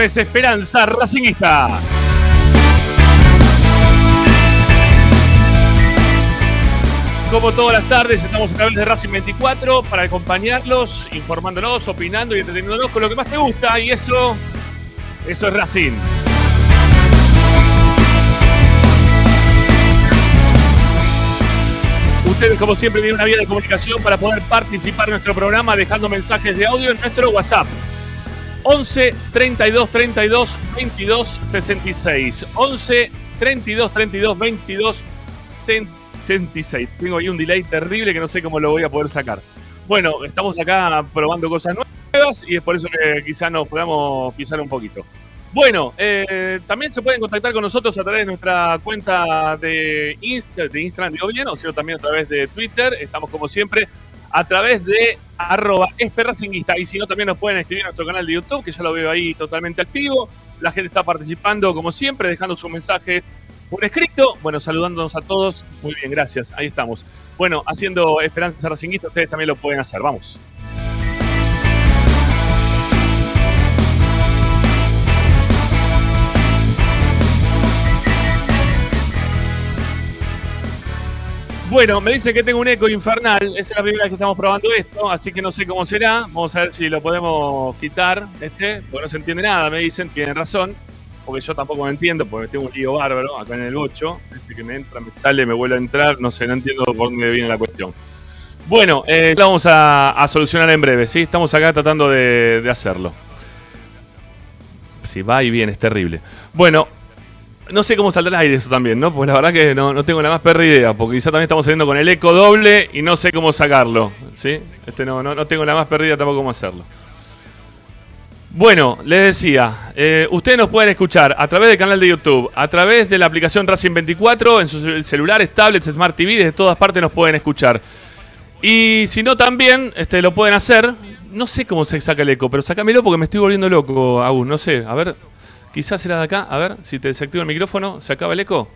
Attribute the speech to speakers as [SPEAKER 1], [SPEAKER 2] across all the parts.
[SPEAKER 1] Es Esperanza Racingista.
[SPEAKER 2] Como todas las tardes, estamos a través de Racing 24 para acompañarlos, informándolos, opinando y entreteniéndolos con lo que más te gusta. Y eso, eso es Racing. Ustedes, como siempre, tienen una vía de comunicación para poder participar en nuestro programa dejando mensajes de audio en nuestro WhatsApp. 11 32 32 22 66. 11 32 32 22 66. Tengo ahí un delay terrible que no sé cómo lo voy a poder sacar. Bueno, estamos acá probando cosas nuevas y es por eso que quizá nos podamos pisar un poquito. Bueno, eh, también se pueden contactar con nosotros a través de nuestra cuenta de, Insta, de Instagram, digo bien, o sino también a través de Twitter. Estamos como siempre a través de arroba esperracinguista. Y si no, también nos pueden escribir en nuestro canal de YouTube, que ya lo veo ahí totalmente activo. La gente está participando como siempre, dejando sus mensajes por escrito. Bueno, saludándonos a todos. Muy bien, gracias. Ahí estamos. Bueno, haciendo Esperanza Racinguista, ustedes también lo pueden hacer. Vamos. Bueno, me dicen que tengo un eco infernal. Esa es la primera vez que estamos probando esto, así que no sé cómo será. Vamos a ver si lo podemos quitar. Este, porque no se entiende nada, me dicen, tienen razón. Porque yo tampoco me entiendo, porque tengo un lío bárbaro acá en el 8. Este que me entra, me sale, me vuelve a entrar. No sé, no entiendo por dónde viene la cuestión. Bueno, eh, vamos a, a solucionar en breve, ¿sí? Estamos acá tratando de, de hacerlo. Si va y viene, es terrible. Bueno, no sé cómo saldrá al aire eso también, ¿no? Pues la verdad que no, no tengo la más perra idea, porque quizá también estamos saliendo con el eco doble y no sé cómo sacarlo, ¿sí? Este no, no, no tengo la más perdida tampoco cómo hacerlo. Bueno, les decía, eh, ustedes nos pueden escuchar a través del canal de YouTube, a través de la aplicación Racing 24, en sus celulares, tablets, Smart TV, desde todas partes nos pueden escuchar. Y si no también, este, lo pueden hacer. No sé cómo se saca el eco, pero sácamelo porque me estoy volviendo loco, Agus. No sé, a ver, quizás era de acá. A ver, si te desactivo el micrófono, ¿se acaba el eco?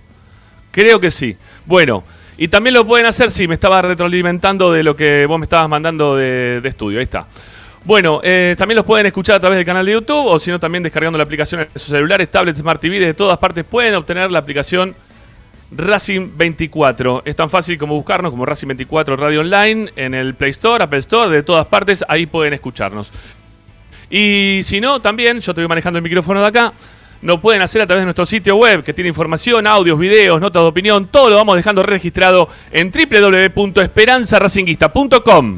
[SPEAKER 2] Creo que sí. Bueno, y también lo pueden hacer si me estaba retroalimentando de lo que vos me estabas mandando de, estudio. Ahí está. Bueno, eh, también los pueden escuchar a través del canal de YouTube o si no también descargando la aplicación en sus celulares, tablets, Smart TV, de todas partes pueden obtener la aplicación Racing 24. Es tan fácil como buscarnos como Racing 24 Radio Online en el Play Store, Apple Store, de todas partes, ahí pueden escucharnos. Y si no, también, yo estoy manejando el micrófono de acá, lo pueden hacer a través de nuestro sitio web que tiene información, audios, videos, notas de opinión, todo lo vamos dejando registrado en www.esperanzaracinguista.com.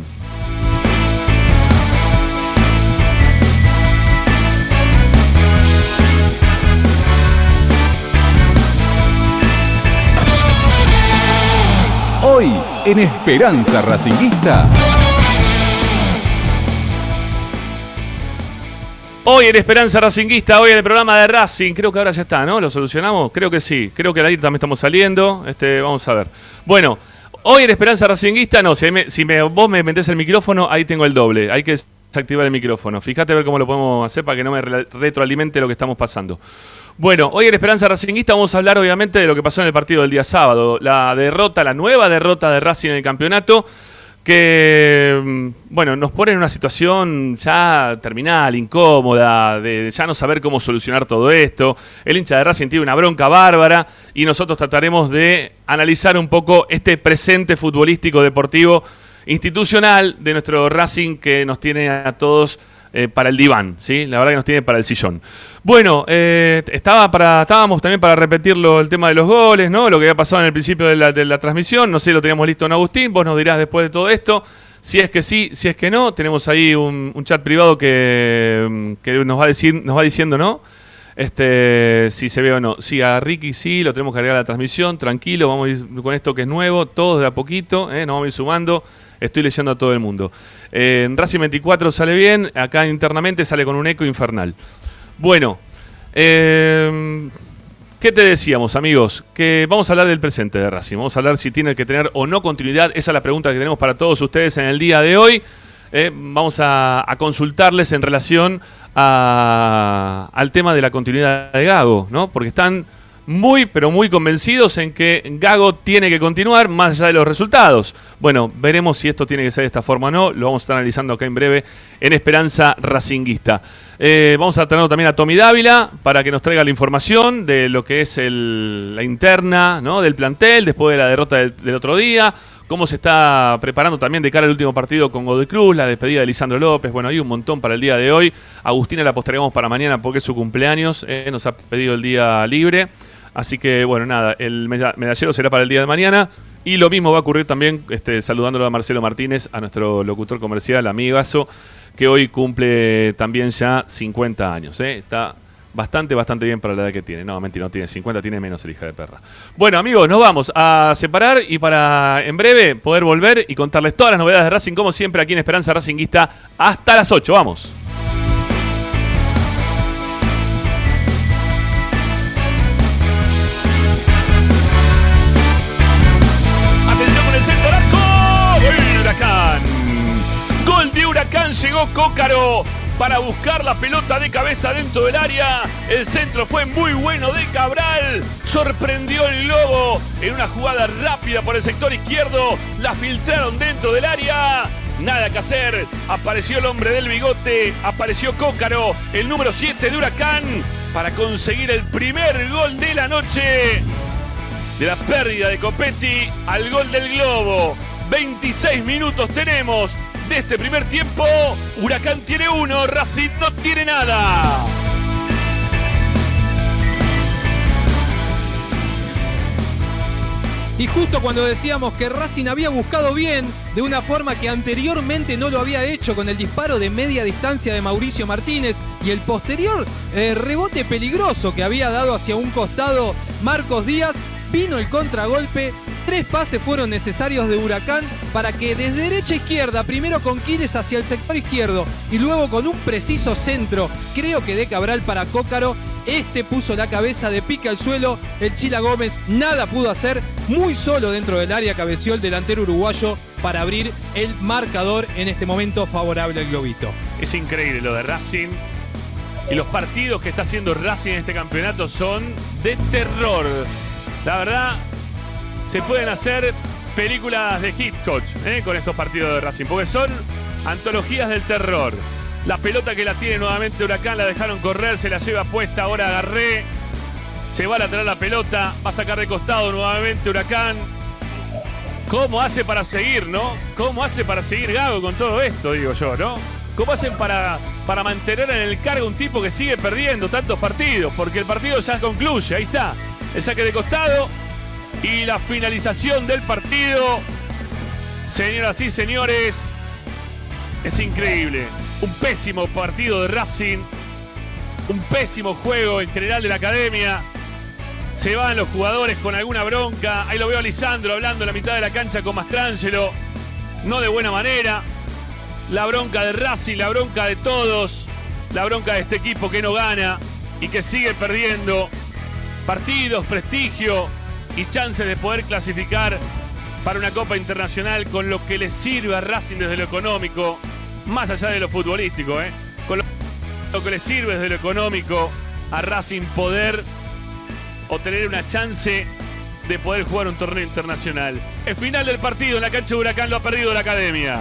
[SPEAKER 3] Hoy en Esperanza Racinguista.
[SPEAKER 2] Hoy en Esperanza Racinguista, hoy en el programa de Racing, creo que ahora ya está, ¿no? ¿Lo solucionamos? Creo que sí, creo que ahí también estamos saliendo, este, vamos a ver. Bueno, hoy en Esperanza Racinguista, no, si, me- si me- vos me metés el micrófono, ahí tengo el doble, hay que desactivar el micrófono. Fíjate a ver cómo lo podemos hacer para que no me re- retroalimente lo que estamos pasando. Bueno, hoy en Esperanza Racinguista vamos a hablar obviamente de lo que pasó en el partido del día sábado, la derrota, la nueva derrota de Racing en el campeonato que, mm, bueno, nos pone en una situación ya terminal, incómoda, de ya no saber cómo solucionar todo esto. El hincha de Racing tiene una bronca bárbara y nosotros trataremos de analizar un poco este presente futbolístico deportivo institucional de nuestro Racing que nos tiene a todos eh, para el diván, ¿sí? La verdad que nos tiene para el sillón. Bueno, eh, estaba para, estábamos también para repetirlo el tema de los goles, ¿no? Lo que había pasado en el principio de la, de la transmisión. No sé, lo teníamos listo en Agustín. Vos nos dirás después de todo esto. Si es que sí, si es que no, tenemos ahí un, un chat privado que, que nos, va decir, nos va diciendo, ¿no? Este, si se ve o no. Sí, a Ricky sí, lo tenemos que agregar a la transmisión. Tranquilo, vamos a ir con esto que es nuevo, todos de a poquito, ¿eh? nos vamos a ir sumando. Estoy leyendo a todo el mundo. Eh, en Racing 24 sale bien, acá internamente sale con un eco infernal. Bueno, eh, ¿qué te decíamos, amigos? Que vamos a hablar del presente de Racing. Vamos a hablar si tiene que tener o no continuidad. Esa es la pregunta que tenemos para todos ustedes en el día de hoy. Eh, vamos a, consultarles en relación a- al tema de la continuidad de Gago, ¿no? Porque están muy, pero muy convencidos en que Gago tiene que continuar más allá de los resultados. Bueno, veremos si esto tiene que ser de esta forma o no. Lo vamos a estar analizando acá en breve en Esperanza Racinguista. Eh, vamos a tener también a Tommy Dávila para que nos traiga la información de lo que es el- la interna del plantel después de la derrota del otro día. Cómo se está preparando también de cara al último partido con Godoy Cruz, la despedida de Lisandro López. Bueno, hay un montón para el día de hoy. Agustina la postergamos para mañana porque es su cumpleaños. eh, nos ha pedido el día libre. Así que, bueno, nada, el meda- medallero será para el día de mañana. Y lo mismo va a ocurrir también este, saludándolo a Marcelo Martínez, a nuestro locutor comercial, amigazo, que hoy cumple también ya 50 años. ¿eh? Está bastante, bastante bien para la edad que tiene. No, mentira, no tiene 50, tiene menos el hija de perra. Bueno, amigos, nos vamos a separar y para en breve poder volver y contarles todas las novedades de Racing, como siempre, aquí en Esperanza Racinguista, hasta las 8. Vamos. Atención el centro arco. Huracán. Gol de Huracán. Llegó Cócaro para buscar la pelota de cabeza dentro del área. El centro fue muy bueno de Cabral. Sorprendió el Lobo en una jugada rápida por el sector izquierdo. La filtraron dentro del área. Nada que hacer. Apareció el hombre del bigote. Apareció Cócaro, el número 7 de Huracán, para conseguir el primer gol de la noche de la pérdida de Copetti al gol del Globo. 26 minutos tenemos de este primer tiempo. Huracán tiene uno, Racing no tiene nada.
[SPEAKER 4] Y justo cuando decíamos que Racing había buscado bien, de una forma que anteriormente no lo había hecho con el disparo de media distancia de Mauricio Martínez y el posterior eh, rebote peligroso que había dado hacia un costado Marcos Díaz, vino el contragolpe. Tres pases fueron necesarios de Huracán para que desde derecha a izquierda, primero con Quiles hacia el sector izquierdo y luego con un preciso centro, creo que de Cabral para Cócaro, este puso la cabeza de pica al suelo, el Chila Gómez nada pudo hacer, muy solo dentro del área cabeció el delantero uruguayo para abrir el marcador en este momento favorable al Globito.
[SPEAKER 2] Es increíble lo de Racing. Y los partidos que está haciendo Racing en este campeonato son de terror. La verdad, se pueden hacer películas de Hitchcock ¿eh? con estos partidos de Racing, porque son antologías del terror. La pelota que la tiene nuevamente Huracán, la dejaron correr, se la lleva puesta, ahora agarré. Se va a lateral la pelota, va a sacar de costado nuevamente Huracán. ¿Cómo hace para seguir, no? ¿Cómo hace para seguir Gago con todo esto, digo yo, no? ¿Cómo hacen para, para mantener en el cargo un tipo que sigue perdiendo tantos partidos? Porque el partido ya concluye, ahí está. El saque de costado y la finalización del partido. Señoras y señores, es increíble. Un pésimo partido de Racing. Un pésimo juego en general de la academia. Se van los jugadores con alguna bronca. Ahí lo veo a Lisandro hablando en la mitad de la cancha con Mastrangelo. No de buena manera. La bronca de Racing, la bronca de todos. La bronca de este equipo que no gana y que sigue perdiendo partidos, prestigio y chances de poder clasificar para una Copa Internacional con lo que le sirve a Racing desde lo económico, más allá de lo futbolístico, ¿eh? con lo, que le sirve desde lo económico a Racing poder obtener una chance de poder jugar un torneo internacional. El final del partido en la cancha de Huracán lo ha perdido la academia.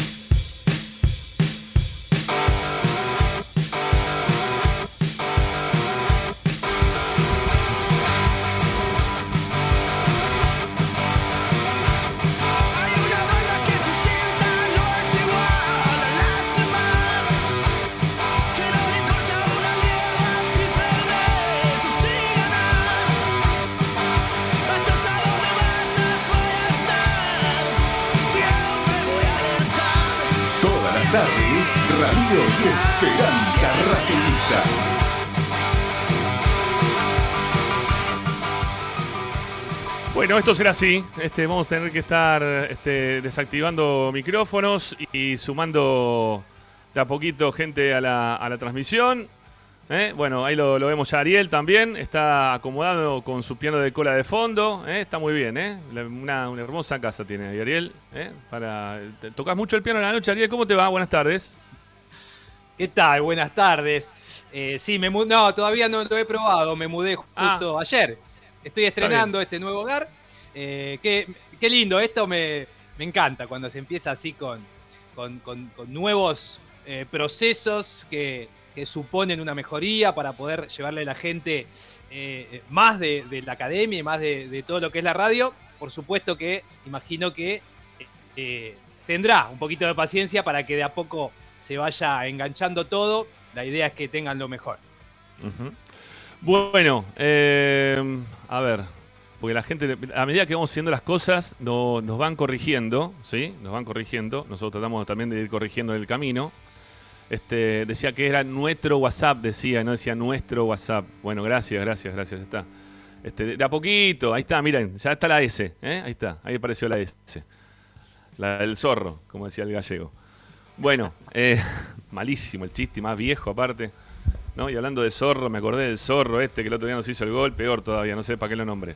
[SPEAKER 5] Radio Esperanza Racinguista.
[SPEAKER 2] Bueno, esto será así. Este, vamos a tener que estar este, desactivando micrófonos y sumando de a poquito gente a la, a la transmisión. ¿eh? Bueno, ahí lo, vemos ya Ariel también. Está acomodado con su piano de cola de fondo. ¿eh? Está muy bien, ¿eh? Una, una hermosa casa tiene ahí Ariel. ¿eh? Para, ¿Tocas mucho el piano en la noche, Ariel? ¿Cómo te va? Buenas tardes.
[SPEAKER 6] ¿Qué tal? Buenas tardes. Eh, sí, me no, todavía no lo he probado, me mudé justo ayer. Estoy estrenando este nuevo hogar. Eh, qué, qué lindo, esto me, me encanta cuando se empieza así con, con, con- con nuevos eh, procesos que, que suponen una mejoría para poder llevarle a la gente eh, más de, de la academia y más de, de todo lo que es la radio. Por supuesto que imagino que tendrá un poquito de paciencia para que de a poco se vaya enganchando todo. La idea es que tengan lo mejor.
[SPEAKER 2] Bueno, eh, a ver, porque la gente, a medida que vamos haciendo las cosas, no- nos van corrigiendo, ¿sí? Nos van corrigiendo. Nosotros tratamos también de ir corrigiendo el camino. Este, decía que era nuestro WhatsApp, decía, no decía nuestro WhatsApp. Bueno, gracias, gracias, gracias, está. Este, de a poquito, ahí está, miren, ya está la S, ¿eh? ahí está, ahí apareció la S. La del zorro, como decía el gallego. Bueno, eh, malísimo el chiste, más viejo aparte. ¿no? Y hablando de zorro, me acordé del zorro este que el otro día nos hizo el gol, peor todavía, no sé para qué lo nombré.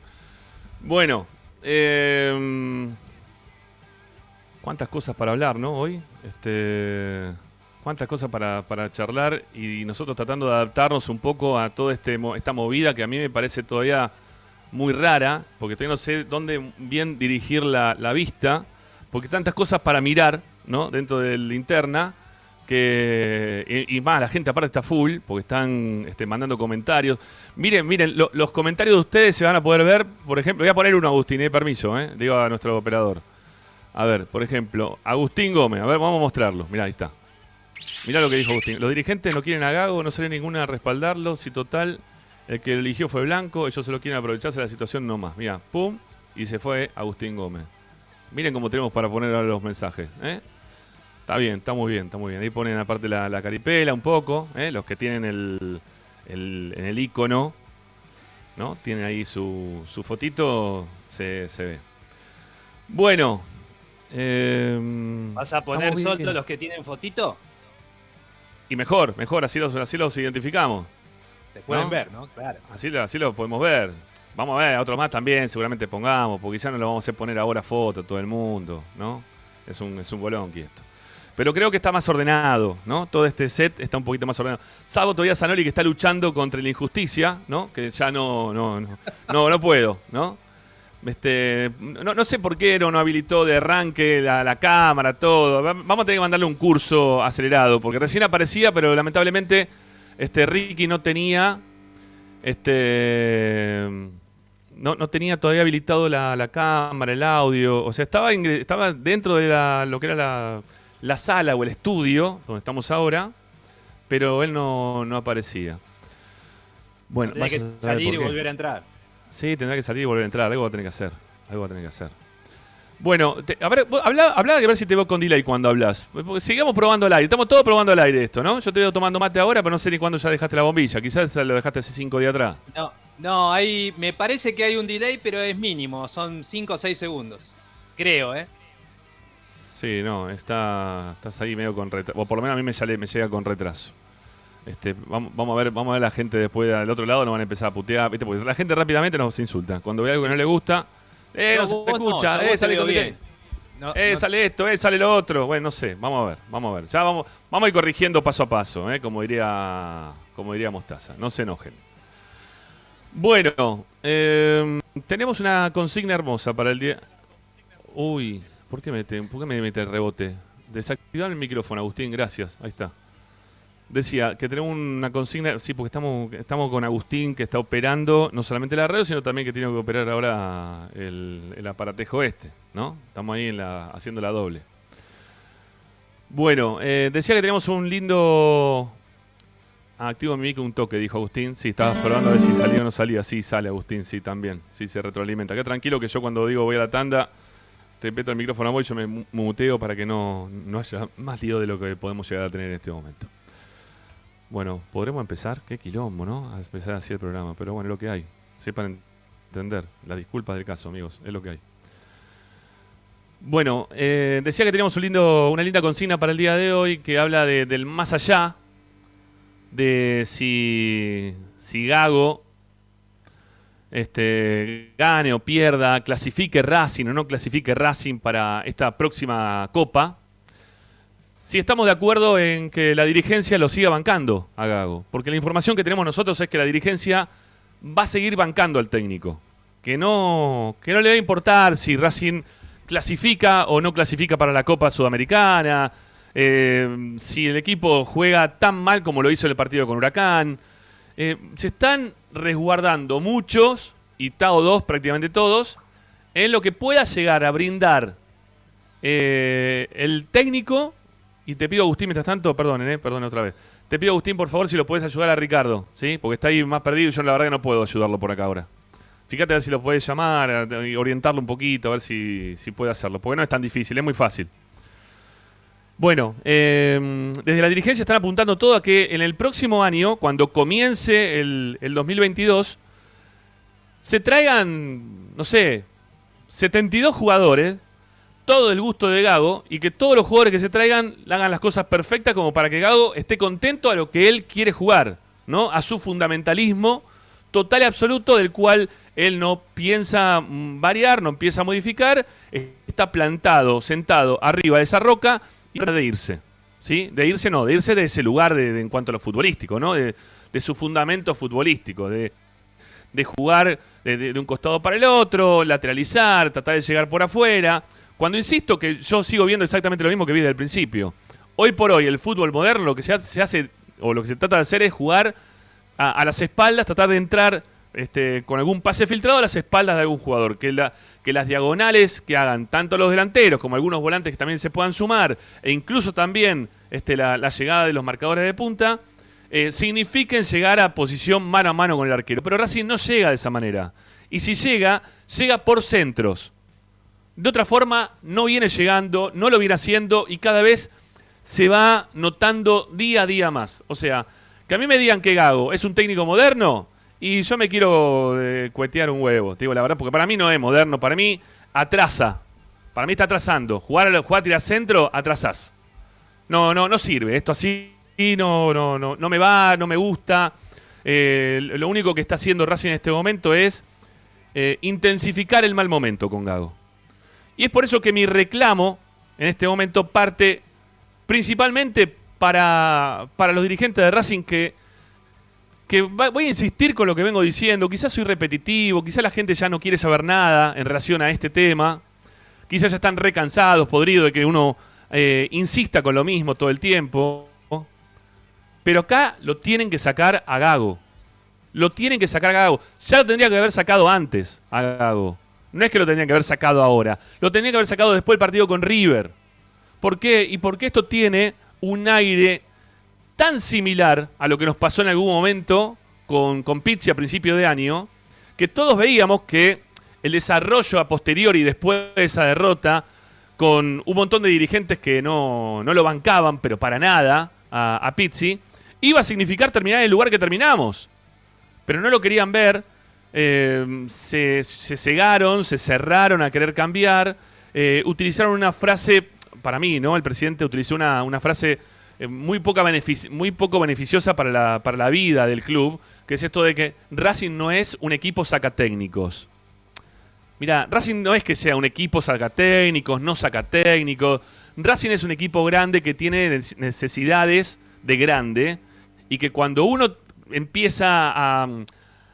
[SPEAKER 2] Bueno, eh, cuántas cosas para hablar, ¿no? Hoy, este, cuántas cosas para, para charlar y nosotros tratando de adaptarnos un poco a toda este, esta movida que a mí me parece todavía muy rara, porque todavía no sé dónde bien dirigir la, la vista, porque tantas cosas para mirar, ¿no? Dentro de linterna que y, más la gente aparte está full porque están este, mandando comentarios. Miren miren lo- los comentarios de ustedes se van a poder ver por ejemplo voy a poner uno Agustín eh, permiso eh, digo a nuestro operador. A ver por ejemplo Agustín Gómez a ver vamos a mostrarlo. Mirá ahí está. Mirá lo que dijo Agustín. Los dirigentes no quieren a Gago no salió ninguna respaldarlo si total el que lo eligió fue Blanco ellos solo quieren aprovecharse de la situación nomás. Mira pum y se fue Agustín Gómez. Miren cómo tenemos para poner ahora los mensajes eh Está bien, está muy bien, está muy bien. Ahí ponen aparte la, la caripela un poco, ¿eh? los que tienen el, el- en el icono, ¿no? Tienen ahí su, su fotito, se, se ve. Bueno. eh,
[SPEAKER 6] ¿Vas a poner solo los que tienen fotito?
[SPEAKER 2] Y mejor, mejor, así los, así los identificamos.
[SPEAKER 6] Se pueden
[SPEAKER 2] ¿No?
[SPEAKER 6] ver, ¿no? Claro.
[SPEAKER 2] Así, lo- así lo podemos ver. Vamos a ver, a otros más también seguramente pongamos, porque quizá no lo vamos a hacer poner ahora foto todo el mundo, ¿no? Es un, es un bolonqui esto. Pero creo que está más ordenado, ¿no? Todo este set está un poquito más ordenado. Salvo todavía Zanoli que está luchando contra la injusticia, ¿no? Que ya no, no, no, no, no puedo, ¿no? Este, no, sé por qué no, habilitó de arranque la, la cámara, todo. Va- Vamos a tener que mandarle un curso acelerado, porque recién aparecía, pero lamentablemente este, Ricky no tenía este no, no tenía todavía habilitado la, la cámara, el audio. O sea, estaba, estaba dentro de la, lo que era la, la sala o el estudio donde estamos ahora, pero él no, no aparecía. Bueno,
[SPEAKER 6] Tendrá que salir y volver a entrar.
[SPEAKER 2] Sí, tendrá que salir y volver a entrar. Algo va a tener que hacer. Algo va a tener que hacer. Bueno, te- a ver, habla, habla ver si te veo con delay cuando hablas. Sigamos probando al aire. Estamos todos probando al aire esto, ¿no? Yo te veo tomando mate ahora, pero no sé ni cuándo ya dejaste la bombilla. Quizás lo dejaste hace cinco días atrás.
[SPEAKER 4] No, no, hay, me parece que hay un delay, pero es mínimo, son 5 o 6 segundos. Creo, ¿eh?
[SPEAKER 2] Sí, no, está, estás ahí medio con retraso. O por lo menos a mí me, sale, me llega con retraso. Este, vamos, vamos a ver, vamos a ver la gente después del otro lado, nos van a empezar a putear, ¿viste? Porque la gente rápidamente nos insulta. Cuando ve algo que no le gusta, eh, no,
[SPEAKER 4] No,
[SPEAKER 2] se te escucha, eh, sale con.
[SPEAKER 4] No,
[SPEAKER 2] Eh, sale esto, eh, sale lo otro. Bueno, no sé, vamos a ver, vamos a ver. Ya vamos, vamos a ir corrigiendo paso a paso, eh, como diría, como diría Mostaza. No se enojen. Bueno, eh, tenemos una consigna hermosa para el día. Uy, ¿por qué, mete, ¿por qué me mete el rebote? Desactivar el micrófono, Agustín, gracias. Ahí está. Decía que tenemos una consigna, sí, porque estamos, estamos con Agustín que está operando no solamente la radio, sino también que tiene que operar ahora el, aparatejo este, ¿no? Estamos ahí haciendo la doble. Bueno, eh, decía que tenemos un lindo... Ah, activo mi mic un toque, dijo Agustín. Sí, estabas probando a ver si salía o no salía. Sí, sale Agustín, sí, también. Sí, se retroalimenta. Queda tranquilo que yo cuando digo voy a la tanda, te meto el micrófono a vos y yo me mu- muteo para que no, no haya más lío de lo que podemos llegar a tener en este momento. Bueno, podremos empezar. Qué quilombo, ¿no? A empezar así el programa. Pero bueno, es lo que hay. Sepan entender. Las disculpas del caso, amigos. Es lo que hay. Bueno, eh, decía que teníamos un lindo, una linda consigna para el día de hoy que habla de- del más allá. De si, si Gago este, gane o pierda, clasifique Racing o no clasifique Racing para esta próxima Copa. Si estamos de acuerdo en que la dirigencia lo siga bancando a Gago. Porque la información que tenemos nosotros es que la dirigencia va a seguir bancando al técnico. Que no, que no le va a importar si Racing clasifica o no clasifica para la Copa Sudamericana. eh, si el equipo juega tan mal como lo hizo el partido con Huracán. Eh, se están resguardando muchos, y Tao 2 prácticamente todos, en lo que pueda llegar a brindar eh, el técnico. Y te pido, Agustín, mientras tanto, perdonen, eh, perdonen otra vez. Te pido, Agustín, por favor, si lo puedes ayudar a Ricardo, ¿sí? Porque está ahí más perdido y yo la verdad que no puedo ayudarlo por acá ahora. Fíjate a ver si lo puedes llamar y orientarlo un poquito, a ver si, si puede hacerlo. Porque no es tan difícil, es muy fácil. Bueno, eh, desde la dirigencia están apuntando todo a que en el próximo año, cuando comience el, el 2022, se traigan, no sé, 72 jugadores, todo el gusto de Gago, y que todos los jugadores que se traigan hagan las cosas perfectas como para que Gago esté contento a lo que él quiere jugar, ¿no? A su fundamentalismo total y absoluto del cual él no piensa mm, variar, no empieza a modificar, está plantado, sentado arriba de esa roca y de irse. ¿Sí? De irse no, de irse de ese lugar de, en cuanto a lo futbolístico, ¿no? De, de su fundamento futbolístico, de, de jugar de, un costado para el otro, lateralizar, tratar de llegar por afuera. Cuando insisto que yo sigo viendo exactamente lo mismo que vi desde el principio. Hoy por hoy, el fútbol moderno lo que se, ha- se hace, o lo que se trata de hacer es jugar a las espaldas, tratar de entrar este, con algún pase filtrado a las espaldas de algún jugador. Que, la, que las diagonales que hagan tanto los delanteros como algunos volantes que también se puedan sumar, e incluso también este, la, la llegada de los marcadores de punta, eh, signifiquen llegar a posición mano a mano con el arquero. Pero Racing no llega de esa manera. Y si llega, llega por centros. De otra forma, no viene llegando, no lo viene haciendo y cada vez se va notando día a día más. O sea, que a mí me digan que Gago es un técnico moderno y yo me quiero eh, cuetear un huevo, te digo la verdad, porque para mí no es moderno, para mí atrasa. Para mí está atrasando. Jugar, a- jugar a tirar centro, atrasás. No, no, no sirve. Esto así no, no, no, no me va, no me gusta. Eh, lo único que está haciendo Racing en este momento es eh, intensificar el mal momento con Gago. Y es por eso que mi reclamo en este momento parte principalmente para, para los dirigentes de Racing que, que voy a insistir con lo que vengo diciendo. Quizás soy repetitivo, quizás la gente ya no quiere saber nada en relación a este tema. Quizás ya están recansados, podridos de que uno eh, insista con lo mismo todo el tiempo. Pero acá lo tienen que sacar a Gago. Lo tienen que sacar a Gago. Ya lo tendría que haber sacado antes a Gago. No es que lo tendrían que haber sacado ahora. Lo tendrían que haber sacado después del partido con River. ¿Por qué? Y porque esto tiene un aire tan similar a lo que nos pasó en algún momento con, con Pizzi a principio de año, que todos veíamos que el desarrollo a posteriori después de esa derrota, con un montón de dirigentes que no, no lo bancaban, pero para nada, a, Pizzi, iba a significar terminar en el lugar que terminamos. Pero no lo querían ver, eh, se, se cegaron, se cerraron a querer cambiar, eh, utilizaron una frase, para mí, ¿no? El presidente utilizó una, una frase muy, poca muy poco beneficiosa para la, para la vida del club, que es esto de que Racing no es un equipo sacatécnicos. Mira, Racing no es que sea un equipo sacatécnicos, no sacatécnicos. Racing es un equipo grande que tiene necesidades de grande y que cuando uno empieza a,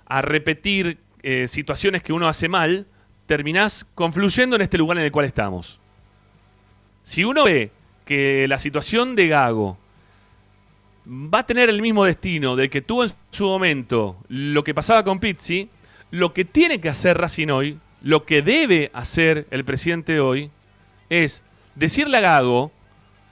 [SPEAKER 2] a repetir eh, situaciones que uno hace mal, terminás confluyendo en este lugar en el cual estamos. Si uno ve que la situación de Gago va a tener el mismo destino del que tuvo en su momento lo que pasaba con Pizzi, lo que tiene que hacer Racing hoy, lo que debe hacer el presidente hoy, es decirle a Gago,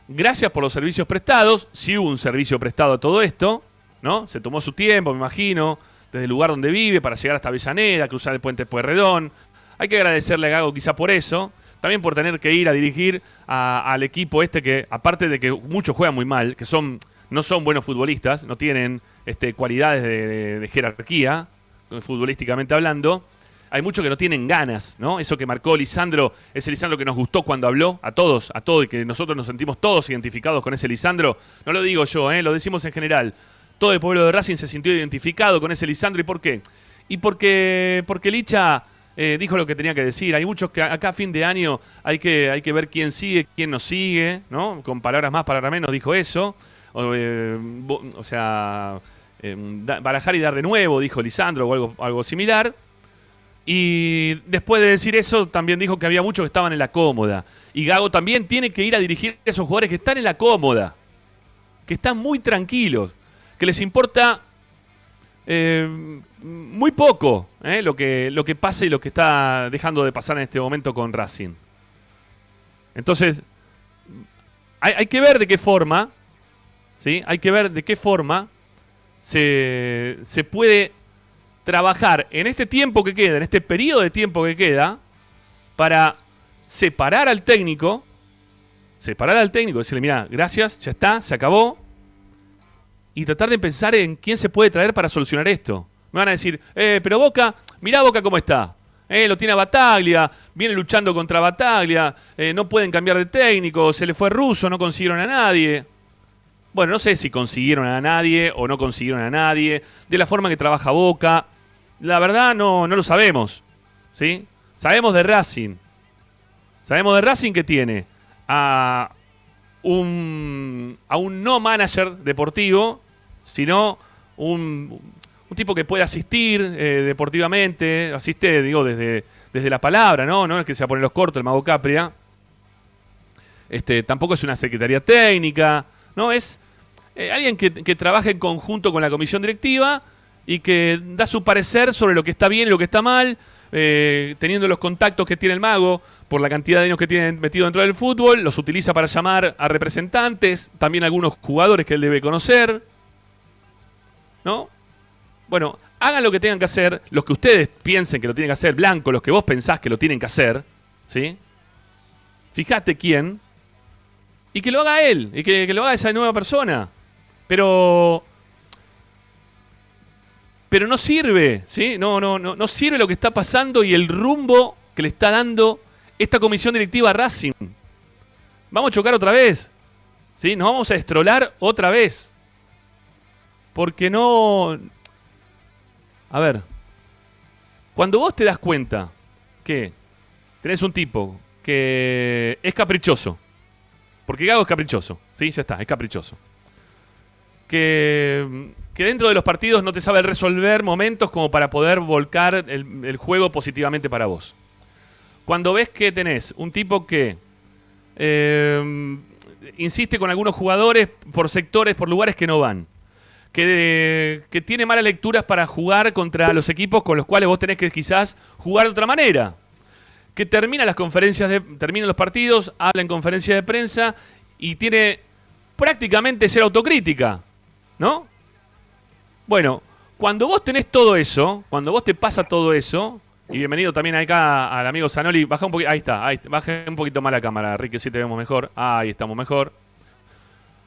[SPEAKER 2] gracias por los servicios prestados, si hubo un servicio prestado a todo esto, ¿no? Se tomó su tiempo, me imagino, desde el lugar donde vive para llegar hasta Avellaneda, cruzar el puente Pueyrredón. Hay que agradecerle a Gago quizá por eso, también por tener que ir a dirigir al equipo este que, aparte de que muchos juegan muy mal, que son no son buenos futbolistas, no tienen este, cualidades de, de- de jerarquía, eh, futbolísticamente hablando, hay muchos que no tienen ganas, ¿no? Eso que marcó Lisandro, ese Lisandro que nos gustó cuando habló, a todos, a todos, y que nosotros nos sentimos todos identificados con ese Lisandro, no lo digo yo, ¿eh? lo decimos en general. Todo el pueblo de Racing se sintió identificado con ese Lisandro, ¿y por qué? Y porque, porque Licha eh, dijo lo que tenía que decir. Hay muchos que acá a fin de año hay que, hay que ver quién sigue, quién no sigue, ¿no? Con palabras más, palabras menos, dijo eso. O, eh, sea, da- barajar y dar de nuevo, dijo Lisandro, o algo, algo similar. Y después de decir eso, también dijo que había muchos que estaban en la cómoda. Y Gago también tiene que ir a dirigir a esos jugadores que están en la cómoda, que están muy tranquilos, que les importa eh, muy poco eh, lo, que, lo que pasa y lo que está dejando de pasar en este momento con Racing. Entonces, hay, que ver de qué forma, ¿sí? Hay que ver de qué forma se, se puede trabajar en este tiempo que queda, en este periodo de tiempo que queda, para separar al técnico, separar al técnico, decirle, mira, gracias, ya está, se acabó, y tratar de pensar en quién se puede traer para solucionar esto. Me van a decir, eh, pero Boca, mirá Boca cómo está. Eh, lo tiene a Bataglia, viene luchando contra Bataglia, eh, no pueden cambiar de técnico, se le fue ruso, no consiguieron a nadie. Bueno, no sé si consiguieron a nadie o no consiguieron a nadie, de la forma que trabaja Boca. La verdad no, no lo sabemos. ¿sí? Sabemos de Racing. Sabemos de Racing que tiene a un, a un no manager deportivo, sino un, un tipo que puede asistir eh, deportivamente, asiste, digo, desde, desde la palabra, ¿no? No es que se va a poner los cortos el Mago Capria. Este, tampoco es una secretaría técnica, ¿no? Es eh, alguien que, que trabaja en conjunto con la comisión directiva y que da su parecer sobre lo que está bien y lo que está mal, eh, teniendo los contactos que tiene el mago por la cantidad de años que tiene metido dentro del fútbol, los utiliza para llamar a representantes, también algunos jugadores que él debe conocer, ¿no? Bueno, hagan lo que tengan que hacer, los que ustedes piensen que lo tienen que hacer, Blanco, los que vos pensás que lo tienen que hacer, ¿sí? Fíjate quién, y que lo haga él, y que, lo haga esa nueva persona. Pero. Pero no sirve, ¿sí? No, no, no, no sirve lo que está pasando y el rumbo que le está dando esta comisión directiva Racing. Vamos a chocar otra vez. ¿Sí? Nos vamos a estrolar otra vez. Porque no. A ver. Cuando vos te das cuenta que tenés un tipo que es caprichoso. Porque Gago es caprichoso. ¿Sí? Ya está, es caprichoso. Que, que dentro de los partidos no te sabe resolver momentos como para poder volcar el, juego positivamente para vos. Cuando ves que tenés un tipo que eh, insiste con algunos jugadores por sectores, por lugares que no van. Que, que tiene malas lecturas para jugar contra los equipos con los cuales vos tenés que quizás jugar de otra manera. Que termina las conferencias de, termina los partidos, habla en conferencia de prensa y tiene prácticamente ser autocrítica. ¿No? Bueno, cuando vos tenés todo eso, cuando vos te pasa todo eso, Y bienvenido también acá al amigo Zanoli. Baja un poquito. Ahí está. Ahí, baja un poquito más la cámara, Ricky, si te vemos mejor. Ahí estamos mejor.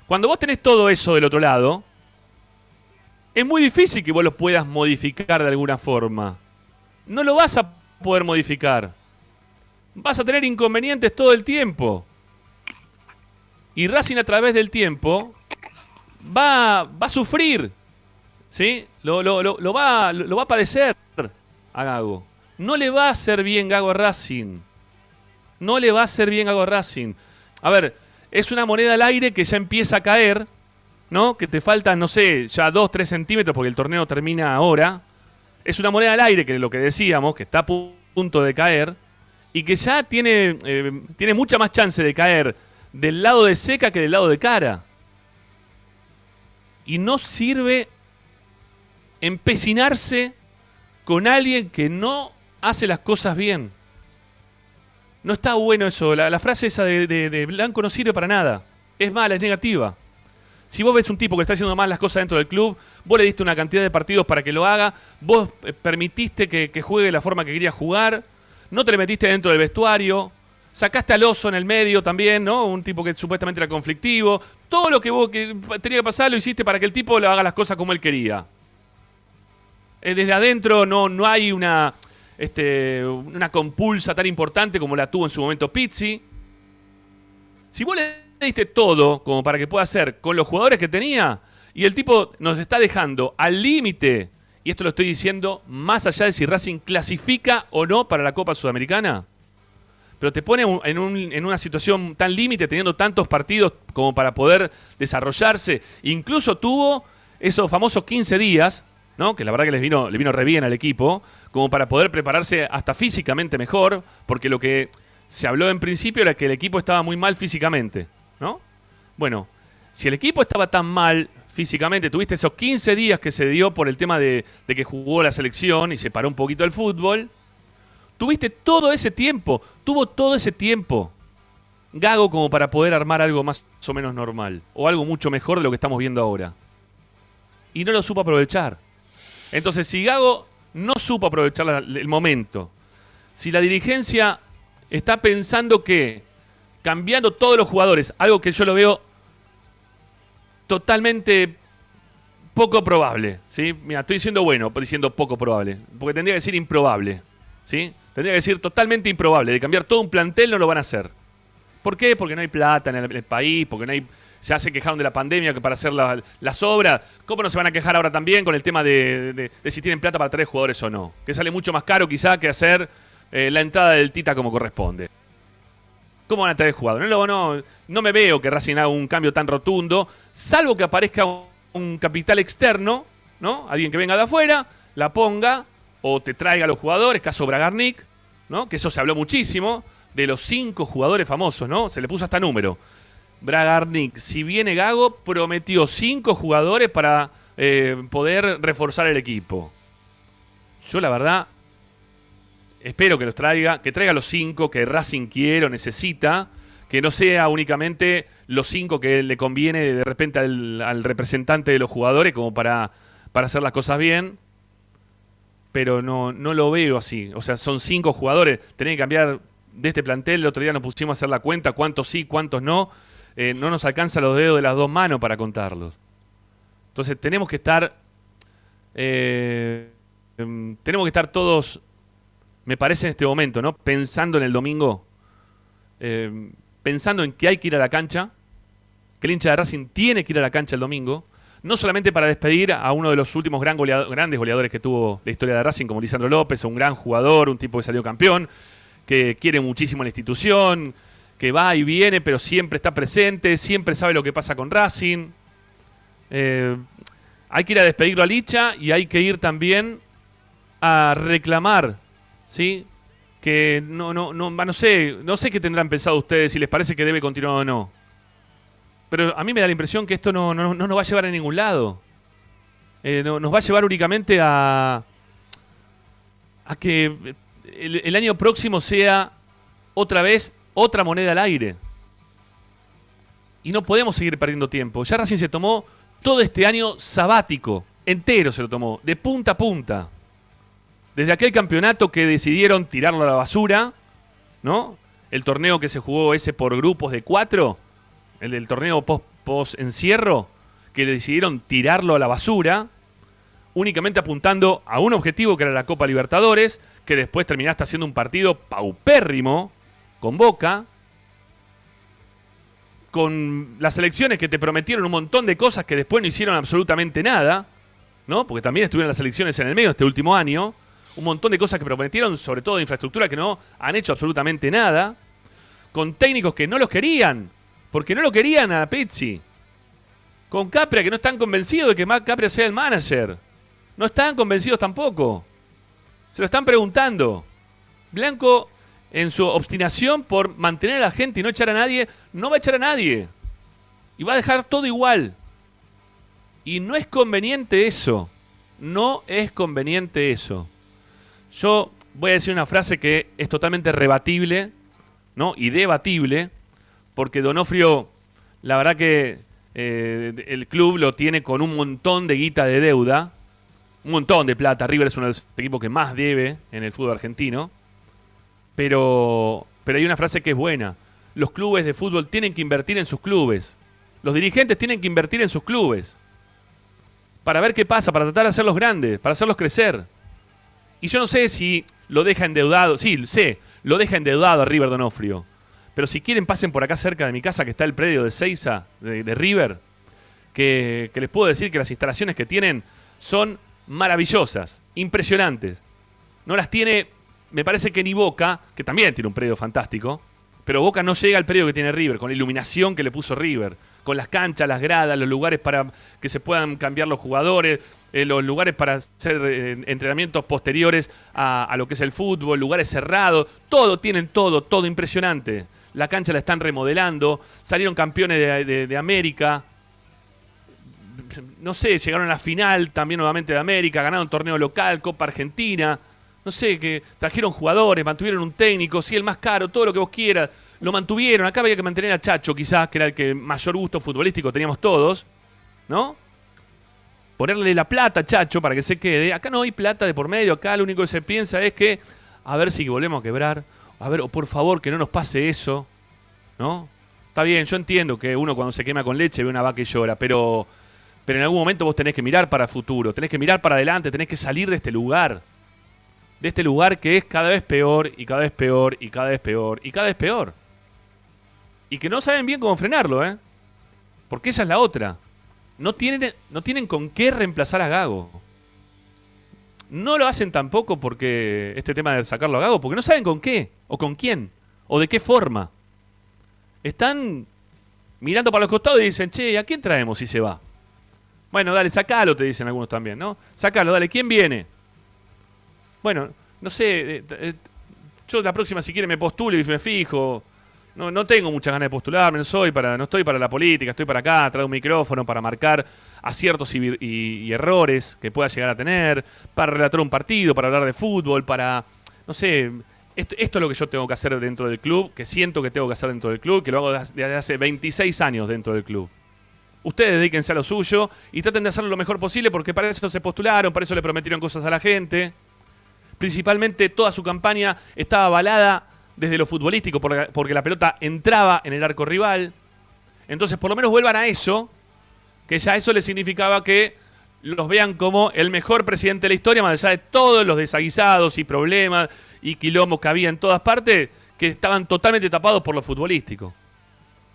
[SPEAKER 2] Cuando vos tenés todo eso del otro lado, es muy difícil que vos lo puedas modificar de alguna forma. No lo vas a poder modificar. Vas a tener inconvenientes todo el tiempo. Y Racing a través del tiempo va, va a sufrir. ¿Sí? Lo, lo- va, lo va a padecer a Gago. No le va a hacer bien Gago a Racing. No le va a hacer bien Gago a Racing. A ver, es una moneda al aire que ya empieza a caer, ¿no? Que te faltan, no sé, ya 2, 3 centímetros porque el torneo termina ahora. Es una moneda al aire, que es lo que decíamos, que está a pu- punto de caer. Y que ya tiene, eh, tiene mucha más chance de caer del lado de seca que del lado de cara. Y no sirve empecinarse con alguien que no hace las cosas bien. No está bueno eso. La, la frase esa de, de- de Blanco no sirve para nada. Es mala, es negativa. Si vos ves un tipo que está haciendo mal las cosas dentro del club, vos le diste una cantidad de partidos para que lo haga, vos eh, permitiste que, juegue de la forma que quería jugar, no te le metiste dentro del vestuario, sacaste al oso en el medio también, ¿no? Un tipo que supuestamente era conflictivo. Todo lo que vos que tenía que pasar lo hiciste para que el tipo le haga las cosas como él quería. Eh, desde adentro no, no hay una, este, una compulsa tan importante como la tuvo en su momento Pizzi. Si vos le diste todo como para que pueda hacer con los jugadores que tenía, y el tipo nos está dejando al límite, y esto lo estoy diciendo más allá de si Racing clasifica o no para la Copa Sudamericana, pero te pone en una situación tan límite, teniendo tantos partidos como para poder desarrollarse. Incluso tuvo esos famosos 15 días, ¿no? que la verdad que les vino, le vino re bien al equipo, como para poder prepararse hasta físicamente mejor, porque lo que se habló en principio era que el equipo estaba muy mal físicamente. ¿No? Bueno, si el equipo estaba tan mal físicamente, tuviste esos 15 días que se dio por el tema de, que jugó la selección y se paró un poquito el fútbol, Tuviste todo ese tiempo, tuvo todo ese tiempo Gago como para poder armar algo más o menos normal, o algo mucho mejor de lo que estamos viendo ahora. Y no lo supo aprovechar. Entonces, si Gago no supo aprovechar el momento, si la dirigencia está pensando que cambiando todos los jugadores, algo que yo lo veo totalmente poco probable, ¿sí? Mira, estoy diciendo bueno, diciendo poco probable, porque tendría que decir improbable, ¿sí? Tendría que decir totalmente improbable, de cambiar todo un plantel no lo van a hacer. ¿Por qué? Porque no hay plata en el, país, porque no hay... Ya se quejaron de la pandemia que para hacer la- las obras. ¿Cómo no se van a quejar ahora también con el tema de si tienen plata para traer jugadores o no? Que sale mucho más caro quizá que hacer eh, la entrada del Tita como corresponde. ¿Cómo van a traer jugadores? No, no, me veo que Racing haga un cambio tan rotundo, salvo que aparezca un, un capital externo, ¿no? Alguien que venga de afuera, la ponga, o te traiga a los jugadores, caso Bragarnik, ¿no? Que eso se habló muchísimo, de los cinco jugadores famosos, ¿no? Se le puso hasta número. Bragarnik, si viene Gago, prometió cinco jugadores para eh, poder reforzar el equipo. Yo la verdad espero que los traiga, que traiga los cinco que Racing quiere o necesita, que no sea únicamente los cinco que le conviene de repente al, representante de los jugadores como para, para hacer las cosas bien. Pero no, no lo veo así. O sea, son cinco jugadores. Tenés que cambiar de este plantel. El otro día nos pusimos a hacer la cuenta, cuántos sí, cuántos no. Eh, no nos alcanza los dedos de las dos manos para contarlos. Entonces tenemos que estar. eh, em, tenemos que estar todos me parece en este momento, ¿no? Pensando en el domingo, eh, pensando en que hay que ir a la cancha, que el hincha de Racing tiene que ir a la cancha el domingo, no solamente para despedir a uno de los últimos grandes goleadores que tuvo la historia de Racing, como Lisandro López, un gran jugador, un tipo que salió campeón, que quiere muchísimo la institución, que va y viene, pero siempre está presente, siempre sabe lo que pasa con Racing. Eh, hay que ir a despedirlo a Licha y hay que ir también a reclamar, ¿sí? Que no, no, no, no sé, no sé qué tendrán pensado ustedes, si les parece que debe continuar o no. Pero a mí me da la impresión que esto no, no, no nos va a llevar a ningún lado. Eh, no- nos va a llevar únicamente a, a que el, el año próximo sea otra vez otra moneda al aire. Y no podemos seguir perdiendo tiempo. Ya Racing se tomó todo este año sabático, entero se lo tomó, de punta a punta. Desde aquel campeonato que decidieron tirarlo a la basura, ¿no? El torneo que se jugó ese por grupos de cuatro, el del torneo post, post encierro, que decidieron tirarlo a la basura, únicamente apuntando a un objetivo que era la Copa Libertadores, que después terminaste haciendo un partido paupérrimo con Boca, con las elecciones que te prometieron un montón de cosas que después no hicieron absolutamente nada, ¿no? Porque también estuvieron las elecciones en el medio este último año, un montón de cosas que prometieron, sobre todo de infraestructura, que no han hecho absolutamente nada, con técnicos que no los querían, porque no lo querían a Pizzi, con Capria que no están convencidos de que Mac Capria sea el manager, no están convencidos tampoco, se lo están preguntando. Blanco, en su obstinación por mantener a la gente y no echar a nadie, no va a echar a nadie. Y va a dejar todo igual. Y no es conveniente eso. No es conveniente eso. Yo voy a decir una frase que es totalmente rebatible, ¿no? Y debatible, porque Donofrio, la verdad que eh, el club lo tiene con un montón de guita de deuda, un montón de plata. River es uno de los equipos que más debe en el fútbol argentino. Pero, pero hay una frase que es buena. Los clubes de fútbol tienen que invertir en sus clubes. Los dirigentes tienen que invertir en sus clubes. Para ver qué pasa, para tratar de hacerlos grandes, para hacerlos crecer. Y yo no sé si lo deja endeudado. Sí, sé, lo deja endeudado a River Donofrio. Pero si quieren, pasen por acá cerca de mi casa, que está el predio de Seiza, de, River. Que, que les puedo decir que las instalaciones que tienen son maravillosas, impresionantes. No las tiene, me parece que ni Boca, que también tiene un predio fantástico, pero Boca no llega al predio que tiene River, con la iluminación que le puso River, con las canchas, las gradas, los lugares para que se puedan cambiar los jugadores, eh, los lugares para hacer eh, entrenamientos posteriores a, lo que es el fútbol, lugares cerrados, todo, tienen todo, todo impresionante. La cancha la están remodelando, salieron campeones de, de- de América, no sé, llegaron a la final también nuevamente de América, ganaron torneo local, Copa Argentina, no sé, que trajeron jugadores, mantuvieron un técnico, sí, el más caro, todo lo que vos quieras, lo mantuvieron, acá había que mantener a Chacho quizás, que era el que mayor gusto futbolístico teníamos todos, ¿no? Ponerle la plata a Chacho para que se quede, acá no hay plata de por medio, acá lo único que se piensa es que, a ver si volvemos a quebrar, a ver, o por favor que no nos pase eso, ¿no? Está bien, yo entiendo que uno cuando se quema con leche ve una vaca y llora, pero, pero en algún momento vos tenés que mirar para el futuro, tenés que mirar para adelante, tenés que salir de este lugar. De este lugar que es cada vez peor y cada vez peor y cada vez peor y cada vez peor. Y que no saben bien cómo frenarlo, ¿eh? Porque esa es la otra. No tienen, no tienen con qué reemplazar a Gago. No lo hacen tampoco porque este tema de sacarlo a Gago, porque no saben con qué, o con quién, o de qué forma. Están mirando para los costados y dicen, che, ¿a quién traemos si se va? Bueno, dale, sacalo, te dicen algunos también, ¿no? Sacalo, dale, ¿quién viene? Bueno, no sé, eh, eh, yo la próxima si quiere me postulo y me fijo. No, no tengo muchas ganas de postularme, no soy para, no estoy para la política, estoy para acá, traigo un micrófono para marcar aciertos y, errores que pueda llegar a tener, para relatar un partido, para hablar de fútbol, para, no sé, esto, esto es lo que yo tengo que hacer dentro del club, que siento que tengo que hacer dentro del club, que lo hago desde hace 26 años dentro del club. Ustedes dedíquense a lo suyo y traten de hacerlo lo mejor posible porque para eso se postularon, para eso le prometieron cosas a la gente. Principalmente toda su campaña estaba avalada desde lo futbolístico porque, la pelota entraba en el arco rival. Entonces, por lo menos vuelvan a eso, que ya eso les significaba que los vean como el mejor presidente de la historia, más allá de todos los desaguisados y problemas y quilombos que había en todas partes, que estaban totalmente tapados por lo futbolístico.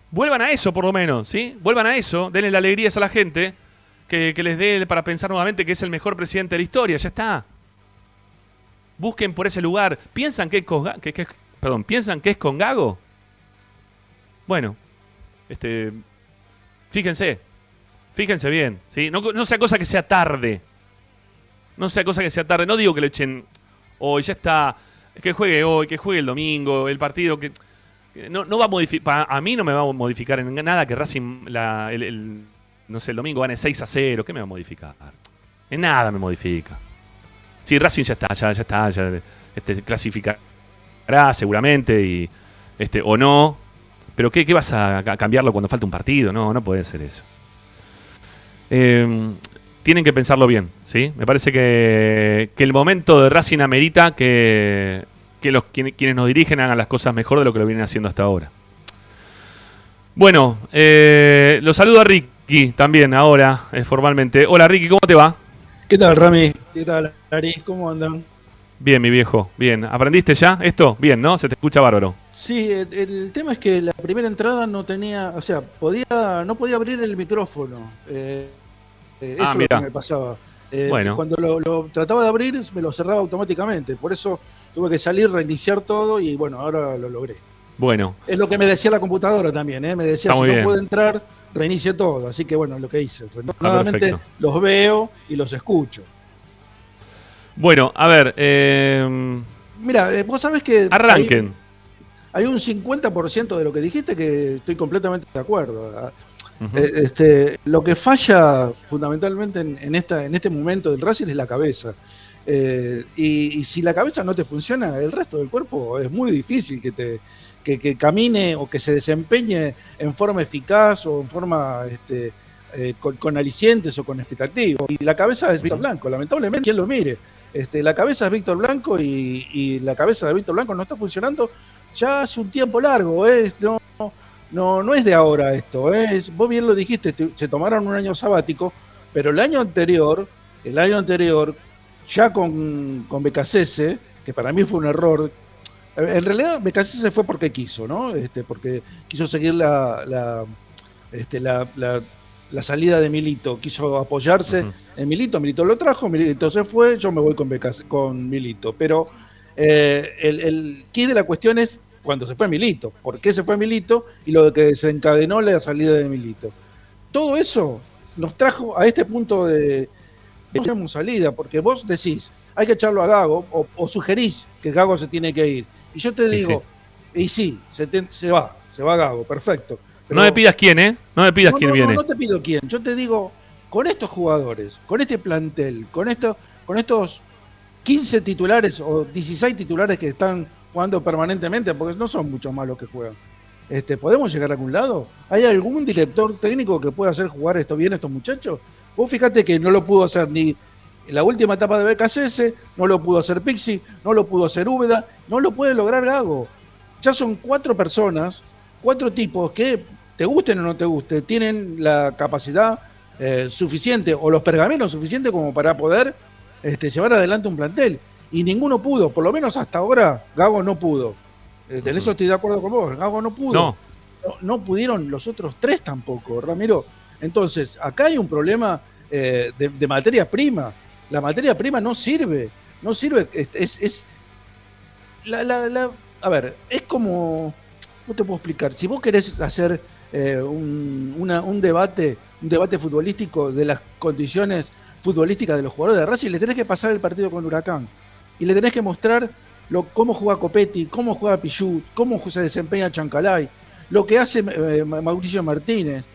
[SPEAKER 2] Vuelvan a eso, por lo menos, ¿sí? Vuelvan a eso, denle la alegría a la gente, que, les dé para pensar nuevamente que es el mejor presidente de la historia, ya está. Busquen por ese lugar. ¿Piensan que que- que perdón, ¿piensan que es con Gago? Bueno, este, fíjense, fíjense bien, ¿sí? No, sea cosa que sea tarde. No sea cosa que sea tarde. No digo que lo echen hoy, ya está. Que juegue hoy, que juegue el domingo, el partido que. No, no va a modificar. A mí no me va a modificar en nada que Racing, el, no sé, el domingo gane 6 a 0. ¿Qué me va a modificar? En nada me modifica. Sí, Racing ya está, ya, ya está, ya este, clasificará seguramente y este o no. Pero ¿qué, qué vas a, cambiarlo cuando falta un partido? No, no puede ser eso. Eh, tienen que pensarlo bien, ¿sí? Me parece que, que el momento de Racing amerita que, que los quien- quienes nos dirigen hagan las cosas mejor de lo que lo vienen haciendo hasta ahora. Bueno, eh, lo saludo a Ricky también ahora, eh, formalmente. Hola Ricky, ¿cómo te va?
[SPEAKER 7] ¿Qué tal, Rami? ¿Qué tal, Ari? ¿Cómo andan?
[SPEAKER 2] Bien, mi viejo, bien. ¿Aprendiste ya esto? Bien, ¿no? Se te escucha bárbaro.
[SPEAKER 7] Sí, el, el tema es que la primera entrada no tenía, o sea, podía, no podía abrir el micrófono. Eh, eh, eso
[SPEAKER 2] Ah,
[SPEAKER 7] es lo que me pasaba. Eh,
[SPEAKER 2] Bueno.
[SPEAKER 7] Cuando lo, lo trataba de abrir, me lo cerraba automáticamente. Por eso tuve que salir, reiniciar todo y bueno, ahora lo logré.
[SPEAKER 2] Bueno,
[SPEAKER 7] Es lo que me decía la computadora también, ¿eh? Me decía, si no puede entrar, reinicie todo. Así que bueno, lo que hice.
[SPEAKER 2] Perfecto.
[SPEAKER 7] los veo y los escucho.
[SPEAKER 2] Bueno, a ver, eh,
[SPEAKER 7] Mira, vos sabés que...
[SPEAKER 2] arranquen.
[SPEAKER 7] Hay un 50% de lo que dijiste que estoy completamente de acuerdo. Ah, eh, Este, lo que falla fundamentalmente en, en esta, en este momento del Racing es la cabeza. Eh, y, y si la cabeza no te funciona, el resto del cuerpo es muy difícil que, te, que, que camine o que se desempeñe en forma eficaz o en forma este, eh, con, con alicientes o con expectativas. Y la cabeza es Víctor Blanco, lamentablemente, quien lo mire. Este, la cabeza es Víctor Blanco y, la cabeza de Víctor Blanco no está funcionando ya hace un tiempo largo. No, no, no es de ahora esto. Es, vos bien lo dijiste, te- se tomaron un año sabático, pero el año anterior, el año anterior, ya con, con Becasese, que para mí fue un error. En realidad, Becasese fue porque quiso, ¿no? Este, porque quiso seguir la, este, la salida de Milito, quiso apoyarse en Milito, Milito lo trajo, Milito se fue, yo me voy con, Becas- con Milito. Pero eh, el, el key de la cuestión es cuando se fue Milito, por qué se fue Milito y lo que desencadenó la salida de Milito. Todo eso nos trajo a este punto de no tenemos salida, porque vos decís, hay que echarlo a Gago, o, o sugerís que Gago se tiene que ir. Y yo te
[SPEAKER 2] Y
[SPEAKER 7] digo, y sí, se, te- se va, se va Gago, perfecto.
[SPEAKER 2] No me pidas quién, ¿eh? No me pidas
[SPEAKER 7] No,
[SPEAKER 2] quién
[SPEAKER 7] no,
[SPEAKER 2] viene.
[SPEAKER 7] No, no te pido quién. Yo te digo, con estos jugadores, con este plantel, con, esto, con estos 15 titulares o 16 titulares que están jugando permanentemente, porque no son muchos más los que juegan. Este, ¿Podemos llegar a algún lado? ¿Hay algún director técnico que pueda hacer jugar esto bien a estos muchachos? Vos fíjate que no lo pudo hacer ni en la última etapa de BKCS, no lo pudo hacer Pixi, no lo pudo hacer Úbeda, no lo puede lograr Gago. Ya son cuatro personas, cuatro tipos que, te gusten o no te guste, tienen la capacidad eh, suficiente o los pergaminos suficientes como para poder este, llevar adelante un plantel. Y ninguno pudo, por lo menos hasta ahora, Gago no pudo. Eh, en eso estoy de acuerdo con vos, Gago no pudo.
[SPEAKER 2] No,
[SPEAKER 7] No, no pudieron los otros tres tampoco, Ramiro. Entonces, acá hay un problema eh, de, de materia prima. La materia prima no sirve. No sirve. Es. es- es- la- la- la- a ver, es como. No te puedo explicar. Si vos querés hacer eh, un, un debate, un debate futbolístico de las condiciones futbolísticas de los jugadores de Racing, le tenés que pasar el partido con Huracán. Y le tenés que mostrar lo, cómo juega Copetti, cómo juega Pichut, cómo se desempeña Chancalay, lo que hace eh, Mauricio Martínez,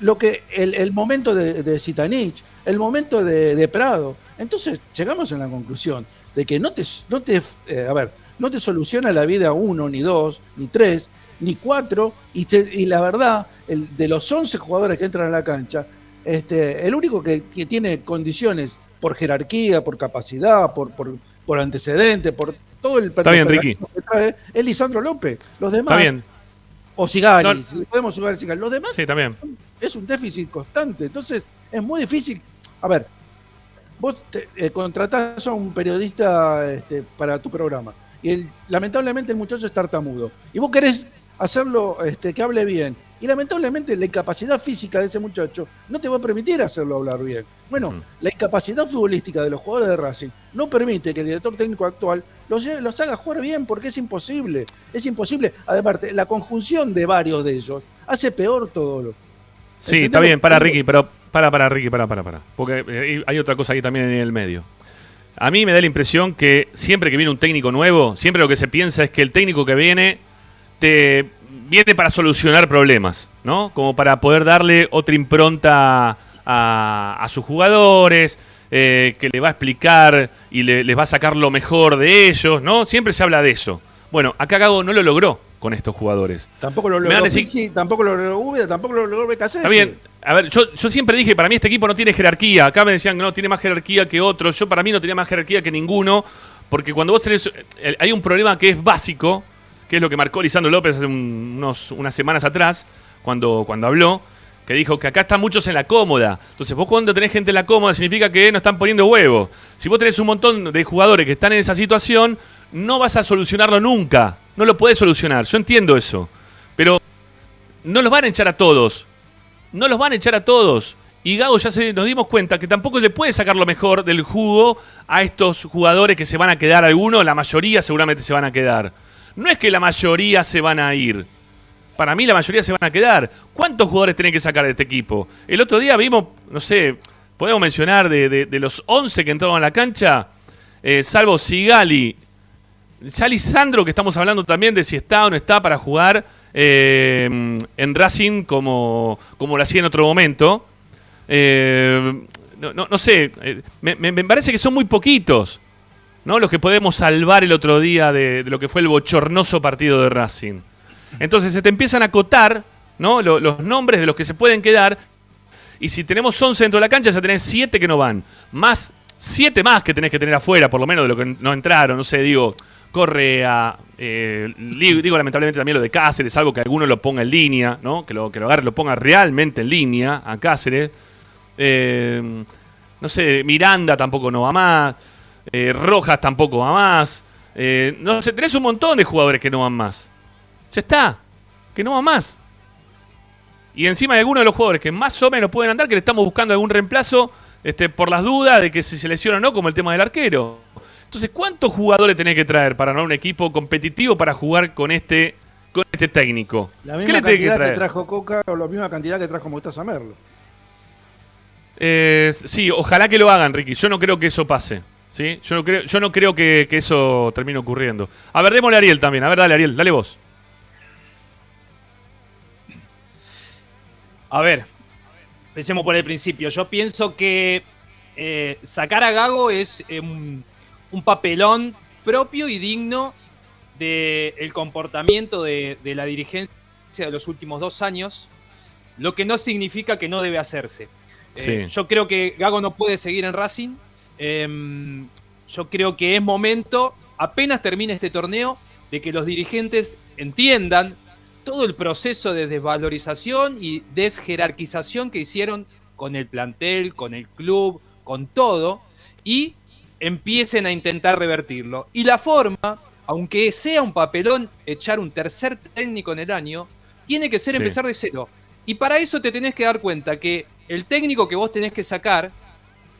[SPEAKER 7] lo que el, momento de, de Zitanich, el momento de, de Prado. Entonces llegamos a la conclusión de que no te, no te eh, a ver, no te soluciona la vida uno, ni dos, ni tres, ni cuatro, y, la verdad, el, de los 11 jugadores que entran a la cancha, este, el único que, que tiene condiciones por jerarquía, por capacidad, por, por, por antecedente, por todo el
[SPEAKER 2] Está bien, Ricky.
[SPEAKER 7] que trae, es Lisandro López. Los demás,
[SPEAKER 2] está bien.
[SPEAKER 7] o Sigali,
[SPEAKER 2] No.
[SPEAKER 7] si le podemos jugar a Sigali. Los demás
[SPEAKER 2] Sí, también.
[SPEAKER 7] es un déficit constante. Entonces, es muy difícil. A ver, vos te, eh, contratás a un periodista este, para tu programa y el- lamentablemente el muchacho es tartamudo y vos querés hacerlo este, que hable bien y lamentablemente la incapacidad física de ese muchacho no te va a permitir hacerlo hablar bien. Bueno, la incapacidad futbolística de los jugadores de Racing no permite que el director técnico actual los, los haga jugar bien porque es imposible. Es imposible. Además, la conjunción de varios de ellos hace peor todo lo,
[SPEAKER 2] Sí,
[SPEAKER 7] ¿Entendés
[SPEAKER 2] está bien, para? Ricky, pero para, para Ricky, para, para, para. Porque eh, hay otra cosa ahí también en el medio. A mí me da la impresión que siempre que viene un técnico nuevo, siempre lo que se piensa es que el técnico que viene te viene para solucionar problemas, ¿no? Como para poder darle otra impronta a, a sus jugadores, eh, que le va a explicar y le- les va a sacar lo mejor de ellos, ¿no? Siempre se habla de eso. Bueno, acá Gago no lo logró con estos jugadores.
[SPEAKER 7] Tampoco lo logró
[SPEAKER 2] a decir-
[SPEAKER 7] Pizzi, tampoco lo logró Úbeda, tampoco lo logró BKC.
[SPEAKER 2] Está bien, A ver, yo, yo siempre dije, para mí este equipo no tiene jerarquía. Acá me decían que no, tiene más jerarquía que otros. Yo para mí no tenía más jerarquía que ninguno. Porque cuando vos tenés... eh, Hay un problema que es básico, que es lo que marcó Lisandro López hace un- unos, unas semanas atrás, cuando, cuando habló, que dijo que acá están muchos en la cómoda. Entonces vos cuando tenés gente en la cómoda significa que no están poniendo huevo. Si vos tenés un montón de jugadores que están en esa situación, no vas a solucionarlo nunca. No lo podés solucionar. Yo entiendo eso. Pero no los van a echar a todos. No los van a echar a todos. Y Gago ya nos dimos cuenta que tampoco le puede sacar lo mejor del jugo a estos jugadores que se van a quedar algunos, la mayoría seguramente se van a quedar. No es que la mayoría se van a ir. Para mí la mayoría se van a quedar. ¿Cuántos jugadores tienen que sacar de este equipo? El otro día vimos, no sé, podemos mencionar de, los 11 que entraban a la cancha, eh, salvo Sigali, ya Lisandro, que estamos hablando también de si está o no está para jugar eh, en Racing como, como lo hacía en otro momento. Eh, no, sé, me parece que son muy poquitos ¿no? los que podemos salvar el otro día de, lo que fue el bochornoso partido de Racing. Entonces se te empiezan a acotar ¿no? Lo- los nombres de los que se pueden quedar. Y si tenemos 11 dentro de la cancha, ya tenés 7 que no van. Más 7 más que tenés que tener afuera, por lo menos de lo que no entraron. No sé, digo, Correa, eh, digo lamentablemente también lo de Cáceres, algo que alguno lo ponga en línea, ¿no? Que lo, que lo agarre, lo ponga realmente en línea a Cáceres. Eh, no sé, Miranda tampoco no va más. Eh, Rojas tampoco va más. eh, no sé, tenés un montón de jugadores que no van más. Ya está, que no van más. Y encima hay algunos de los jugadores que más o menos pueden andar, que le estamos buscando algún reemplazo este, por las dudas de que si se lesiona o no, como el tema del arquero. Entonces, ¿cuántos jugadores tenés que traer para armar un equipo competitivo para jugar con este, con este técnico?
[SPEAKER 7] La
[SPEAKER 2] ¿Qué
[SPEAKER 7] misma
[SPEAKER 2] le tenés que
[SPEAKER 7] cantidad que,
[SPEAKER 2] traer?
[SPEAKER 7] trajo Coca o la misma cantidad que trajo Mostaza Merlo.
[SPEAKER 2] Eh, sí, ojalá que lo hagan, Ricky. Yo no creo que eso pase. ¿Sí? Yo no creo, yo no creo que, que eso termine ocurriendo. A ver, démosle a Ariel también. A ver, dale, Ariel, dale vos.
[SPEAKER 6] A ver, empecemos por el principio. Yo pienso que eh, sacar a Gago es eh, un, un papelón propio y digno del comportamiento de, de la dirigencia de los últimos dos años, lo que no significa que no debe hacerse. Eh,
[SPEAKER 2] Sí.
[SPEAKER 6] yo creo que Gago no puede seguir en Racing. Em, yo creo que es momento, apenas termine este torneo, de que los dirigentes entiendan todo el proceso de desvalorización y desjerarquización que hicieron con el plantel, con el club, con todo, y empiecen a intentar revertirlo. Y la forma, aunque sea un papelón echar un tercer técnico en el año, tiene que ser
[SPEAKER 2] Sí.
[SPEAKER 6] empezar de cero. Y para eso te tenés que dar cuenta que el técnico que vos tenés que sacar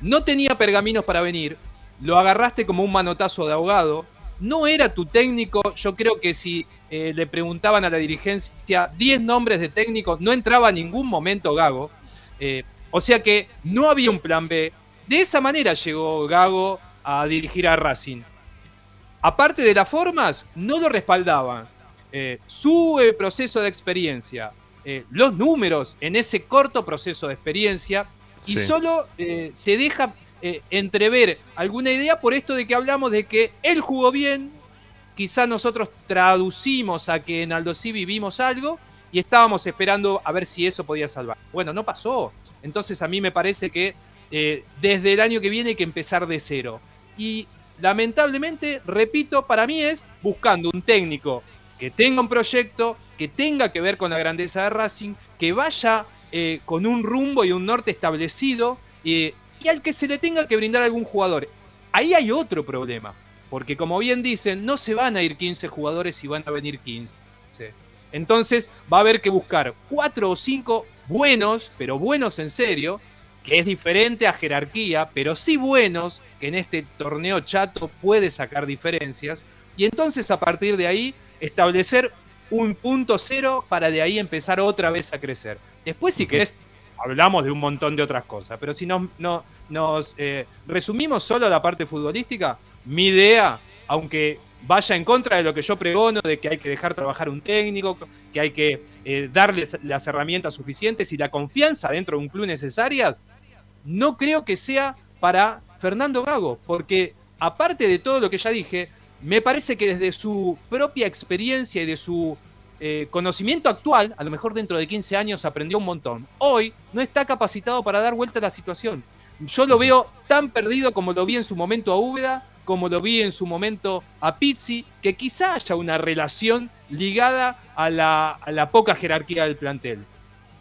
[SPEAKER 6] no tenía pergaminos para venir, lo agarraste como un manotazo de ahogado, no era tu técnico, yo creo que si eh, le preguntaban a la dirigencia 10 nombres de técnicos, no entraba en ningún momento Gago, Eh, o sea que no había un plan B. De esa manera llegó Gago a dirigir a Racing. Aparte de las formas, no lo respaldaban. Eh, su proceso de experiencia, los números en ese corto proceso de experiencia, y
[SPEAKER 2] Sí.
[SPEAKER 6] solo eh, se deja eh, entrever alguna idea por esto de que hablamos de que él jugó bien, quizá nosotros traducimos a que en Aldo Civi vimos algo y estábamos esperando a ver si eso podía salvar. Bueno, no pasó. Entonces a mí me parece que eh, desde el año que viene hay que empezar de cero. Y lamentablemente, repito, para mí es buscando un técnico que tenga un proyecto, que tenga que ver con la grandeza de Racing, que vaya eh, con un rumbo y un norte establecido eh, y al que se le tenga que brindar algún jugador. Ahí hay otro problema, porque como bien dicen, no se van a ir 15 jugadores y van a venir 15. Entonces va a haber que buscar cuatro o cinco buenos, pero buenos en serio, que es diferente a jerarquía, pero sí buenos, que en este torneo chato puede sacar diferencias, y entonces a partir de ahí establecer un punto cero para de ahí empezar otra vez a crecer. Después si querés, hablamos de un montón de otras cosas, pero si nos, no, nos eh, resumimos solo a la parte futbolística, mi idea, aunque vaya en contra de lo que yo pregono, de que hay que dejar trabajar un técnico, que hay que eh, darles las herramientas suficientes y la confianza dentro de un club necesaria, no creo que sea para Fernando Gago, porque aparte de todo lo que ya dije, me parece que desde su propia experiencia y de su eh, conocimiento actual, a lo mejor dentro de 15 años aprendió un montón. Hoy no está capacitado para dar vuelta a la situación. Yo lo veo tan perdido como lo vi en su momento a Úbeda, como lo vi en su momento a Pizzi, que quizá haya una relación ligada a la, a la poca jerarquía del plantel.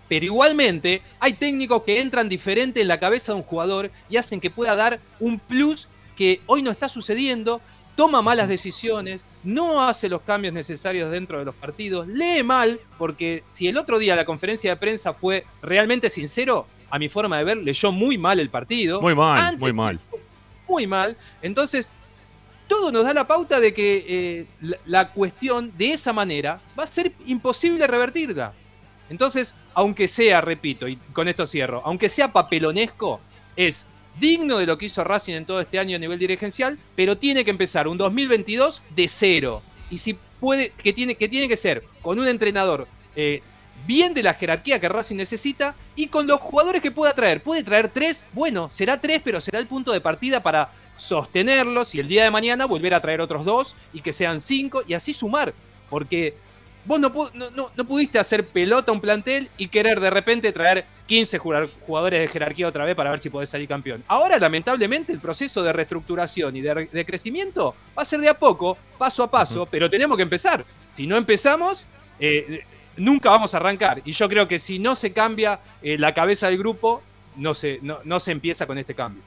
[SPEAKER 6] Pero igualmente hay técnicos que entran diferente en la cabeza de un jugador y hacen que pueda dar un plus que hoy no está sucediendo, toma malas decisiones, no hace los cambios necesarios dentro de los partidos, lee mal, porque si el otro día la conferencia de prensa fue realmente sincero, a mi forma de ver, leyó muy mal el partido.
[SPEAKER 2] Muy mal,
[SPEAKER 6] Antes-
[SPEAKER 2] muy mal.
[SPEAKER 6] Muy mal. Entonces, todo nos da la pauta de que eh, la, la cuestión de esa manera va a ser imposible revertirla. Entonces, aunque sea, repito, y con esto cierro, aunque sea papelonesco, es digno de lo que hizo Racing en todo este año a nivel dirigencial, pero tiene que empezar un 2022 de cero. Y si puede, que tiene que, ser con un entrenador eh, bien de la jerarquía que Racing necesita y con los jugadores que pueda traer. Puede traer tres, bueno, será tres, pero será el punto de partida para sostenerlos y el día de mañana volver a traer otros dos y que sean cinco y así sumar. Porque vos no, no, no- no pudiste hacer pelota a un plantel y querer de repente traer 15 jugar- jugadores de jerarquía otra vez para ver si podés salir campeón. Ahora, lamentablemente, el proceso de reestructuración y de, re- de crecimiento va a ser de a poco, paso a paso, pero tenemos que empezar. Si no empezamos, eh, nunca vamos a arrancar. Y yo creo que si no se cambia eh, la cabeza del grupo, no se, no, no se empieza con este cambio.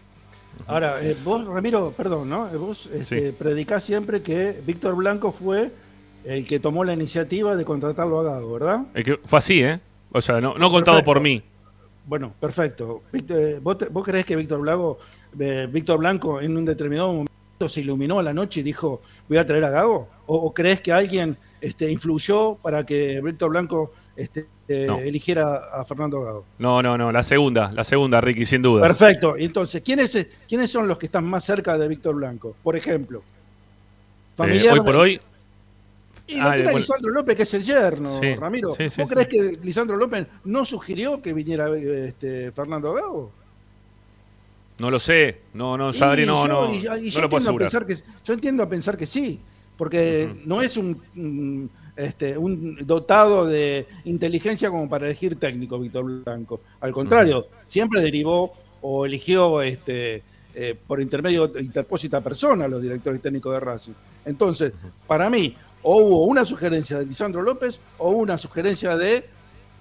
[SPEAKER 7] Ahora, eh, vos, Ramiro, perdón, ¿no? Eh, Vos este,
[SPEAKER 2] Sí.
[SPEAKER 7] predicás siempre que Víctor Blanco fue el que tomó la iniciativa de contratarlo a Gago, ¿verdad?
[SPEAKER 2] Es que fue así, ¿eh? O sea, no, no contado
[SPEAKER 7] Perfecto.
[SPEAKER 2] por mí.
[SPEAKER 7] Bueno, perfecto. Eh, ¿vos, te- vos creés que Víctor Blanco, eh, Víctor Blanco en un determinado momento se iluminó a la noche y dijo, voy a traer a Gago? ¿O, o crees que alguien este, influyó para que Víctor Blanco este, eh,
[SPEAKER 2] No.
[SPEAKER 7] eligiera a Fernando Gago?
[SPEAKER 2] No, no, no. La segunda, la segunda, Ricky, sin duda.
[SPEAKER 7] Perfecto. Y Entonces, ¿quiénes, ¿quiénes son los que están más cerca de Víctor Blanco? Por ejemplo.
[SPEAKER 2] Eh, hoy por hoy,
[SPEAKER 7] Y lo
[SPEAKER 2] Ah,
[SPEAKER 7] tiene
[SPEAKER 2] bueno.
[SPEAKER 7] Lisandro López, que es el yerno,
[SPEAKER 2] Sí,
[SPEAKER 7] Ramiro.
[SPEAKER 2] sí, sí,
[SPEAKER 7] ¿Vos crees que Lisandro López no sugirió que viniera este, Fernando Gago?
[SPEAKER 2] no lo sé. No, no, Sabri, no,
[SPEAKER 7] yo-
[SPEAKER 2] no.
[SPEAKER 7] y yo- y
[SPEAKER 2] no
[SPEAKER 7] yo
[SPEAKER 2] lo puedo
[SPEAKER 7] entiendo a
[SPEAKER 2] asegurar.
[SPEAKER 7] pensar que, yo entiendo a pensar que sí, porque no es un, un, este, un dotado de inteligencia como para elegir técnico Víctor Blanco. Al contrario, siempre derivó o eligió este, eh, por intermedio interpósita persona a los directores técnicos de Racing. Entonces, para mí, o hubo una sugerencia de Lisandro López o una sugerencia de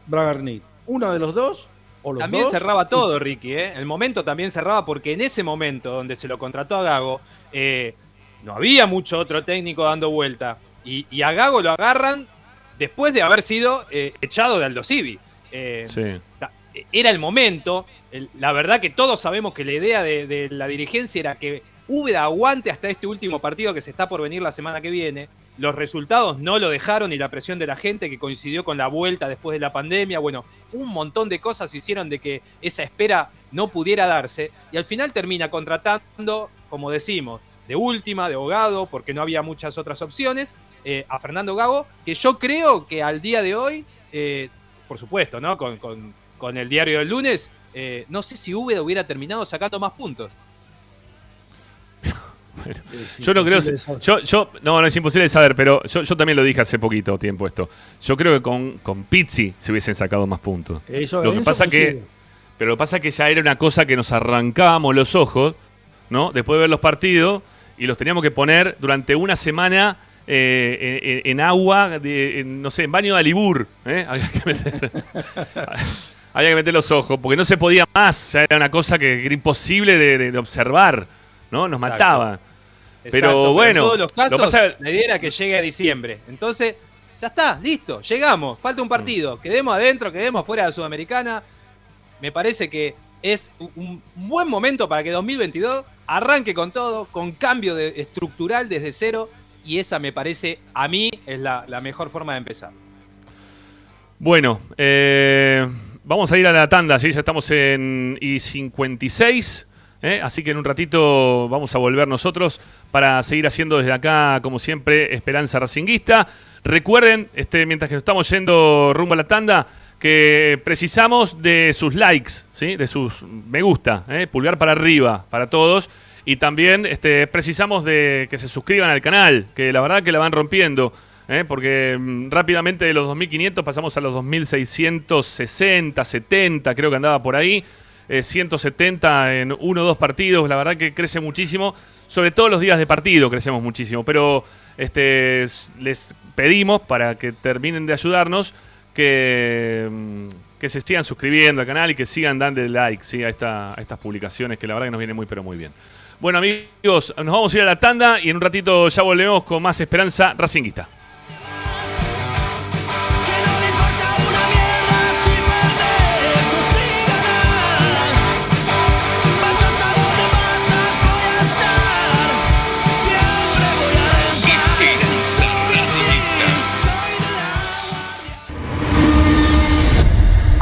[SPEAKER 7] Bragarnit. Uno de los dos, o los
[SPEAKER 6] También
[SPEAKER 7] dos.
[SPEAKER 6] cerraba todo, Ricky. ¿eh? El momento también cerraba porque en ese momento donde se lo contrató a Gago, eh, no había mucho otro técnico dando vuelta. Y, y a Gago lo agarran después de haber sido eh, echado de Aldo Civi. Eh,
[SPEAKER 2] Sí.
[SPEAKER 6] Era el momento. el- la verdad que todos sabemos que la idea de, de la dirigencia era que Úbeda aguante hasta este último partido que se está por venir la semana que viene. Los resultados no lo dejaron y la presión de la gente que coincidió con la vuelta después de la pandemia. Bueno, un montón de cosas hicieron de que esa espera no pudiera darse y al final termina contratando, como decimos, de última, de abogado, porque no había muchas otras opciones, eh, a Fernando Gago, que yo creo que al día de hoy, eh, por supuesto, ¿no? Con, el diario del lunes, eh, no sé si Úbeda hubiera terminado sacando más puntos.
[SPEAKER 2] Yo no creo.
[SPEAKER 7] imposible de saber.
[SPEAKER 2] Yo, yo, no, no es imposible de saber, pero yo, yo también lo dije hace poquito tiempo esto. Yo creo que con, con Pizzi se hubiesen sacado más puntos.
[SPEAKER 7] Eso-
[SPEAKER 2] Lo que
[SPEAKER 7] eso
[SPEAKER 2] pasa que-. Pero lo que pasa es que ya era una cosa que nos arrancábamos los ojos, ¿no? Después de ver los partidos y los teníamos que poner durante una semana eh, en, agua, de, en, no sé, en baño de alibur. ¿eh? Había que meter. Había que meter los ojos, porque no se podía más. Ya era una cosa que era imposible de, de- de observar, ¿no? Nos
[SPEAKER 6] Exacto.
[SPEAKER 2] mataba. Pero bueno,
[SPEAKER 6] en todos los
[SPEAKER 2] lo
[SPEAKER 6] casos,
[SPEAKER 2] pasa-
[SPEAKER 6] la idea era que llegue a diciembre. Entonces, ya está, listo, llegamos. Falta un partido. Quedemos adentro, quedemos fuera de la Sudamericana. Me parece que es un un buen momento para que 2022 arranque con todo, con cambio de, estructural desde cero. Y esa me parece, a mí, es la, la mejor forma de empezar.
[SPEAKER 2] Bueno, eh, vamos a ir a la tanda, ¿sí? ya estamos en I56, ¿eh? así que en un ratito vamos a volver nosotros para seguir haciendo desde acá, como siempre, Esperanza Racinguista. Recuerden, este, mientras que nos estamos yendo rumbo a la tanda, que precisamos de sus likes, ¿sí? de sus me gusta, ¿eh? pulgar para arriba para todos. Y también este, precisamos de que se suscriban al canal, que la verdad que la van rompiendo. ¿eh? porque mm, rápidamente de los 2.500 pasamos a los 2.660, 70, creo que andaba por ahí. Eh, 170 en uno o dos partidos, la verdad que crece muchísimo, sobre todo los días de partido crecemos muchísimo, pero este, les pedimos para que terminen de ayudarnos que, mm, que se sigan suscribiendo al canal y que sigan dando like ¿sí? a, a estas publicaciones que la verdad que nos viene muy pero muy bien. Bueno amigos, nos vamos a ir a la tanda y en un ratito ya volvemos con más esperanza racinguista.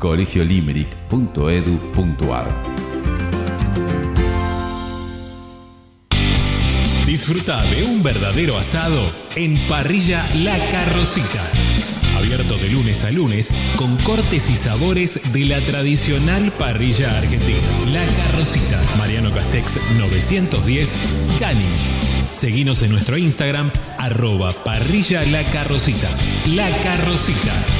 [SPEAKER 5] colegiolimerick.edu.ar
[SPEAKER 8] Disfruta de un verdadero asado en Parrilla La Carrocita. Abierto de lunes a lunes con cortes y sabores de la tradicional parrilla argentina. La Carrocita, Mariano Castex 910, Cani. Seguinos en nuestro Instagram, arroba parrilla La Carrocita. La Carrocita.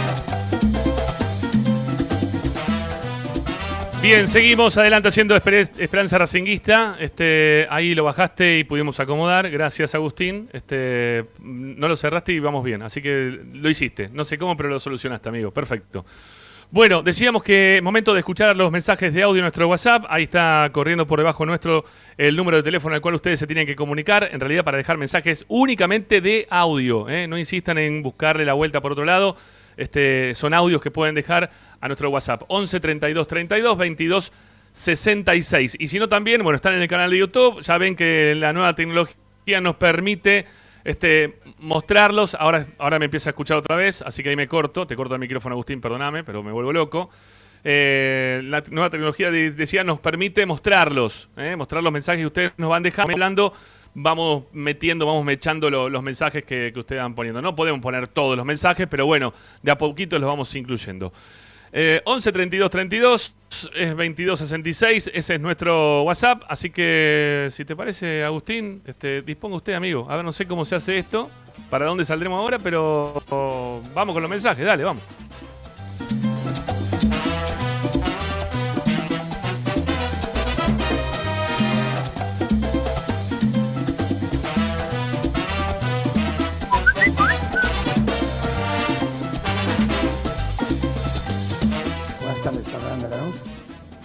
[SPEAKER 2] Bien, seguimos adelante haciendo Esper- Esperanza Racinguista. Este, ahí lo bajaste y pudimos acomodar. Gracias, Agustín. Este, no lo cerraste y vamos bien. Así que lo hiciste. No sé cómo, pero lo solucionaste, amigo. Perfecto. Bueno, decíamos que momento de escuchar los mensajes de audio en nuestro WhatsApp. Ahí está corriendo por debajo nuestro el número de teléfono al cual ustedes se tienen que comunicar. En realidad, para dejar mensajes únicamente de audio. ¿eh? No insistan en buscarle la vuelta por otro lado. Este, son audios que pueden dejar a nuestro WhatsApp 11 32 32 22 66. Y si no, también, bueno, están en el canal de YouTube. Ya ven que la nueva tecnología nos permite este, mostrarlos. Ahora, ahora me empieza a escuchar otra vez, así que ahí me corto. Te corto el micrófono, Agustín, perdóname, pero me vuelvo loco. Eh, la nueva tecnología, de- decía, nos permite mostrarlos, ¿eh? mostrar los mensajes que ustedes nos van dejando. Hablando, vamos metiendo, vamos mechando lo- los mensajes que, que ustedes van poniendo. No podemos poner todos los mensajes, pero bueno, de a poquito los vamos incluyendo. Eh, 11 32 32 es 22 66, ese es nuestro WhatsApp. Así que, si te parece, Agustín, este, disponga usted, amigo. A ver, no sé cómo se hace esto, para dónde saldremos ahora, pero vamos con los mensajes, dale, vamos.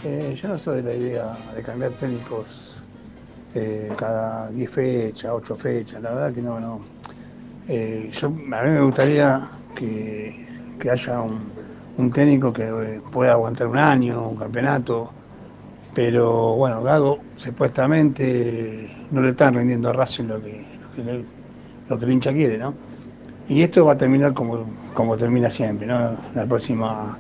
[SPEAKER 9] Eh, yo no soy de la idea de cambiar técnicos eh, cada 10 fechas, 8 fechas, la verdad que no, no. Eh, yo, a mí me gustaría que, que haya un, un técnico que pueda aguantar un año, un campeonato, pero bueno, Gago supuestamente no le están rindiendo a Racing lo que, lo lo que el hincha quiere, ¿no? Y esto va a terminar como, como termina siempre, ¿no? La próxima,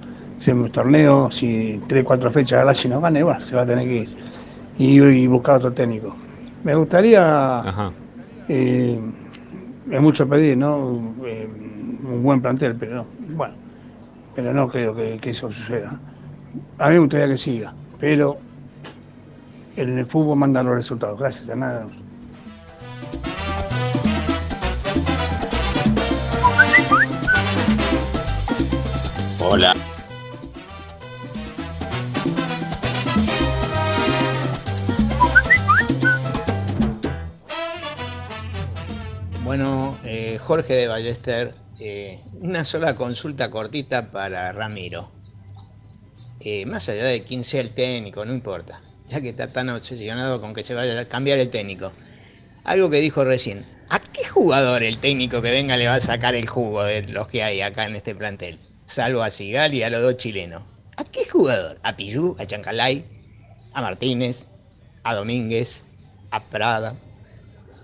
[SPEAKER 9] un torneo, si 3, 4 fechas Racing no gana, y bueno, se va a tener que ir. Y, y buscar otro técnico. Me gustaría, eh, es mucho pedir, ¿no? Eh, un buen plantel, pero no, bueno, pero no creo que, que eso suceda. A mí me gustaría que siga, pero en el fútbol mandan los resultados. Gracias, Hernán.
[SPEAKER 10] Hola. Bueno, eh, Jorge de Ballester, eh, una sola consulta cortita para Ramiro. Eh, más allá de quién sea el técnico, no importa, ya que está tan obsesionado con que se vaya a cambiar el técnico. Algo que dijo recién, ¿a qué jugador el técnico que venga le va a sacar el jugo de los que hay acá en este plantel? Salvo a Sigal y a los dos chilenos. ¿A qué jugador? ¿A Pillú? ¿A Chancalay? ¿A Martínez? ¿A Domínguez? ¿A Prada?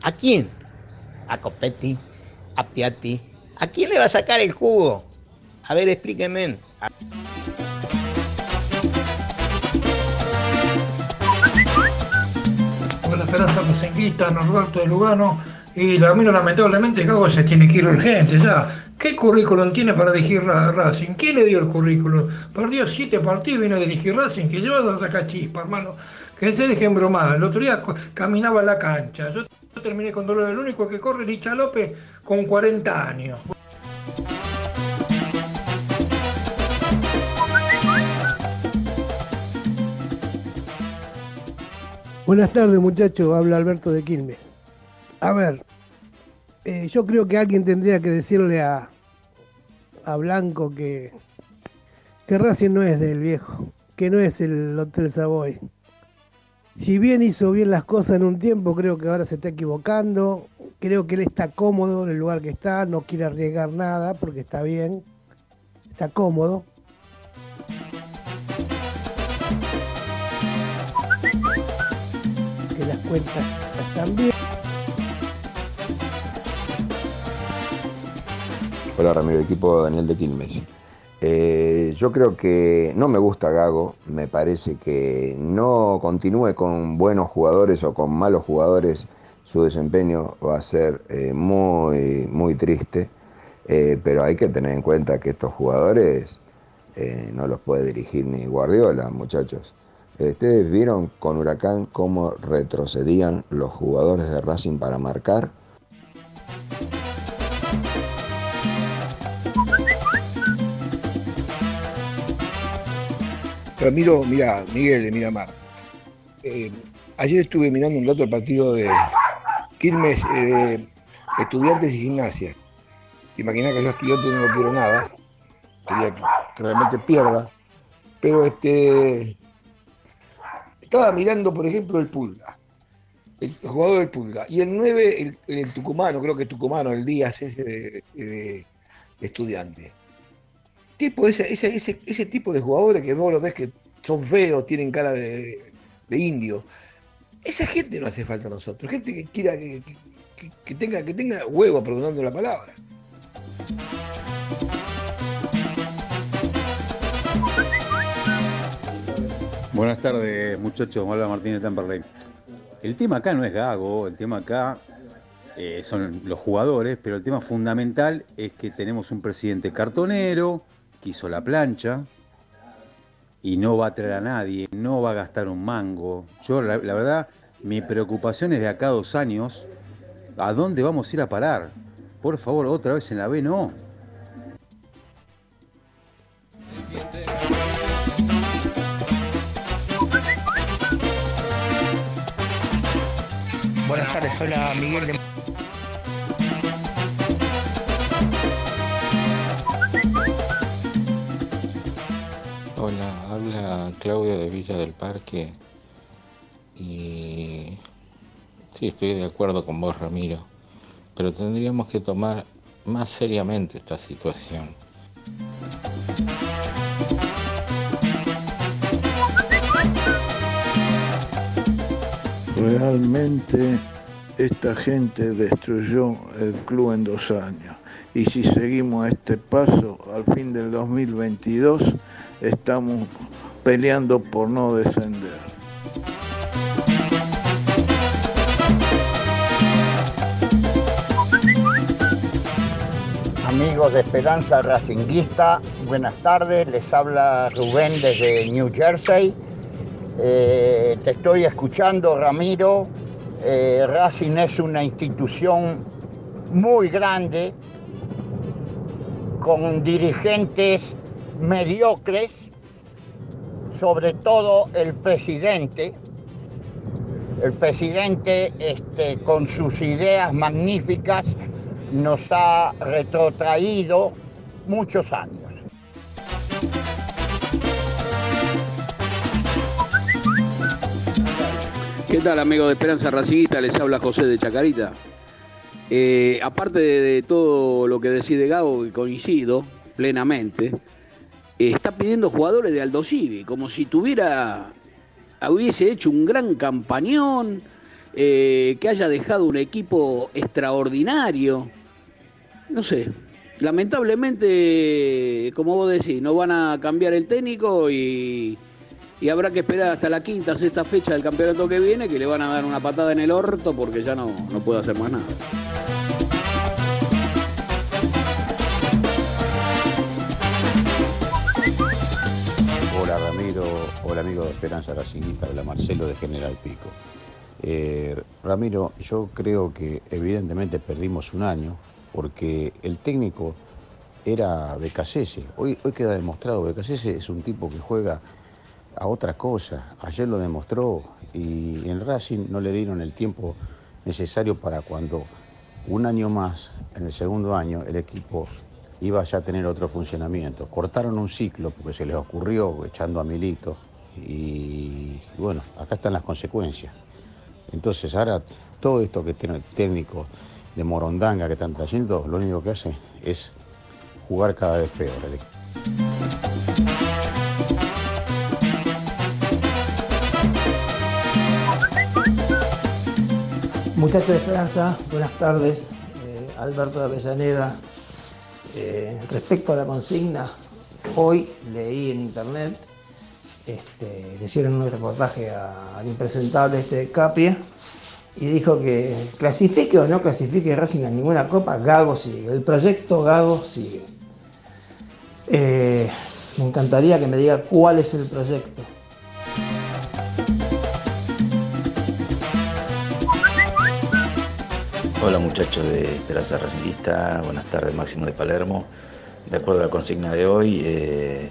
[SPEAKER 10] ¿A quién? ¿A Copetti? ¿A Piatti? ¿A quién le va a sacar el jugo? A ver, explíquenme.
[SPEAKER 11] Con la esperanza racinguista, Norberto de Lugano, y la miro lamentablemente Gago se tiene que ir urgente ya. ¿Qué currículum tiene para dirigir Ra- Racing? ¿Quién le dio el currículum? Perdió siete partidos vino a dirigir Racing, que lleva a sacar chispa, hermano. Que se dejen bromar. El otro día caminaba en la cancha. Yo terminé con dolor. El único que corre es Licha López con 40 años.
[SPEAKER 12] Buenas tardes muchachos, habla Alberto de Quilmes. A ver, eh, yo creo que alguien tendría que decirle a, a Blanco que, que Racing no es del viejo, que no es el Hotel Savoy. Si bien hizo bien las cosas en un tiempo, creo que ahora se está equivocando. Creo que él está cómodo en el lugar que está, no quiere arriesgar nada porque está bien, está cómodo. Que las cuentas están bien.
[SPEAKER 13] Hola Ramiro, equipo Daniel de Quilmes. Eh, yo creo que no me gusta Gago, me parece que no continúe con buenos jugadores o con malos jugadores, su desempeño va a ser eh, muy, muy triste, Eh, pero hay que tener en cuenta que estos jugadores no los puede dirigir ni Guardiola, muchachos. Ustedes vieron con Huracán cómo retrocedían los jugadores de Racing para marcar.
[SPEAKER 14] Ramiro, mira, Miguel de Miramar. Eh, ayer estuve mirando un rato el partido de Quilmes, eh, Estudiantes y Gimnasia. Te que yo estudiante no lo quiero nada. Quería que realmente pierda. Pero este. Estaba mirando, por ejemplo, el Pulga. El jugador del Pulga. Y el 9, el, el tucumano, creo que tucumano, el Díaz ese de estudiante. Ese, tipo de jugadores que vos lo ves que son feos, tienen cara de, de indio. Esa gente no hace falta a nosotros. Gente que quiera que, tenga, que tenga huevo, perdonando la palabra.
[SPEAKER 15] Buenas tardes, muchachos. Hola Martín de Temperley. El tema acá no es Gago, el tema acá eh, son los jugadores, pero el tema fundamental es que tenemos un presidente cartonero que hizo la plancha y no va a traer a nadie, no va a gastar un mango. Yo, la, verdad, mi preocupación es de acá a dos años, ¿a dónde vamos a ir a parar? Por favor, otra vez en la B, no.
[SPEAKER 16] Buenas tardes, hola Miguel de...
[SPEAKER 17] Claudio de Villa del Parque y sí, estoy de acuerdo con vos, Ramiro, pero tendríamos que tomar más seriamente esta situación.
[SPEAKER 18] Realmente esta gente destruyó el club en dos años. Y si seguimos este paso, al fin del 2022 estamos peleando por no descender.
[SPEAKER 19] Amigos de Esperanza Racinguista, buenas tardes. Les habla Rubén desde New Jersey. Eh, te estoy escuchando, Ramiro. Eh, Racing es una institución muy grande, con dirigentes mediocres, sobre todo el presidente. El presidente, este, con sus ideas magníficas, nos ha retrotraído muchos años.
[SPEAKER 20] ¿Qué tal amigos de Esperanza Raciguita? Les habla José de Chacarita. Eh, aparte de, todo lo que decide Gago, que coincido plenamente, está pidiendo jugadores de Aldo Civi, como si tuviera, hubiese hecho un gran campañón, eh, que haya dejado un equipo extraordinario. No sé, lamentablemente, como vos decís, no van a cambiar el técnico y, y habrá que esperar hasta la quinta, sexta fecha del campeonato que viene, que le van a dar una patada en el orto porque ya no, no puede hacer más nada.
[SPEAKER 21] Ramiro, hola amigo de Esperanza Racingista, hola Marcelo de General Pico. Eh, Ramiro, yo creo que evidentemente perdimos un año porque el técnico era Becasese. Hoy, hoy queda demostrado, Becasese es un tipo que juega a otra cosa. Ayer lo demostró y en Racing no le dieron el tiempo necesario para cuando un año más, en el segundo año, el equipo iba ya a tener otro funcionamiento. Cortaron un ciclo porque se les ocurrió echando a Milito y bueno, acá están las consecuencias. Entonces ahora todo esto que tiene el técnico de Morondanga que están trayendo, lo único que hace es jugar cada vez peor.
[SPEAKER 22] Muchachos de Esperanza, buenas tardes. Eh, Alberto de Avellaneda. Eh, respecto a la consigna, hoy leí en internet, este, le hicieron un reportaje al impresentable este de Capria y dijo que clasifique o no clasifique Racing a ninguna copa, Gago sigue. El proyecto Gago sigue. Eh, me encantaría que me diga cuál es el proyecto.
[SPEAKER 23] Hola muchachos de Esperanza Racingista, buenas tardes Máximo de Palermo. De acuerdo a la consigna de hoy, eh,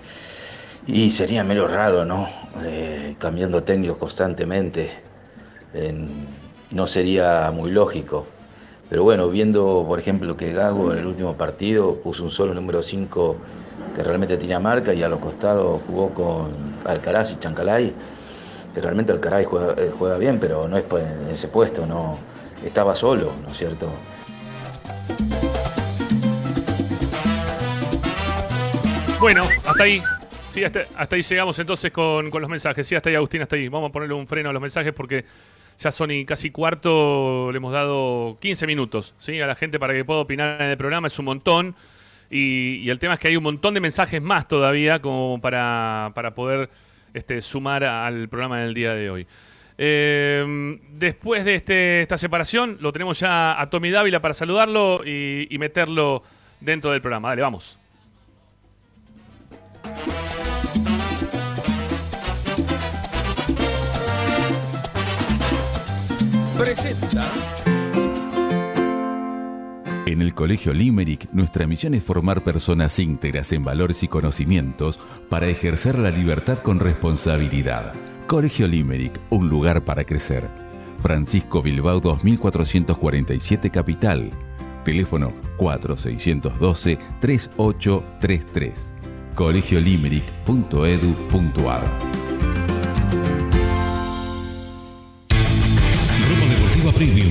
[SPEAKER 23] Y sería medio raro, ¿no? Eh, cambiando técnicos constantemente. En- no sería muy lógico. Pero bueno, viendo, por ejemplo, que Gago en el último partido puso un solo número 5 que realmente tenía marca y a los costados jugó con Alcaraz y Chancalay, que realmente Alcaraz juega, eh, juega bien, pero no es en ese puesto, no estaba solo, ¿no es cierto?
[SPEAKER 2] Bueno, hasta ahí. Sí, hasta, ahí llegamos entonces con, con los mensajes. Sí, hasta ahí, Agustín, hasta ahí. Vamos a ponerle un freno a los mensajes porque ya son y casi cuarto. Le hemos dado 15 minutos ¿sí? a la gente para que pueda opinar en el programa. Es un montón. Y, y el tema es que hay un montón de mensajes más todavía como para, para poder este, sumar al programa del día de hoy. Eh, después de este, esta separación, lo tenemos ya a Tommy Dávila para saludarlo y, y meterlo dentro del programa. Dale, vamos.
[SPEAKER 8] Presenta.
[SPEAKER 5] En el Colegio Limerick, nuestra misión es formar personas íntegras en valores y conocimientos para ejercer la libertad con responsabilidad. Colegio Limerick, un lugar para crecer. Francisco Bilbao 2447 Capital. Teléfono 4612-3833. colegiolimerick.edu.ar
[SPEAKER 8] Ropa Deportiva Premium,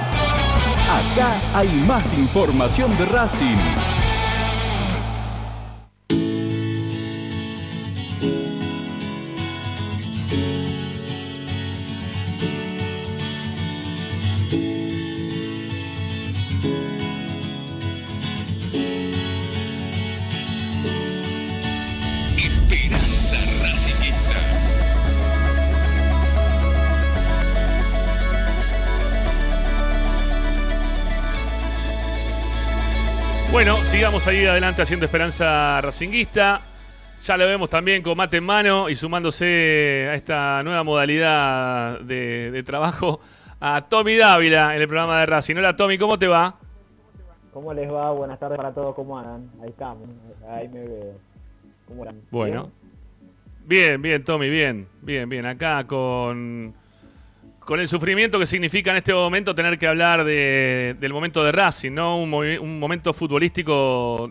[SPEAKER 24] Acá hay más información de Racing.
[SPEAKER 2] Bueno, sigamos ahí adelante haciendo Esperanza Racinguista. Ya lo vemos también con mate en mano y sumándose a esta nueva modalidad de, de trabajo a Tommy Dávila en el programa de Racing. Hola Tommy, ¿cómo te va?
[SPEAKER 25] ¿Cómo les va? Buenas tardes para todos, ¿cómo andan? Ahí estamos, ahí me veo. ¿Cómo andan?
[SPEAKER 2] Bueno. Bien, bien, Tommy, bien, bien, bien. Acá con, con el sufrimiento que significa en este momento tener que hablar de- del momento de Racing, ¿no? Un, momento futbolístico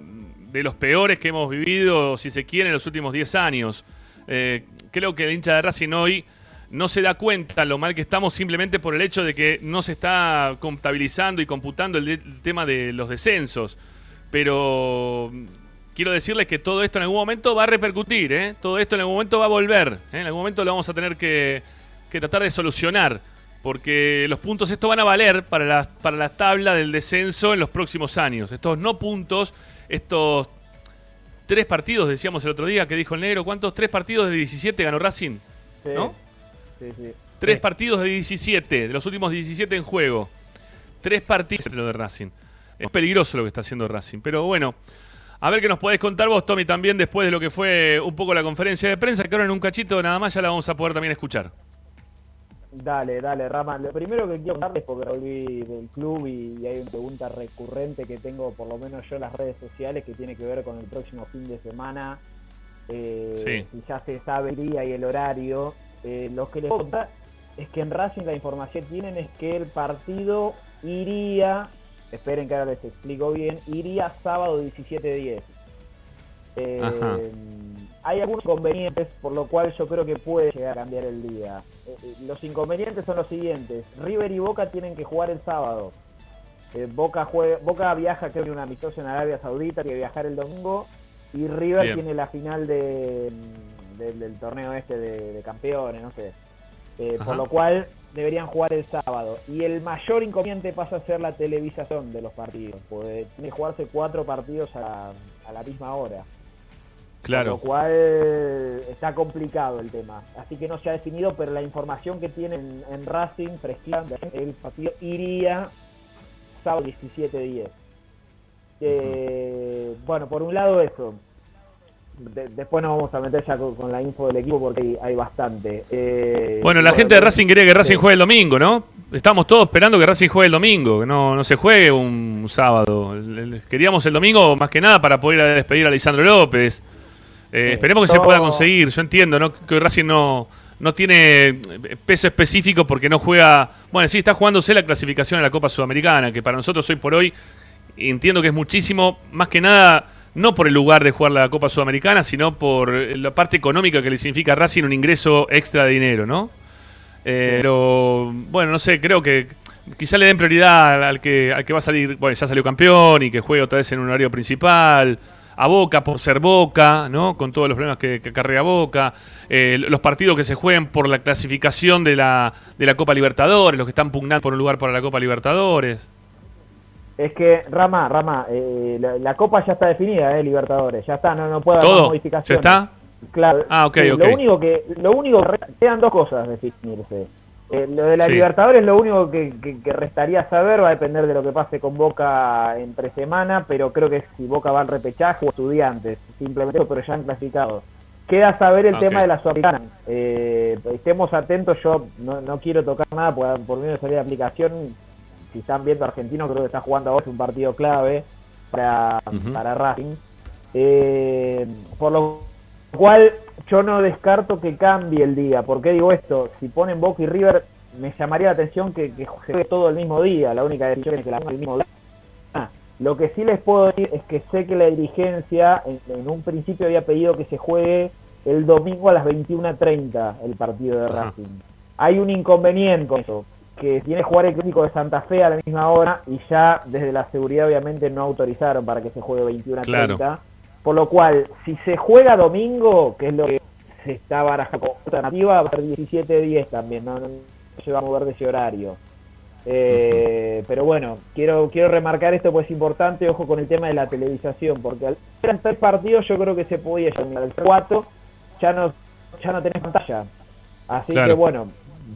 [SPEAKER 2] de los peores que hemos vivido, si se quiere, en los últimos 10 años. Eh, creo que el hincha de Racing hoy no se da cuenta lo mal que estamos simplemente por el hecho de que no se está contabilizando y computando el, tema de los descensos. Pero quiero decirles que todo esto en algún momento va a repercutir, ¿eh? Todo esto en algún momento va a volver. ¿eh? En algún momento lo vamos a tener que tratar de solucionar. Porque los puntos estos van a valer para la, para la tabla del descenso en los próximos años. Estos no puntos, estos tres partidos, decíamos el otro día, que dijo el negro, ¿cuántos? Tres partidos de 17 ganó Racing.
[SPEAKER 25] Sí,
[SPEAKER 2] ¿No?
[SPEAKER 25] Sí, sí.
[SPEAKER 2] Tres partidos de 17, de los últimos 17 en juego. Tres partidos de lo de Racing. Es peligroso lo que está haciendo Racing. Pero bueno, a ver qué nos podés contar vos, Tommy, también después de lo que fue un poco la conferencia de prensa, que ahora en un cachito nada más ya la vamos a poder también escuchar.
[SPEAKER 25] Dale, dale, Rama. Lo primero que quiero contarles, porque volví del club y, y hay una pregunta recurrente que tengo, por lo menos yo en las redes sociales, que tiene que ver con el próximo fin de semana. Eh,
[SPEAKER 2] Sí.
[SPEAKER 25] Si ya se sabe el día y el horario. Eh, lo que les contar es que en Racing la información que tienen es que el partido iría, esperen que ahora les explico bien, iría sábado 17-10. Eh, hay algunos inconvenientes, por lo cual yo creo que puede llegar a cambiar el día. Eh, los inconvenientes son los siguientes. River y Boca tienen que jugar el sábado. Eh, Boca, juega, Boca viaja, creo que un amistoso en Arabia Saudita, tiene que viajar el domingo. Y River
[SPEAKER 2] Bien.
[SPEAKER 25] tiene la final de, del, del torneo este de, de campeones, no sé. Eh, por lo cual deberían jugar el sábado. Y el mayor inconveniente pasa a ser la televisación de los partidos. Porque tiene que jugarse cuatro partidos a, a la misma hora.
[SPEAKER 2] Claro.
[SPEAKER 25] Lo cual está complicado el tema. Así que no se ha definido, pero la información que tienen en Racing, fresquita, el partido iría sábado 17-10. Eh, bueno, por un lado eso. De- después nos vamos a meter ya con, con la info del equipo porque hay, hay bastante. Eh,
[SPEAKER 2] Bueno, la gente de Racing quería que Racing
[SPEAKER 25] sí.
[SPEAKER 2] juegue el domingo, ¿no? Estamos todos esperando que Racing juegue el domingo, que no, no se juegue un sábado. Queríamos el domingo más que nada para poder despedir a Lisandro López. Eh, esperemos que se pueda conseguir. Yo entiendo, ¿no? Que Racing no, no tiene eh, peso específico porque no juega. Bueno, sí, está jugándose la clasificación a la Copa Sudamericana, que para nosotros hoy por hoy entiendo que es muchísimo, más que nada, no por el lugar de jugar la Copa Sudamericana, sino por eh, la parte económica que le significa a Racing un ingreso extra de dinero, ¿no? Eh, Pero, bueno, no sé, creo que quizá le den prioridad al que, al que va a salir, bueno, ya salió campeón y que juegue otra vez en un horario principal. A Boca por ser Boca, ¿no? Con todos los problemas que, que acarrea Boca. Eh, los partidos que se jueguen por la clasificación de la, de la Copa Libertadores, los que están pugnando por un lugar para la Copa Libertadores.
[SPEAKER 25] Es que, Rama, Rama, eh, la, la Copa ya está definida, eh, Libertadores. Ya está, no, no puede haber modificaciones.
[SPEAKER 2] ¿Ya está?
[SPEAKER 25] Claro.
[SPEAKER 2] Ah, ok,
[SPEAKER 25] sí,
[SPEAKER 2] ok.
[SPEAKER 25] Lo único que, lo único que quedan dos cosas de definirse. Eh, lo de la
[SPEAKER 2] Sí.
[SPEAKER 25] Libertadores, lo único que, que- que restaría saber va a depender de lo que pase con Boca entre semana, pero creo que si Boca va al repechaje o estudiantes, simplemente, pero ya han clasificado. Queda saber el tema de la Sudamericana. Eh, estemos atentos, yo no, no quiero tocar nada por, por medio de salir de aplicación. Si están viendo Argentino, creo que está jugando ahora un partido clave para,
[SPEAKER 2] Ujú.
[SPEAKER 25] para Racing. Eh, por lo cual yo no descarto que cambie el día. ¿Por qué digo esto? Si ponen Boca y River, me llamaría la atención que, que se juegue todo el mismo día. La única decisión es que la pongan el mismo día. Ah, lo que sí les puedo decir es que sé que la dirigencia en, en un principio había pedido que se juegue el domingo a las 21.30 el partido de
[SPEAKER 2] Ajá.
[SPEAKER 25] Racing. Hay un inconveniente con eso, que tiene que jugar el crítico de Santa Fe a la misma hora y ya desde la seguridad obviamente no autorizaron para que se juegue 21.30.
[SPEAKER 2] Claro.
[SPEAKER 25] Por lo cual, si se juega domingo, que es lo que se está barajando como alternativa, va a ser 17-10 también, no, no se va a mover de ese horario. Eh, Pero bueno, quiero quiero remarcar esto pues es importante, ojo con el tema de la televisación, porque al eran tres partidos yo creo que se podía llegar al cuatro, ya no, ya no tenés pantalla. Así
[SPEAKER 2] Claro.
[SPEAKER 25] que bueno,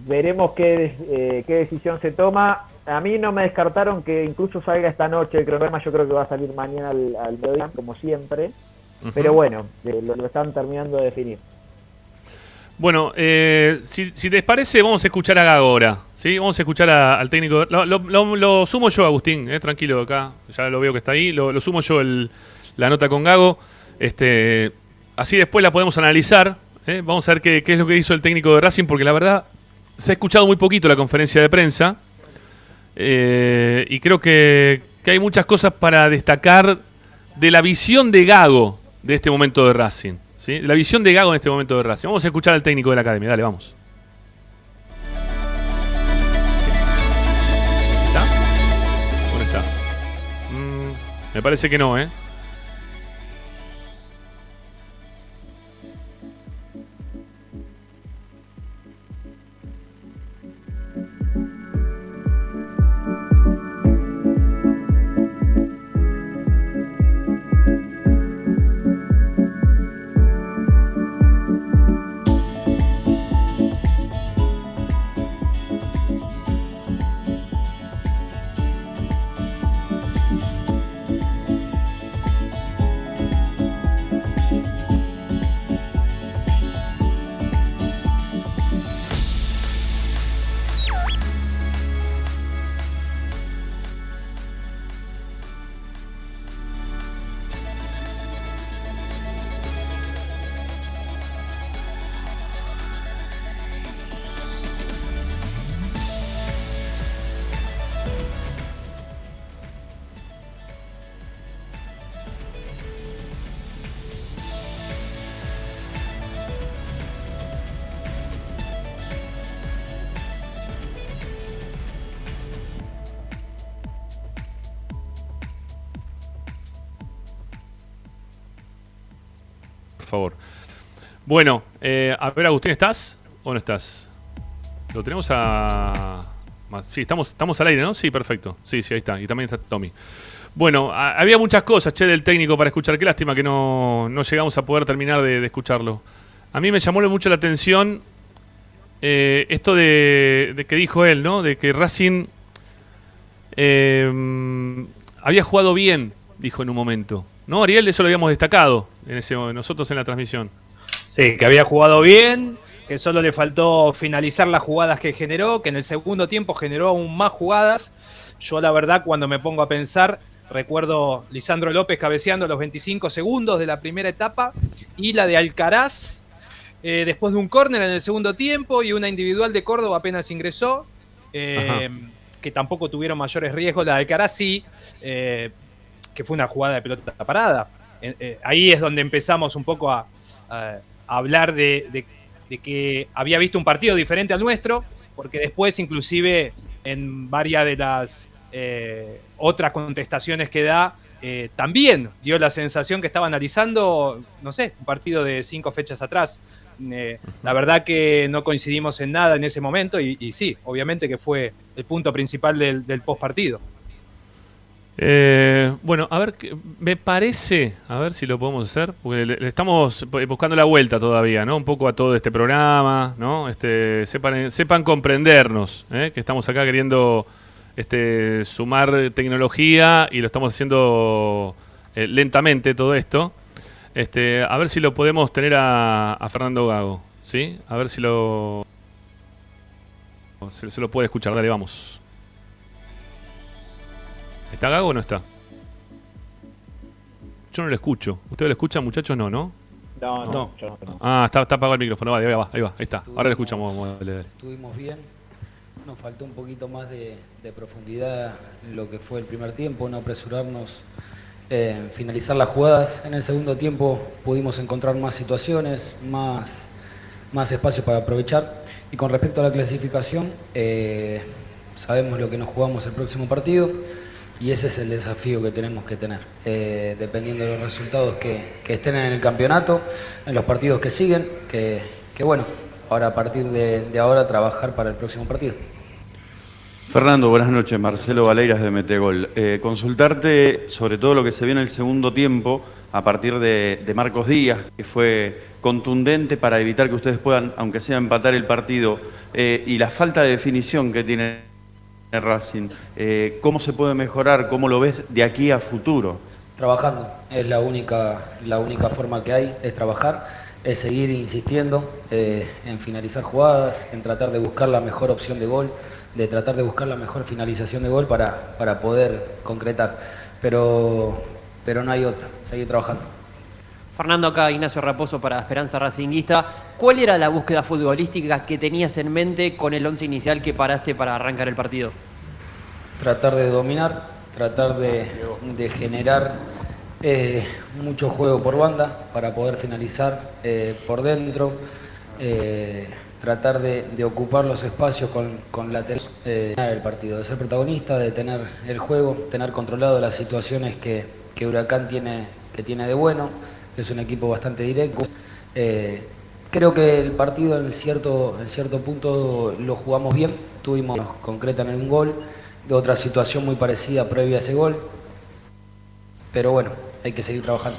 [SPEAKER 25] veremos qué, eh, qué decisión se toma. A mí no me descartaron que incluso salga esta noche el cronograma, yo creo que va a salir mañana al, al mediodía, como siempre. Pero bueno, eh, lo, lo están terminando de definir.
[SPEAKER 2] Bueno, eh, si, si te parece, vamos a escuchar a Gago ahora. ¿sí? Vamos a escuchar a- al técnico. Lo, lo- lo- lo sumo yo, Agustín, eh, tranquilo acá. Ya lo veo que está ahí. Lo, lo sumo yo el- la nota con Gago. Este, así después la podemos analizar. eh. Vamos a ver qué, qué es lo que hizo el técnico de Racing, porque la verdad se ha escuchado muy poquito la conferencia de prensa. Eh, y creo que, que hay muchas cosas para destacar de la visión de Gago de este momento de Racing. ¿sí? La visión de Gago en este momento de Racing. Vamos a escuchar al técnico de la academia. Dale, vamos. ¿Está? ¿Dónde está? Mm, me parece que no, ¿eh? Bueno, eh, a ver, Agustín, ¿estás o no estás? Lo tenemos a. Sí, estamos, estamos al aire, ¿no? Sí, perfecto. Sí, sí, ahí está. Y también está Tommy. Bueno, había muchas cosas, che, del técnico para escuchar. Qué lástima que no, no llegamos a poder terminar de, escucharlo. A mí me llamó mucho la atención eh, esto de, de que dijo él, ¿no? De que Racing eh, había jugado bien, dijo en un momento. ¿No, Ariel? Eso lo habíamos destacado en ese, nosotros en la transmisión.
[SPEAKER 6] Sí, que había jugado bien, que solo le faltó finalizar las jugadas que generó, que en el segundo tiempo generó aún más jugadas. Yo la verdad cuando me pongo a pensar, recuerdo Lisandro López cabeceando los 25 segundos de la primera etapa y la de Alcaraz eh, después de un córner en el segundo tiempo y una individual de Córdoba apenas ingresó, eh, que tampoco tuvieron mayores riesgos. La de Alcaraz sí, eh, que fue una jugada de pelota parada. Ahí es donde empezamos un poco a hablar de, de- que había visto un partido diferente al nuestro, porque después inclusive en varias de las eh, otras contestaciones que da, eh, también dio la sensación que estaba analizando, no sé, un partido de cinco fechas atrás. Eh, la verdad que no coincidimos en nada en ese momento y, y sí, obviamente que fue el punto principal del, del post partido.
[SPEAKER 2] Eh, bueno, a ver, me parece, a ver si lo podemos hacer, porque le, estamos bu- buscando la vuelta todavía, ¿no? Un poco a todo este programa, ¿no? Este, sepan, sepan comprendernos, ¿eh? que estamos acá queriendo este, sumar tecnología y lo estamos haciendo eh, lentamente todo esto. Este, a ver si lo podemos tener a, a Fernando Gago, ¿sí? A ver si lo se, se lo puede escuchar, dale, vamos. ¿Está Gago o no está? Yo no lo escucho. ¿Ustedes lo escuchan, muchachos? No, ¿no?
[SPEAKER 25] No, no, yo no, no.
[SPEAKER 2] Ah, está, está apagado el micrófono. Vale, ahí va, ahí va, ahí está. Ahora lo escuchamos. vamos, dale, dale.
[SPEAKER 26] Estuvimos bien, nos faltó un poquito más de, de profundidad en lo que fue el primer tiempo, no apresurarnos eh, en finalizar las jugadas. En el segundo tiempo pudimos encontrar más situaciones, más, más espacio para aprovechar. Y con respecto a la clasificación, eh, sabemos lo que nos jugamos el próximo partido y ese es el desafío que tenemos que tener. Eh, dependiendo de los resultados que, que estén en el campeonato, en los partidos que siguen, que, que bueno, ahora a partir de, ahora trabajar para el próximo partido.
[SPEAKER 27] Fernando, buenas noches. Marcelo Valeiras de Metegol. Eh, consultarte sobre todo lo que se vio en el segundo tiempo a partir de, de Marcos Díaz, que fue contundente para evitar que ustedes puedan, aunque sea empatar el partido, eh, y la falta de definición que tiene Racing. Eh, ¿Cómo se puede mejorar? ¿Cómo lo ves de aquí a futuro?
[SPEAKER 26] Trabajando, es la única, la única forma que hay, es trabajar, es seguir insistiendo eh, en finalizar jugadas, en tratar de buscar la mejor opción de gol, de tratar de buscar la mejor finalización de gol para, para poder concretar. Pero, pero no hay otra, seguir trabajando.
[SPEAKER 28] Fernando, acá Ignacio Raposo para Esperanza Racinguista. ¿Cuál era la búsqueda futbolística que tenías en mente con el once inicial que paraste para arrancar el partido?
[SPEAKER 26] tratar de dominar, tratar de, generar eh, mucho juego por banda para poder finalizar eh, por dentro, eh, tratar de, ocupar los espacios con, con ganar el partido, de ser protagonista, de tener el juego, tener controlado las situaciones que, que Huracán tiene, que tiene de bueno, es un equipo bastante directo. Eh, Creo que el partido en cierto, en cierto punto lo jugamos bien, tuvimos nos concretan en un gol, de otra situación muy parecida previa a ese gol, pero bueno, hay que seguir trabajando.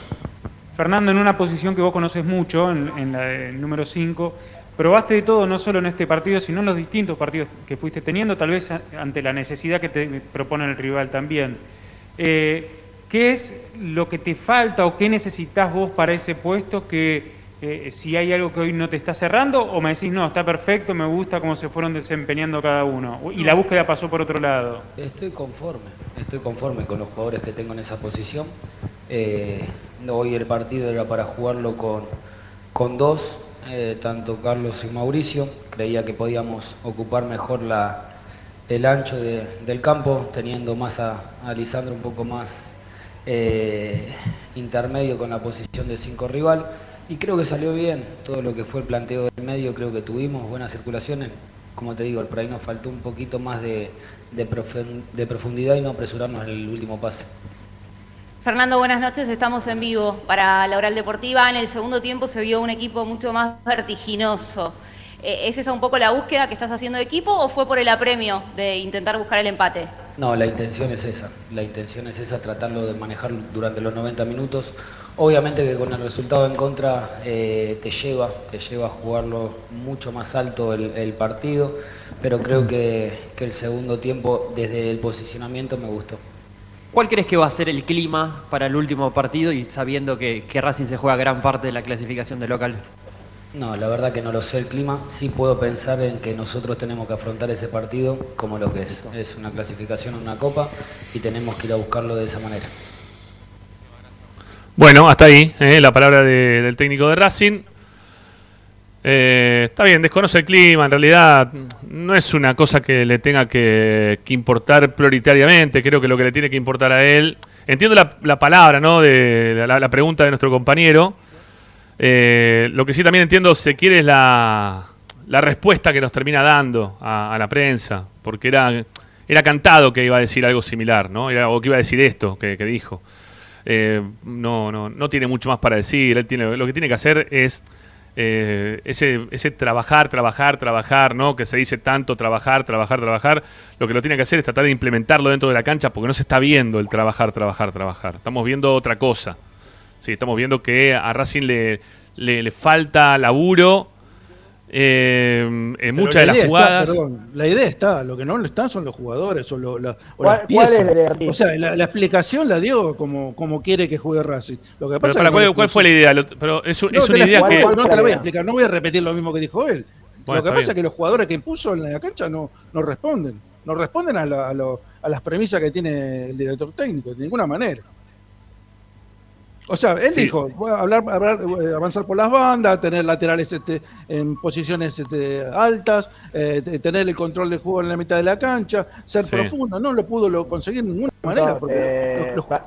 [SPEAKER 29] Fernando, en una posición que vos conoces mucho, en, el número 5, probaste de todo, no solo en este partido, sino en los distintos partidos que fuiste teniendo, tal vez ante la necesidad que te propone el rival también. Eh, ¿Qué es lo que te falta o qué necesitas vos para ese puesto que eh, si hay algo que hoy no te está cerrando o me decís, no, está perfecto, me gusta cómo se fueron desempeñando cada uno? Y la búsqueda pasó por otro lado.
[SPEAKER 26] Estoy conforme, estoy conforme con los jugadores que tengo en esa posición. Eh, hoy el partido era para jugarlo con, con dos, eh, tanto Carlos y Mauricio. Creía que podíamos ocupar mejor la, el ancho de- del campo, teniendo más a, a Lisandro un poco más eh, intermedio con la posición de cinco rival. Y creo que salió bien todo lo que fue el planteo del medio, creo que tuvimos buenas circulaciones. Como te digo, por ahí nos faltó un poquito más de, de de profundidad y no apresurarnos en el último pase.
[SPEAKER 30] Fernando, buenas noches. Estamos en vivo para la Oral Deportiva. En el segundo tiempo se vio un equipo mucho más vertiginoso. Eh, ¿Es esa un poco la búsqueda que estás haciendo de equipo o fue por el apremio de intentar buscar el empate?
[SPEAKER 26] No, la intención es esa. La intención es esa, tratarlo de manejar durante los 90 minutos. Obviamente que con el resultado en contra eh, te lleva, te lleva a jugarlo mucho más alto el, el partido, pero creo que, que el segundo tiempo desde el posicionamiento me gustó.
[SPEAKER 28] ¿Cuál crees que va a ser el clima para el último partido y sabiendo que, que Racing se juega gran parte de la clasificación de local?
[SPEAKER 26] No, la verdad que no lo sé el clima. Sí puedo pensar en que nosotros tenemos que afrontar ese partido como lo que es. Es una clasificación, una copa y tenemos que ir a buscarlo de esa manera.
[SPEAKER 2] Bueno, hasta ahí eh, la palabra de- del técnico de Racing. Eh, está bien, desconoce el clima, en realidad no es una cosa que le tenga que, que importar prioritariamente, creo que lo que le tiene que importar a él, entiendo la, la palabra, ¿no? De la, la pregunta de nuestro compañero, Eh, lo que sí también entiendo se quiere es la, la respuesta que nos termina dando a, la prensa, porque era, era cantado que iba a decir algo similar, ¿no? O que iba a decir esto que, que dijo. Eh, no, no, no tiene mucho más para decir. Lo que tiene que hacer es eh, ese, ese trabajar, trabajar, trabajar, ¿no? Que se dice tanto trabajar, trabajar, trabajar. Lo que lo tiene que hacer es tratar de implementarlo dentro de la cancha porque no se está viendo el trabajar, trabajar, trabajar. Estamos viendo otra cosa. Sí, estamos viendo que a Racing le, le, le falta laburo eh, en muchas de las
[SPEAKER 7] está,
[SPEAKER 2] jugadas.
[SPEAKER 7] perdón, la idea está, lo que no lo están son los jugadores o, lo- la- o
[SPEAKER 25] ¿Cuál-
[SPEAKER 7] las piezas. o sea, la, la explicación la dio como, como quiere que juegue Racing. Lo que
[SPEAKER 2] Pero
[SPEAKER 7] pasa
[SPEAKER 2] para cuál, fue la idea? Lo- Pero es, un-
[SPEAKER 7] No,
[SPEAKER 2] es una
[SPEAKER 7] la
[SPEAKER 2] idea que.
[SPEAKER 7] no te la voy a explicar, no voy a repetir lo mismo que dijo él.
[SPEAKER 2] Bueno,
[SPEAKER 7] lo que pasa
[SPEAKER 2] bien.
[SPEAKER 7] es que los jugadores que impuso en la cancha no, no responden. No responden a, la- a lo- a las premisas que tiene el director técnico, de ninguna manera. O sea, él
[SPEAKER 2] Sí.
[SPEAKER 7] dijo, voy a hablar, hablar, eh, avanzar por las bandas, tener laterales este, en posiciones este, altas, eh, te- tener el control de juego en la mitad de la cancha, ser
[SPEAKER 25] Sí.
[SPEAKER 7] profundo. No lo pudo lo conseguir de ninguna manera. Porque
[SPEAKER 25] Eh,
[SPEAKER 7] los- los
[SPEAKER 25] pa-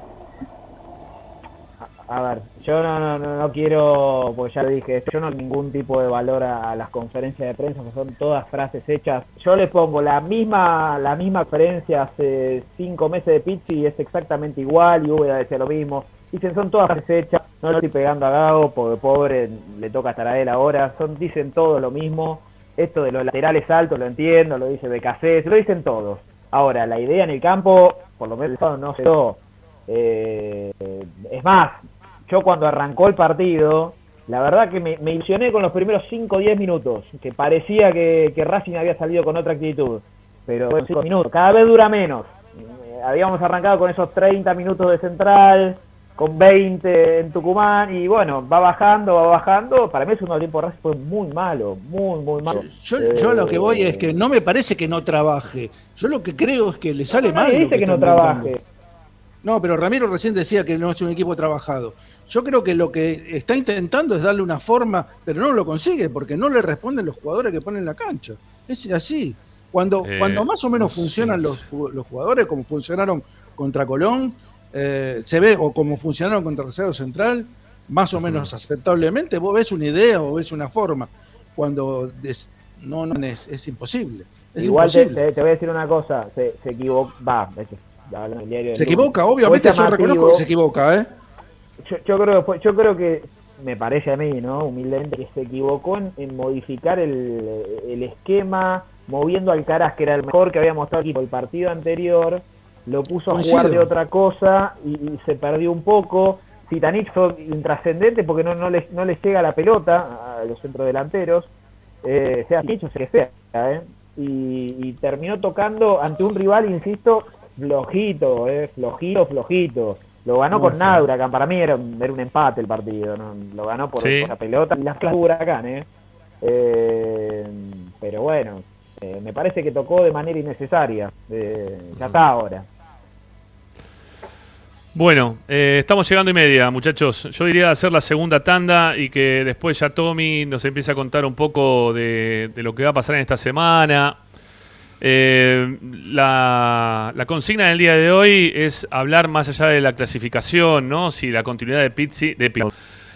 [SPEAKER 25] a ver, yo no, no, no, no quiero, porque ya le dije, yo no doy ningún tipo de valor a, a las conferencias de prensa, que son todas frases hechas. Yo le pongo la misma la misma conferencia hace cinco meses de Pizzi y es exactamente igual, y Úbeda decía lo mismo. Dicen, son todas hechas, no lo estoy pegando a Gago, pobre, le toca estar a él ahora, son dicen todo lo mismo. Esto de los laterales altos lo entiendo, lo dice BKC, lo dicen todos. Ahora, la idea en el campo, por lo menos no se dio. Eh, es más, yo cuando arrancó el partido, la verdad que me, me ilusioné con los primeros 5 o 10 minutos, que parecía que, que Racing había salido con otra actitud. Pero bueno, 5 minutos, cada vez dura menos. Eh, habíamos arrancado con esos 30 minutos de central, con 20 en Tucumán, y bueno, va bajando, va bajando. Para mí el segundo tiempo de Racing fue muy malo, muy, muy malo.
[SPEAKER 7] Yo, yo lo que voy
[SPEAKER 25] Eh,
[SPEAKER 7] es que no me parece que no trabaje. Yo lo que creo es que le sale
[SPEAKER 25] No,
[SPEAKER 7] mal.
[SPEAKER 25] nadie
[SPEAKER 7] lo
[SPEAKER 25] dice que no trabaje.
[SPEAKER 7] No, pero Ramiro recién decía que no es un equipo trabajado. Yo creo que lo que está intentando es darle una forma, pero no lo consigue porque no le responden los jugadores que ponen en la cancha. Es así. Cuando,
[SPEAKER 2] Eh,
[SPEAKER 7] cuando más o menos
[SPEAKER 2] no
[SPEAKER 7] funcionan los, los jugadores, como funcionaron contra Colón, eh, se ve, o como funcionaron contra Rosario Central, más o menos aceptablemente, vos ves una idea o ves una forma. Cuando des- no, no es, es imposible. Es
[SPEAKER 25] Igual te,
[SPEAKER 7] imposible.
[SPEAKER 25] te- te voy a decir una cosa, se, se equivoca, va, es
[SPEAKER 7] Se equivoca, obviamente yo reconozco que se equivoca, ¿eh?
[SPEAKER 25] Yo, yo creo yo creo que me parece a mí, ¿no? Humildemente que se equivocó en, en modificar el, el esquema, moviendo al Caras que era el mejor que había mostrado aquí por el partido anterior, lo puso a
[SPEAKER 7] Coincido.
[SPEAKER 25] jugar de otra cosa y, y se perdió un poco. Zitanich fue intrascendente porque no, no, le, no le llega la pelota a los centrodelanteros, eh, sea Zitanich o sea que sea, ¿eh? y, y terminó tocando ante un rival, insisto, flojito, eh, flojito, flojito. Lo ganó con
[SPEAKER 7] feo.
[SPEAKER 25] nada Huracán. Para mí era, un- era un empate el partido. ¿no? Lo ganó por,
[SPEAKER 2] Sí.
[SPEAKER 25] por la pelota y las clases de Huracán. ¿eh? Eh, pero bueno, eh, me parece que tocó de manera innecesaria. Eh, ya está ahora.
[SPEAKER 2] Bueno, eh, estamos llegando y media, muchachos. Yo diría hacer la segunda tanda y que después ya Tommy nos empiece a contar un poco de, lo que va a pasar en esta semana. Eh, la, consigna del día de hoy es hablar más allá de la clasificación, ¿no? Si la continuidad de Pizzi, de Pi-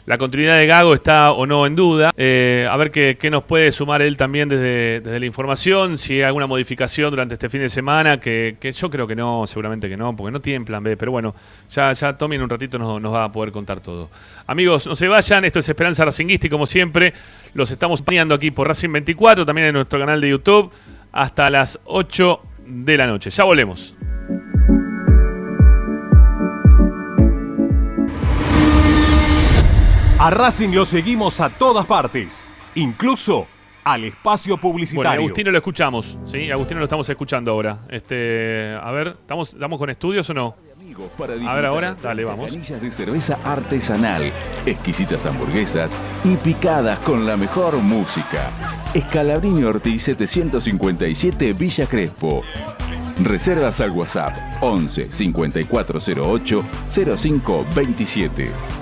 [SPEAKER 2] la continuidad de Gago está o no en duda. Eh, a ver qué, qué nos puede sumar él también desde, desde la información, si hay alguna modificación durante este fin de semana, que, que yo creo que no, seguramente que no, porque no tienen plan B, pero bueno, ya, ya Tommy en un ratito nos, va a poder contar todo. Amigos, no se vayan, esto es Esperanza Racinguista y como siempre, los estamos poniendo aquí por Racing 24, también en nuestro canal de YouTube, hasta las 8 de la noche. Ya volvemos.
[SPEAKER 31] A Racing lo seguimos a todas partes, incluso al espacio
[SPEAKER 2] Bueno,
[SPEAKER 31] publicitario.
[SPEAKER 2] Agustino lo escuchamos, ¿sí? Agustino lo estamos escuchando ahora. Este, a ver, ¿estamos, ¿estamos con estudios o no? A ver ahora, dale, vamos.
[SPEAKER 5] De cerveza artesanal, exquisitas hamburguesas y picadas con la mejor música. Escalabrini Ortiz 757 Villa Crespo. Reservas al WhatsApp 11 5408 0527.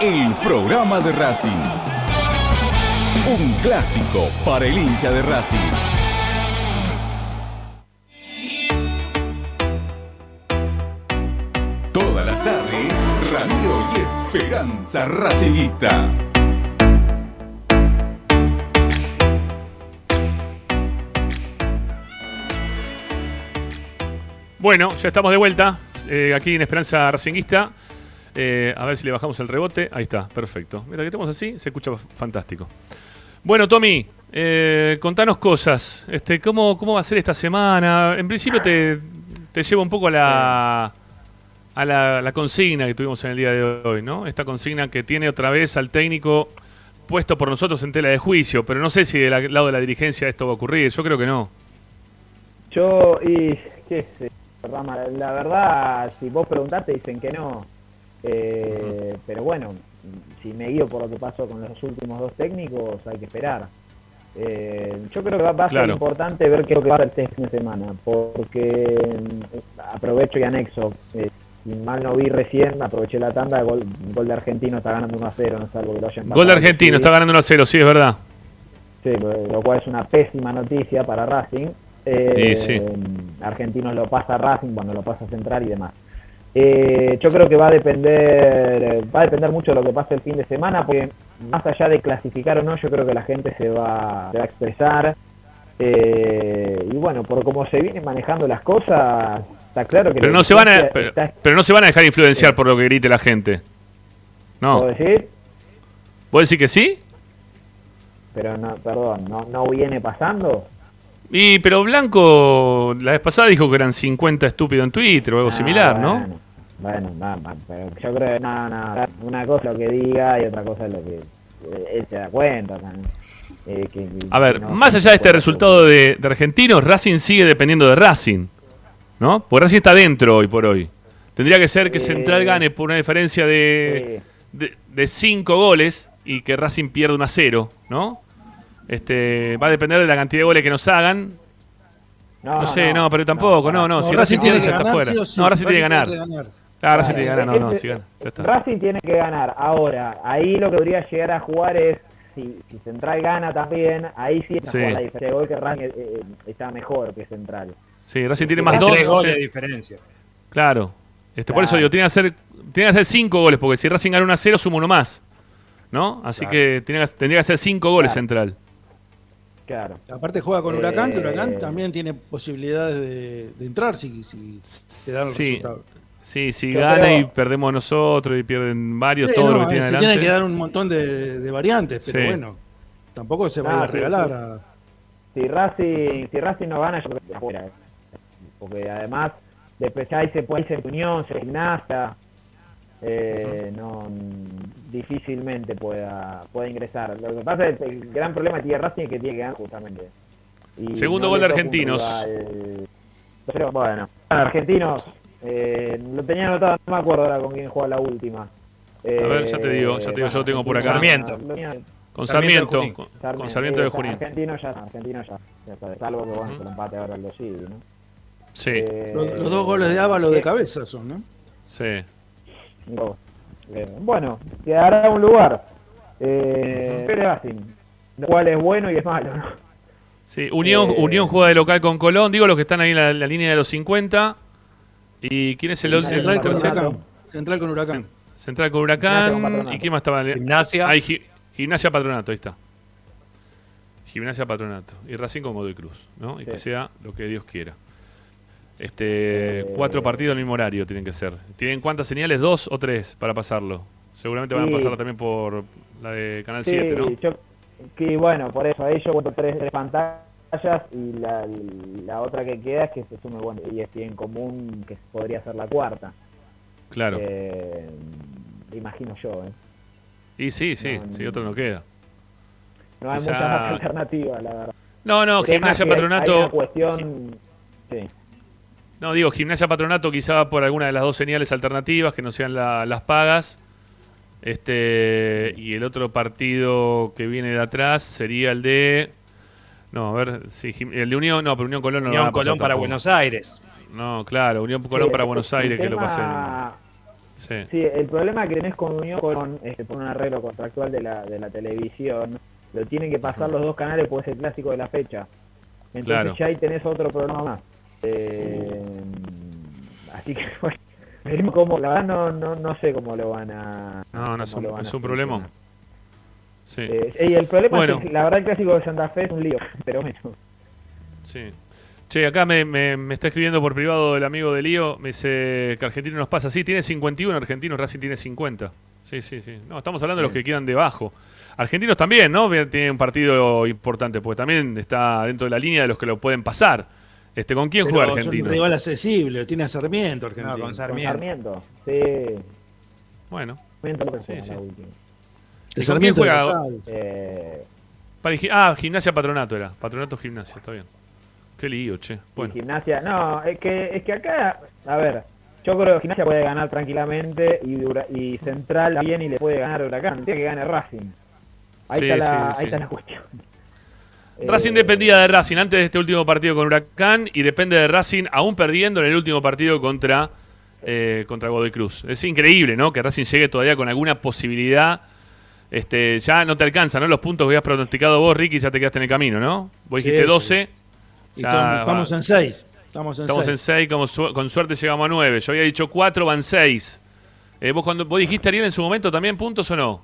[SPEAKER 24] el programa de Racing. Un clásico para el hincha de Racing.
[SPEAKER 5] Todas las tardes
[SPEAKER 24] Ramiro y Esperanza Racingista.
[SPEAKER 2] Bueno, ya estamos de vuelta eh, aquí en Esperanza Racinguista. Eh, a ver si le bajamos el rebote. Ahí está, perfecto. Mira que estamos así, se escucha fantástico. Bueno, Tommy, eh, contanos cosas. Este, ¿cómo, ¿Cómo va a ser esta semana? En principio te, te llevo un poco a la, a la, la consigna que tuvimos en el día de hoy, ¿no? Esta consigna que tiene otra vez al técnico puesto por nosotros en tela de juicio, pero no sé si del lado de la dirigencia esto va a ocurrir. Yo creo que no.
[SPEAKER 25] Yo, y qué sé, la verdad, si vos preguntás te dicen que no. Eh, Pero bueno, si me guío por lo que pasó con los últimos dos técnicos, hay que esperar. Eh, yo creo que va, va a ser
[SPEAKER 2] Claro.
[SPEAKER 25] importante ver qué es lo que va a hacer este fin de semana, porque eh, aprovecho y anexo. eh, si mal no vi recién, aproveché la tanda, gol, gol de Argentino está ganando 1 a 0, no salvo que lo hayan
[SPEAKER 2] Gol de. Argentino, está ganando 1 a 0, sí, es verdad.
[SPEAKER 25] Sí, lo cual es una pésima noticia para Racing.
[SPEAKER 2] Sí,
[SPEAKER 25] Eh,
[SPEAKER 2] sí.
[SPEAKER 25] Argentinos lo pasa a Racing cuando lo pasa a Central y demás. Eh, yo creo que va a depender va a depender mucho de lo que pase el fin de semana, porque más allá de clasificar o no, yo creo que la gente se va, se va a expresar. Eh, y bueno, por cómo se vienen manejando las cosas, está claro que
[SPEAKER 2] Pero no se van a,
[SPEAKER 25] dirigencia
[SPEAKER 2] pero,
[SPEAKER 25] está-
[SPEAKER 2] pero no se van a dejar influenciar por lo que grite la gente. No.
[SPEAKER 25] ¿puedo decir?
[SPEAKER 2] ¿Vos decís que sí?
[SPEAKER 25] Pero no, perdón, no, no viene pasando.
[SPEAKER 2] Y pero Blanco la vez pasada dijo que eran 50 estúpidos en Twitter o algo
[SPEAKER 25] Ah,
[SPEAKER 2] similar, ¿no?
[SPEAKER 25] bueno, Bueno, va, va, pero yo creo que no, no, una cosa es lo que diga y otra cosa es lo que eh, él se da cuenta. también. Eh, que-
[SPEAKER 2] A ver,
[SPEAKER 25] no-
[SPEAKER 2] más allá de este resultado de, de Argentinos, Racing sigue dependiendo de Racing, ¿no? Porque Racing está dentro hoy por hoy. Tendría que ser que
[SPEAKER 25] Eh,
[SPEAKER 2] Central gane por una diferencia de, de, de cinco goles y que Racing pierda un a cero, ¿no? Este, va a depender de la cantidad de goles que nos hagan. No, sé, no, pero tampoco, no, no. si Racing pierde, ya está fuera. No, Racing tiene que ganar. Claro, Racing tiene que ganar, no, no,
[SPEAKER 25] Ese-
[SPEAKER 2] si gana. Ya está.
[SPEAKER 25] Racing tiene que ganar. Ahora, ahí lo que podría llegar a jugar es, si, si Central gana también, ahí sí está
[SPEAKER 2] Sí.
[SPEAKER 25] la diferencia de gol que Racing eh, eh, está mejor que Central.
[SPEAKER 2] Sí, Racing tiene más
[SPEAKER 32] Tres
[SPEAKER 2] dos.
[SPEAKER 32] goles
[SPEAKER 2] sí.
[SPEAKER 32] de diferencia.
[SPEAKER 2] Claro. Este, Por eso digo, tiene que hacer, tiene que hacer cinco goles, porque si Racing gana 1 a 0, suma uno más. ¿No? Así
[SPEAKER 25] Claro.
[SPEAKER 2] que, tiene que tendría que hacer cinco goles
[SPEAKER 25] Claro.
[SPEAKER 2] Central.
[SPEAKER 25] Claro.
[SPEAKER 33] Aparte juega con Huracán, que
[SPEAKER 25] Eh,
[SPEAKER 33] Huracán también tiene posibilidades de, de entrar si, si se dan los
[SPEAKER 2] Sí,
[SPEAKER 33] resultados.
[SPEAKER 2] sí, si gana
[SPEAKER 33] creo-
[SPEAKER 2] y perdemos nosotros y pierden varios,
[SPEAKER 33] Sí,
[SPEAKER 2] todo
[SPEAKER 33] no,
[SPEAKER 2] lo que tiene
[SPEAKER 33] se
[SPEAKER 2] adelante.
[SPEAKER 33] tienen que dar un montón de, de variantes, pero
[SPEAKER 2] Sí.
[SPEAKER 33] bueno, tampoco se va
[SPEAKER 25] Ah,
[SPEAKER 33] a
[SPEAKER 25] sí,
[SPEAKER 33] regalar.
[SPEAKER 25] sí.
[SPEAKER 33] a-
[SPEAKER 25] Si Racing, si Racing no gana, yo creo que está fuera. eh. Porque además, después ya ahí se puede irse Unión, se gimnasta. Eh, no, mm, difícilmente pueda, pueda ingresar. Lo que pasa es que el gran problema que tiene Racing es que tiene que ganar justamente. Y
[SPEAKER 2] Segundo
[SPEAKER 25] no
[SPEAKER 2] gol de Argentinos.
[SPEAKER 25] rival- Pero bueno, argentinos, eh, lo tenía anotado, no me acuerdo ahora con quién juega la última.
[SPEAKER 2] A ver, ya te digo, ya te digo, yo lo tengo por acá.
[SPEAKER 25] Sarmiento.
[SPEAKER 2] Con
[SPEAKER 25] Sarmiento
[SPEAKER 2] con, con Sarmiento de
[SPEAKER 25] eh,
[SPEAKER 2] Junín.
[SPEAKER 25] Argentino ya, argentino ya. salvo que bueno, lo empate ahora lo sigue, ¿no?
[SPEAKER 2] Sí.
[SPEAKER 25] Eh,
[SPEAKER 33] Los, los dos goles de Ávalo de cabeza son, ¿no?
[SPEAKER 2] Sí.
[SPEAKER 25] No, eh, bueno, quedará un lugar. Eh, pero Racing, lo cual es bueno y es malo, ¿no?
[SPEAKER 2] Sí, Unión,
[SPEAKER 25] Eh,
[SPEAKER 2] Unión juega de local con Colón. Digo los que están ahí en la, la línea de los 50. ¿Y quién es el, el
[SPEAKER 33] Central con? Huracán. Central con Huracán.
[SPEAKER 2] Central con
[SPEAKER 33] con.
[SPEAKER 2] ¿Y quién más estaba?
[SPEAKER 32] Gimnasia.
[SPEAKER 2] Ahí, Gi- Gimnasia Patronato, ahí está. Gimnasia Patronato. Y Racing con Godoy Cruz, ¿no? Y que sea lo que Dios quiera. Este, cuatro partidos al mismo horario tienen que ser. ¿Tienen cuántas señales? ¿Dos o tres para pasarlo? Seguramente van a pasarla también por la de Canal
[SPEAKER 25] Sí,
[SPEAKER 2] 7, ¿no?
[SPEAKER 25] yo, que bueno, por eso, ahí yo cuento tres, tres pantallas y la, la otra que queda es que se sume, bueno, y es en común que podría ser la cuarta.
[SPEAKER 2] Claro.
[SPEAKER 25] Eh, imagino yo, ¿eh?
[SPEAKER 2] Y sí, sí,
[SPEAKER 25] no,
[SPEAKER 2] sí, otro no queda.
[SPEAKER 25] No hay
[SPEAKER 2] Quizá-
[SPEAKER 25] muchas alternativas, la verdad.
[SPEAKER 2] No, no, Gimnasia Patronato-
[SPEAKER 25] Hay una cuestión... Sí.
[SPEAKER 2] No, digo, Gimnasia Patronato quizá por alguna de las dos señales alternativas que no sean la- las pagas. Este y el otro partido que viene de atrás sería el de no, a ver, sí, el de Unión, no, pero Unión Colón no lo
[SPEAKER 32] Unión
[SPEAKER 2] pasar
[SPEAKER 32] Colón para
[SPEAKER 2] tampoco.
[SPEAKER 32] Buenos Aires.
[SPEAKER 2] No, claro, Unión Colón
[SPEAKER 25] Sí,
[SPEAKER 2] para
[SPEAKER 25] el-
[SPEAKER 2] Buenos Aires que lo
[SPEAKER 25] tema-
[SPEAKER 2] pasen. Sí.
[SPEAKER 25] Sí, el problema que tenés con Unión con, este, por un arreglo contractual de la, de la televisión, lo tienen que pasar los dos canales porque es el clásico de la fecha. Entonces
[SPEAKER 2] Claro.
[SPEAKER 25] ya ahí tenés otro programa más. Eh, así que bueno, Veremos cómo, la verdad no, no, no sé cómo lo van a...
[SPEAKER 2] No, no es un, es problema. Sí.
[SPEAKER 25] Eh, y el problema
[SPEAKER 2] Bueno.
[SPEAKER 25] es que la verdad el clásico de Santa Fe es un lío, pero bueno.
[SPEAKER 2] Sí. Che, acá me, me- me está escribiendo por privado el amigo de Lío. Me dice que Argentino nos pasa. Sí, tiene 51 argentinos, Racing tiene 50. Sí, sí, sí. No, estamos hablando de los que quedan debajo. Argentinos también, ¿no? Tiene un partido importante, porque también está dentro de la línea de los que lo pueden pasar. Este, ¿Con quién
[SPEAKER 33] Pero
[SPEAKER 2] juega
[SPEAKER 33] Es
[SPEAKER 2] Argentino?
[SPEAKER 33] un rival accesible, tiene a Sarmiento Argentino.
[SPEAKER 32] con
[SPEAKER 25] Con
[SPEAKER 32] Sarmiento.
[SPEAKER 25] Sarmiento, sí.
[SPEAKER 2] Bueno.
[SPEAKER 25] Sarmiento López
[SPEAKER 2] Sí,
[SPEAKER 25] fue
[SPEAKER 2] sí.
[SPEAKER 25] la última.
[SPEAKER 33] De
[SPEAKER 2] ¿Y con quién juega?
[SPEAKER 25] Eh,
[SPEAKER 2] Para ah, Gimnasia Patronato era. Patronato Gimnasia, está bien. Qué lío, che. Bueno.
[SPEAKER 25] Gimnasia, no, es que, es que acá, a ver, yo creo que Gimnasia puede ganar tranquilamente y, Dura- y Central bien y le puede ganar a Huracán. Tiene que gane Racing. Ahí,
[SPEAKER 2] Sí,
[SPEAKER 25] está, la,
[SPEAKER 2] sí,
[SPEAKER 25] ahí
[SPEAKER 2] sí.
[SPEAKER 25] está la cuestión.
[SPEAKER 2] Racing
[SPEAKER 25] Eh,
[SPEAKER 2] dependía de Racing antes de este último partido con Huracán y depende de Racing aún perdiendo en el último partido contra, eh, contra Godoy Cruz. Es increíble, ¿no? Que Racing llegue todavía con alguna posibilidad. Este, ya no te alcanza, ¿no? Los puntos que habías pronosticado vos, Ricky, ya te quedaste en el camino, ¿no? Vos
[SPEAKER 33] Sí,
[SPEAKER 2] dijiste
[SPEAKER 33] sí.
[SPEAKER 2] 12.
[SPEAKER 33] Y
[SPEAKER 2] ya
[SPEAKER 33] estamos, en 6. Estamos en
[SPEAKER 2] Estamos en
[SPEAKER 33] 6.
[SPEAKER 2] 6, como su- con suerte llegamos a 9. Yo había dicho 4, van 6. vos, cuando, ¿Vos dijiste, Ariel, en su momento también puntos o no?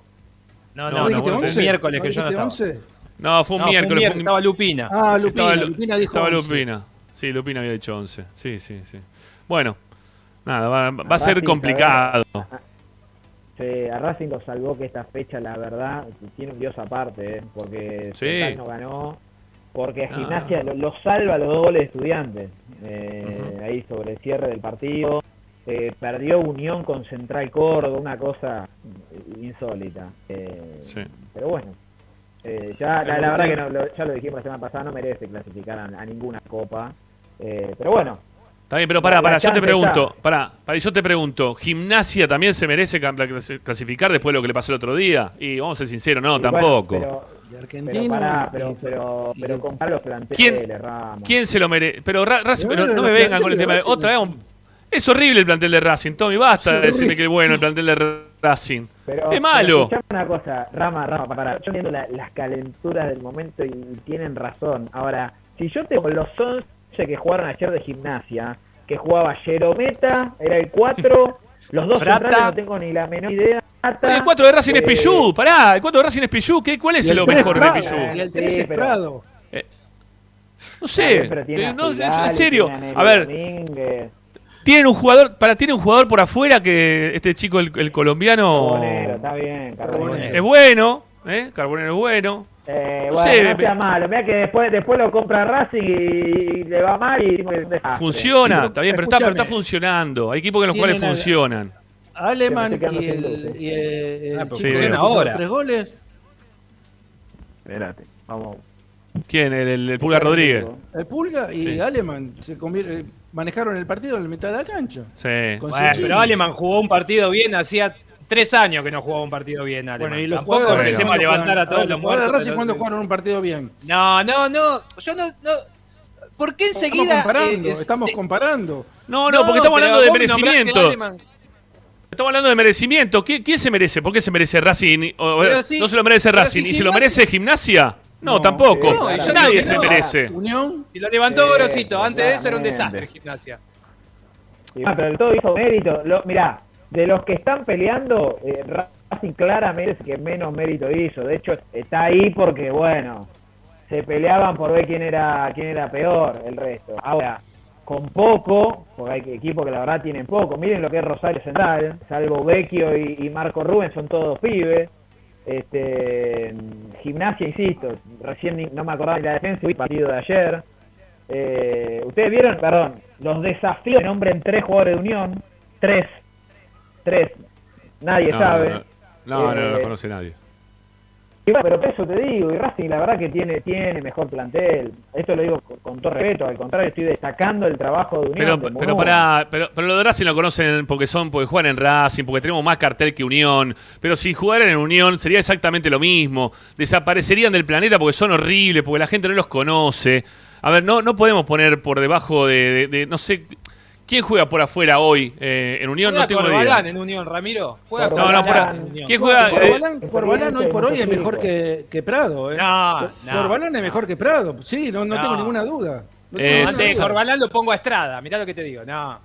[SPEAKER 32] No,
[SPEAKER 2] No,
[SPEAKER 32] no,
[SPEAKER 2] no, dijiste
[SPEAKER 32] el miércoles
[SPEAKER 33] ¿No
[SPEAKER 32] que yo no
[SPEAKER 33] dijiste
[SPEAKER 32] estaba.
[SPEAKER 33] 11?
[SPEAKER 2] No, fue un
[SPEAKER 32] No,
[SPEAKER 2] miércoles. fue un-
[SPEAKER 32] Estaba Lupina.
[SPEAKER 33] Ah, Lupina.
[SPEAKER 2] Estaba,
[SPEAKER 33] Lupina dijo
[SPEAKER 2] estaba
[SPEAKER 33] 11.
[SPEAKER 2] Lupina. Sí, Lupina había dicho 11. Sí, sí, sí. Bueno, nada, va, va a ser
[SPEAKER 25] Racing,
[SPEAKER 2] complicado.
[SPEAKER 25] Sí, a Racing lo salvó que esta fecha, la verdad, tiene un dios aparte, ¿eh? porque
[SPEAKER 2] Sí.
[SPEAKER 25] No ganó, porque
[SPEAKER 2] Ah.
[SPEAKER 25] Gimnasia lo, lo salva los dos goles de estudiantes, eh, ahí sobre el cierre del partido. Eh, perdió Unión con Central Córdoba, una cosa insólita. Eh,
[SPEAKER 2] Sí.
[SPEAKER 25] Pero bueno, eh, ya la, la verdad que no, lo- ya lo dijimos la semana pasada, no merece clasificar a, a ninguna copa. Eh, pero bueno,
[SPEAKER 2] Está bien, pero pará, pará, yo te pregunto,
[SPEAKER 25] está.
[SPEAKER 2] pará, pará, yo te pregunto, ¿Gimnasia también se merece clasificar después de lo que le pasó el otro día? Y vamos a ser sinceros, no,
[SPEAKER 25] y bueno,
[SPEAKER 2] tampoco.
[SPEAKER 25] pero-
[SPEAKER 33] De
[SPEAKER 25] pero,
[SPEAKER 33] Argentino.
[SPEAKER 25] pará, pero, pero, pero compara los planteles,
[SPEAKER 2] ¿Quién-
[SPEAKER 25] Ramos.
[SPEAKER 2] ¿Quién se lo merece? Pero Ra-
[SPEAKER 33] Pero
[SPEAKER 2] pero no me vengan con el tema
[SPEAKER 33] de
[SPEAKER 2] otra vez. un- Es horrible el plantel de Racing, Tommy, basta de decirme que es bueno el plantel de Racing.
[SPEAKER 25] Pero,
[SPEAKER 2] es malo.
[SPEAKER 25] Pero una cosa, Rama, Rama, para, yo entiendo la- las calenturas del momento y, y tienen razón. Ahora, si yo tengo los 11 que jugaron ayer de gimnasia, que jugaba Jerometa, era el 4, los dos
[SPEAKER 32] Frata.
[SPEAKER 25] centrales no tengo ni la menor idea. Frata,
[SPEAKER 2] el 4 de Racing es
[SPEAKER 25] eh,
[SPEAKER 2] Pichú, pará, el 4 de Racing es Pichú, ¿qué, ¿cuál es
[SPEAKER 33] el
[SPEAKER 2] lo mejor de
[SPEAKER 33] Prado,
[SPEAKER 2] Pichú?
[SPEAKER 33] Y el 3
[SPEAKER 25] Sí,
[SPEAKER 33] es
[SPEAKER 25] pero-
[SPEAKER 33] Prado.
[SPEAKER 2] No sé,
[SPEAKER 25] pero tiene
[SPEAKER 2] eh,
[SPEAKER 25] a
[SPEAKER 2] no,
[SPEAKER 25] Figali,
[SPEAKER 2] en serio,
[SPEAKER 25] tiene
[SPEAKER 2] a ver,
[SPEAKER 25] Domínguez,
[SPEAKER 2] tienen un jugador, para tiene un jugador por afuera que este chico, el, el colombiano,
[SPEAKER 25] Carbonero, está bien, Carbonero.
[SPEAKER 2] es bueno, ¿eh? Carbonero es bueno.
[SPEAKER 25] Eh,
[SPEAKER 2] No
[SPEAKER 25] bueno,
[SPEAKER 2] sé,
[SPEAKER 25] no sea malo. Mira que después, después lo compra Racing y, y le va mal y que.
[SPEAKER 2] Funciona, está bien, pero está, pero está funcionando. Hay equipos en los cuales funcionan.
[SPEAKER 33] Aleman y el, y el, el
[SPEAKER 32] Ah,
[SPEAKER 2] sí,
[SPEAKER 33] que
[SPEAKER 32] ahora.
[SPEAKER 33] tres goles.
[SPEAKER 25] Espérate, vamos.
[SPEAKER 2] ¿Quién? El, el, el Pulga Rodríguez.
[SPEAKER 33] El Pulga y
[SPEAKER 2] Sí.
[SPEAKER 33] Aleman se convier- eh, manejaron el partido en la mitad de la cancha.
[SPEAKER 2] Sí.
[SPEAKER 33] Con
[SPEAKER 32] Bueno,
[SPEAKER 33] Cecchini.
[SPEAKER 32] pero Aleman jugó un partido bien, hacía tres años que no jugaba un partido bien, Aleman.
[SPEAKER 33] Bueno, y los
[SPEAKER 32] Tampoco
[SPEAKER 33] jugadores
[SPEAKER 32] empecemos a levantar a todos los
[SPEAKER 33] los
[SPEAKER 32] muertos.
[SPEAKER 33] Racing cuando jugaron un partido bien.
[SPEAKER 32] No, no, no, yo no... no ¿Por qué
[SPEAKER 33] Estamos
[SPEAKER 32] enseguida...
[SPEAKER 33] comparando,
[SPEAKER 32] eh,
[SPEAKER 33] estamos comparando.
[SPEAKER 2] No, no, porque estamos hablando de merecimiento.
[SPEAKER 32] Aleman.
[SPEAKER 2] Estamos hablando de merecimiento. ¿Qui- ¿Quién se merece? ¿Por qué se merece Racing? O-
[SPEAKER 32] Pero sí,
[SPEAKER 2] ¿No se lo merece Racing?
[SPEAKER 32] si
[SPEAKER 2] ¿Y se lo merece Gimnasia? No,
[SPEAKER 33] No,
[SPEAKER 2] tampoco.
[SPEAKER 25] no, yo
[SPEAKER 2] Nadie se merece.
[SPEAKER 33] Unión.
[SPEAKER 32] Y lo levantó
[SPEAKER 25] Sí,
[SPEAKER 32] Grosito, antes de eso era un desastre Gimnasia.
[SPEAKER 25] Y bueno, pero todo hizo mérito. Lo, mirá, de los que están peleando, eh, Racing claramente es el que menos mérito hizo. De hecho, está ahí porque, bueno, se peleaban por ver quién era quién era peor el resto. Ahora, con poco, porque hay equipos que la verdad tienen poco. Miren lo que es Rosario Central, salvo Vecchio y, y Marco Rubén, son todos pibes. Este, gimnasia, insisto, recién ni- no me acordaba de la defensa, vi partido de ayer. Eh, Ustedes vieron, perdón, los desafíos que nombren tres jugadores de Unión, tres, tres, nadie
[SPEAKER 2] No,
[SPEAKER 25] sabe.
[SPEAKER 2] no, no, no, no lo
[SPEAKER 25] Eh,
[SPEAKER 2] conoce nadie.
[SPEAKER 25] Y bueno, pero por eso te digo, y Racing la verdad que tiene tiene mejor plantel. Esto lo digo con, con todo respeto, al contrario, estoy destacando el trabajo de Unión.
[SPEAKER 2] Pero, pero, para, pero, pero lo de Racing lo conocen porque son porque juegan en Racing, porque tenemos más cartel que Unión. Pero si jugaran en Unión sería exactamente lo mismo. Desaparecerían del planeta porque son horribles, porque la gente no los conoce. A ver, no, no podemos poner por debajo de, de- de- no sé, ¿quién juega por afuera hoy eh, en Unión?
[SPEAKER 32] Juega
[SPEAKER 2] no tengo
[SPEAKER 32] Corbalán
[SPEAKER 2] idea.
[SPEAKER 32] en Unión, Ramiro. Juega
[SPEAKER 25] No,
[SPEAKER 2] No, no, por,
[SPEAKER 32] Corbalán en Unión.
[SPEAKER 2] ¿quién juega?
[SPEAKER 33] Por
[SPEAKER 2] eh,
[SPEAKER 33] Balán, por Balán hoy por hoy es mejor que, que Prado. ¿eh?
[SPEAKER 32] No,
[SPEAKER 33] Por-
[SPEAKER 32] no,
[SPEAKER 33] por Balán es mejor que Prado. Sí, no, no,
[SPEAKER 32] No.
[SPEAKER 33] tengo ninguna duda.
[SPEAKER 2] Eh,
[SPEAKER 6] No. Corbalán lo pongo a Estrada, mirá lo que te digo. No.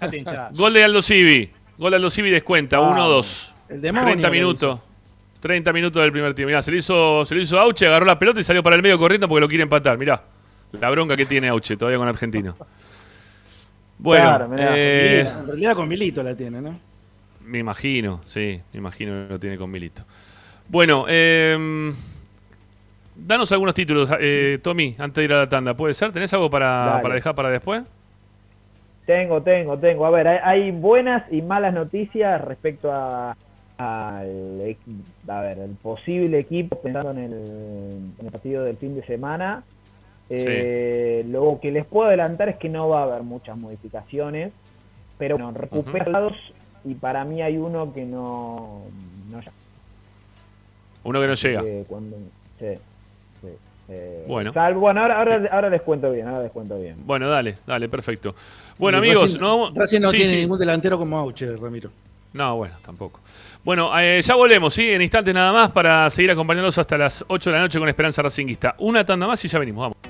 [SPEAKER 2] Gol de Aldo Civi. Gol de Aldo Civi descuenta,
[SPEAKER 6] Ah,
[SPEAKER 2] 1-2.
[SPEAKER 7] el demonio
[SPEAKER 2] 30
[SPEAKER 7] lo
[SPEAKER 2] minutos. 30 minutos del primer tiempo. Mirá, se lo hizo, se lo hizo Auche, agarró la pelota y salió para el medio corriendo porque lo quiere empatar. Mirá, la bronca que tiene Auche todavía con Argentino. Bueno,
[SPEAKER 7] Claro, mirá,
[SPEAKER 2] eh,
[SPEAKER 7] En realidad con Milito la tiene, ¿no?
[SPEAKER 2] me imagino, sí, me imagino que lo tiene con Milito. Bueno, eh, danos algunos títulos, eh, Tommy, antes de ir a la tanda. ¿Puede ser? ¿Tenés algo para, dejar para después?
[SPEAKER 25] Tengo, tengo, tengo. A ver, hay, hay buenas y malas noticias respecto a al equi- a ver, el posible equipo pensando en el, en el partido del fin de semana. Eh, Lo que les puedo adelantar es que no va a haber muchas modificaciones, pero bueno, recuperados y para mí hay uno que no, no llega.
[SPEAKER 2] Uno que no llega.
[SPEAKER 25] Eh, cuando- sí, sí. Eh,
[SPEAKER 2] Bueno.
[SPEAKER 25] bueno, ahora, ahora, ahora les cuento bien, ahora les cuento bien.
[SPEAKER 2] Bueno, dale, dale, perfecto. Bueno,
[SPEAKER 7] Y
[SPEAKER 2] amigos,
[SPEAKER 7] Racing-
[SPEAKER 2] no,
[SPEAKER 7] Racing no
[SPEAKER 2] sí,
[SPEAKER 7] tiene
[SPEAKER 2] sí.
[SPEAKER 7] ningún delantero como Auche, Ramiro.
[SPEAKER 2] No, bueno, tampoco. Bueno, eh, ya volvemos, ¿sí? En instantes nada más para seguir acompañándolos hasta las 8 de la noche con Esperanza Racinguista. Una tanda más y ya venimos, vamos.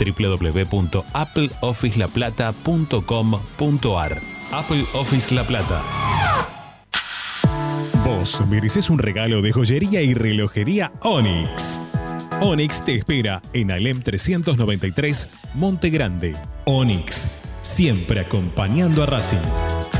[SPEAKER 34] www.appleofficelaplata.com.ar. Apple Office La Plata.
[SPEAKER 8] Vos mereces un regalo de joyería y relojería Onyx. Onyx te espera en Alem 393, Monte Grande. Onyx, siempre acompañando a Racing.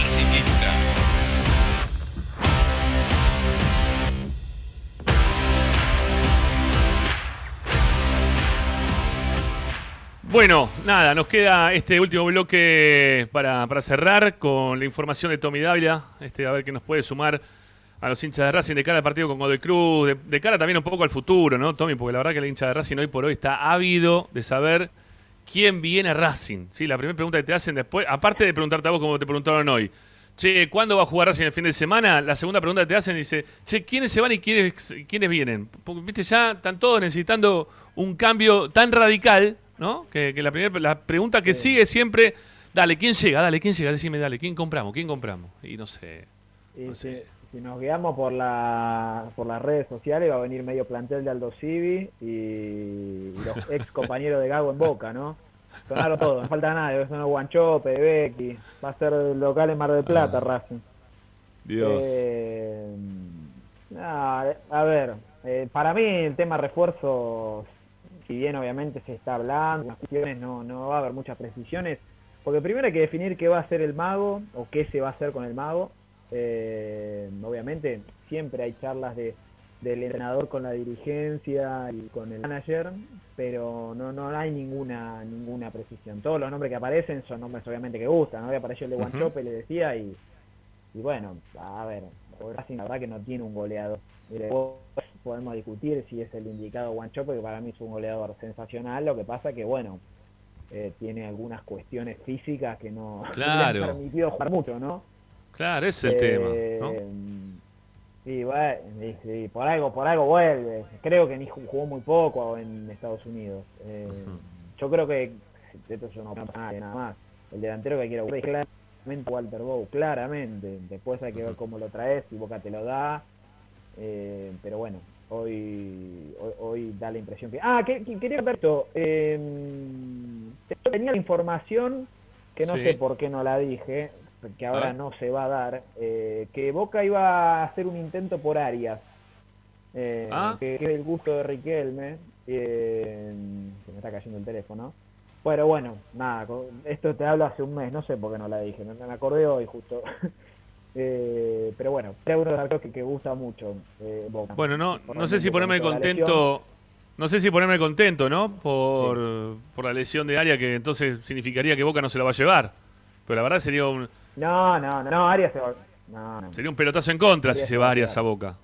[SPEAKER 2] Bueno, nada, nos queda este último bloque para, para cerrar con la información de Tommy Dávila. Este, a ver qué nos puede sumar a los hinchas de Racing de cara al partido con Godoy Cruz, de, cara también un poco al futuro, ¿no, Tommy? Porque la verdad que el hincha de Racing hoy por hoy está ávido de saber quién viene a Racing. Sí, la primera pregunta que te hacen después, aparte de preguntarte a vos como te preguntaron hoy, che, ¿cuándo va a jugar Racing el fin de semana? La segunda pregunta que te hacen dice, che, ¿quiénes se van y quiénes, quiénes vienen? Porque, viste, ya están todos necesitando un cambio tan radical, ¿no? Que, que la primera la pregunta que sigue siempre, dale, ¿quién llega? Dale, ¿quién llega? Decime, dale, ¿quién compramos? ¿Quién compramos? Y no sé.
[SPEAKER 25] Y
[SPEAKER 2] No
[SPEAKER 25] si,
[SPEAKER 2] sé.
[SPEAKER 25] si nos guiamos por la por las redes sociales va a venir medio plantel de Aldo Civi y los ex compañeros de Gago en Boca, ¿no? Sonaron todos, no falta nadie, son Guanchope, Becky, va a ser local en Mar del Plata, Racing.
[SPEAKER 2] Dios.
[SPEAKER 25] Eh, nada, a ver, eh, para mí el tema refuerzos, si bien obviamente se está hablando, las cuestiones no, no va a haber muchas precisiones, porque primero hay que definir qué va a hacer el mago o qué se va a hacer con el mago. Eh, obviamente siempre hay charlas de, del entrenador con la dirigencia y con el manager, pero no, no hay ninguna ninguna precisión. Todos los nombres que aparecen son nombres obviamente que gustan, ¿no? Había aparecido el de. Guanchope, le decía, y, y bueno, a ver, Racing la verdad que no tiene un goleador. Y después podemos discutir si es el indicado Guanchope, que para mí es un goleador sensacional, lo que pasa que bueno, eh, tiene algunas cuestiones físicas que no no
[SPEAKER 2] Claro.
[SPEAKER 25] le han permitido jugar mucho, ¿no?
[SPEAKER 2] Claro, ese es el
[SPEAKER 25] Eh,
[SPEAKER 2] tema, ¿no?
[SPEAKER 25] Sí, bueno, y- por algo, por algo vuelve. Creo que ni ju- jugó muy poco en Estados Unidos. Eh, Yo creo que esto es una opinión nada más. El delantero que quiero es claramente Walter Bow, claramente. Después hay que ver cómo lo traes, si Boca te lo da. Eh, pero bueno, hoy, hoy hoy da la impresión que. Ah, que, que- quería ver esto. Eh, tenía la información que no
[SPEAKER 2] Sí.
[SPEAKER 25] sé por qué no la dije, que ahora
[SPEAKER 2] ver.
[SPEAKER 25] no se va a dar, eh, que Boca iba a hacer un intento por Arias, eh,
[SPEAKER 2] Ah.
[SPEAKER 25] que, que es el gusto de Riquelme, eh, se me está cayendo el teléfono. Pero bueno, nada, esto te hablo hace un mes, no sé por qué no la dije, me acordé hoy justo. Eh, pero bueno, es uno de los que, que gusta mucho eh, Boca.
[SPEAKER 2] Bueno, no, no sé si ponerme contento. No sé si ponerme contento, ¿no? Por, por la lesión de área, que entonces significaría que Boca no se la va a llevar. Pero la verdad sería un,
[SPEAKER 25] No, no, no, no, Arias se va. No, no.
[SPEAKER 2] sería un pelotazo en contra si
[SPEAKER 25] Arias
[SPEAKER 2] se
[SPEAKER 25] se
[SPEAKER 2] va Arias a Boca.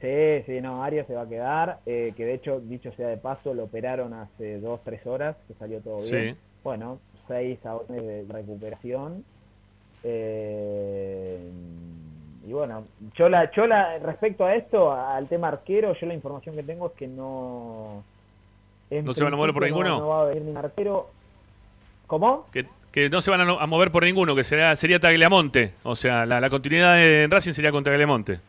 [SPEAKER 25] Sí, sí, no, Arias se va a quedar. eh, que de hecho, dicho sea de paso, lo operaron hace dos, tres horas, que salió todo
[SPEAKER 2] Sí.
[SPEAKER 25] bien. Bueno, seis a de recuperación. Eh, y bueno, yo la, yo la, respecto a esto, al tema arquero, yo la información que tengo es que no.
[SPEAKER 2] ¿No se van a mover por
[SPEAKER 25] no-
[SPEAKER 2] ninguno?
[SPEAKER 25] No, va a venir ningún arquero. ¿Cómo?
[SPEAKER 2] Que, que no se van a, mover por ninguno, que sería, sería Tagliamonte. O sea, la, la continuidad en Racing sería con Tagliamonte.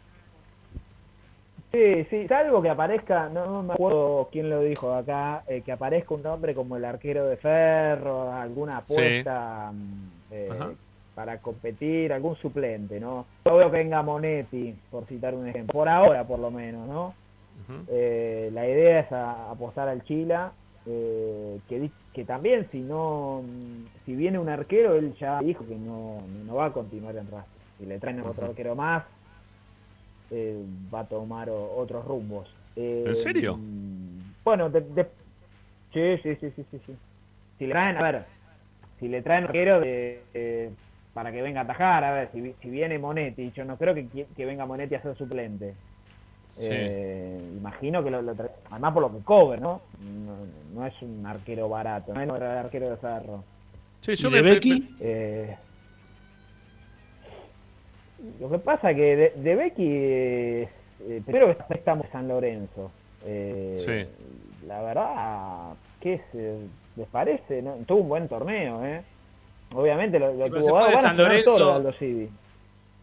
[SPEAKER 25] Sí, sí, salvo que aparezca, no, no me acuerdo quién lo dijo acá, eh, que aparezca un nombre como el arquero de Ferro, alguna apuesta mm, eh,
[SPEAKER 2] Ajá.
[SPEAKER 25] Para competir, algún suplente, ¿no? Yo veo que venga Monetti, por citar un ejemplo, por ahora por lo menos, ¿no? Eh, la idea es a- apostar al Chila, eh, que, que también si no, si viene un arquero, él ya dijo que no, no va a continuar en Racing. Si le traen otro arquero más, eh, va a tomar o- otros rumbos. Eh,
[SPEAKER 2] ¿En serio?
[SPEAKER 25] Bueno, de, de- sí, sí, sí, sí, sí, sí. Si le traen, a ver, si le traen arquero de, eh, para que venga a atajar, a ver, si, vi- si viene Monetti, yo no creo que, que venga Monetti a ser suplente.
[SPEAKER 2] Sí.
[SPEAKER 25] Eh, imagino que lo, lo además por lo que cobra, ¿no? ¿no? no es un arquero barato, no es el arquero de Ferro.
[SPEAKER 2] Sí, yo
[SPEAKER 33] ¿Y de
[SPEAKER 2] me-
[SPEAKER 33] Becky?
[SPEAKER 25] Eh, lo que pasa que de, de Becky, eh, eh, primero que estamos en San Lorenzo. Eh,
[SPEAKER 2] Sí.
[SPEAKER 25] La verdad, ¿qué se, les parece? No, tuvo un buen torneo, ¿eh? Obviamente lo, lo
[SPEAKER 32] Sí, pero
[SPEAKER 25] tuvo
[SPEAKER 32] se fue de San
[SPEAKER 25] todo
[SPEAKER 32] Lorenzo.
[SPEAKER 25] Aldo Civi.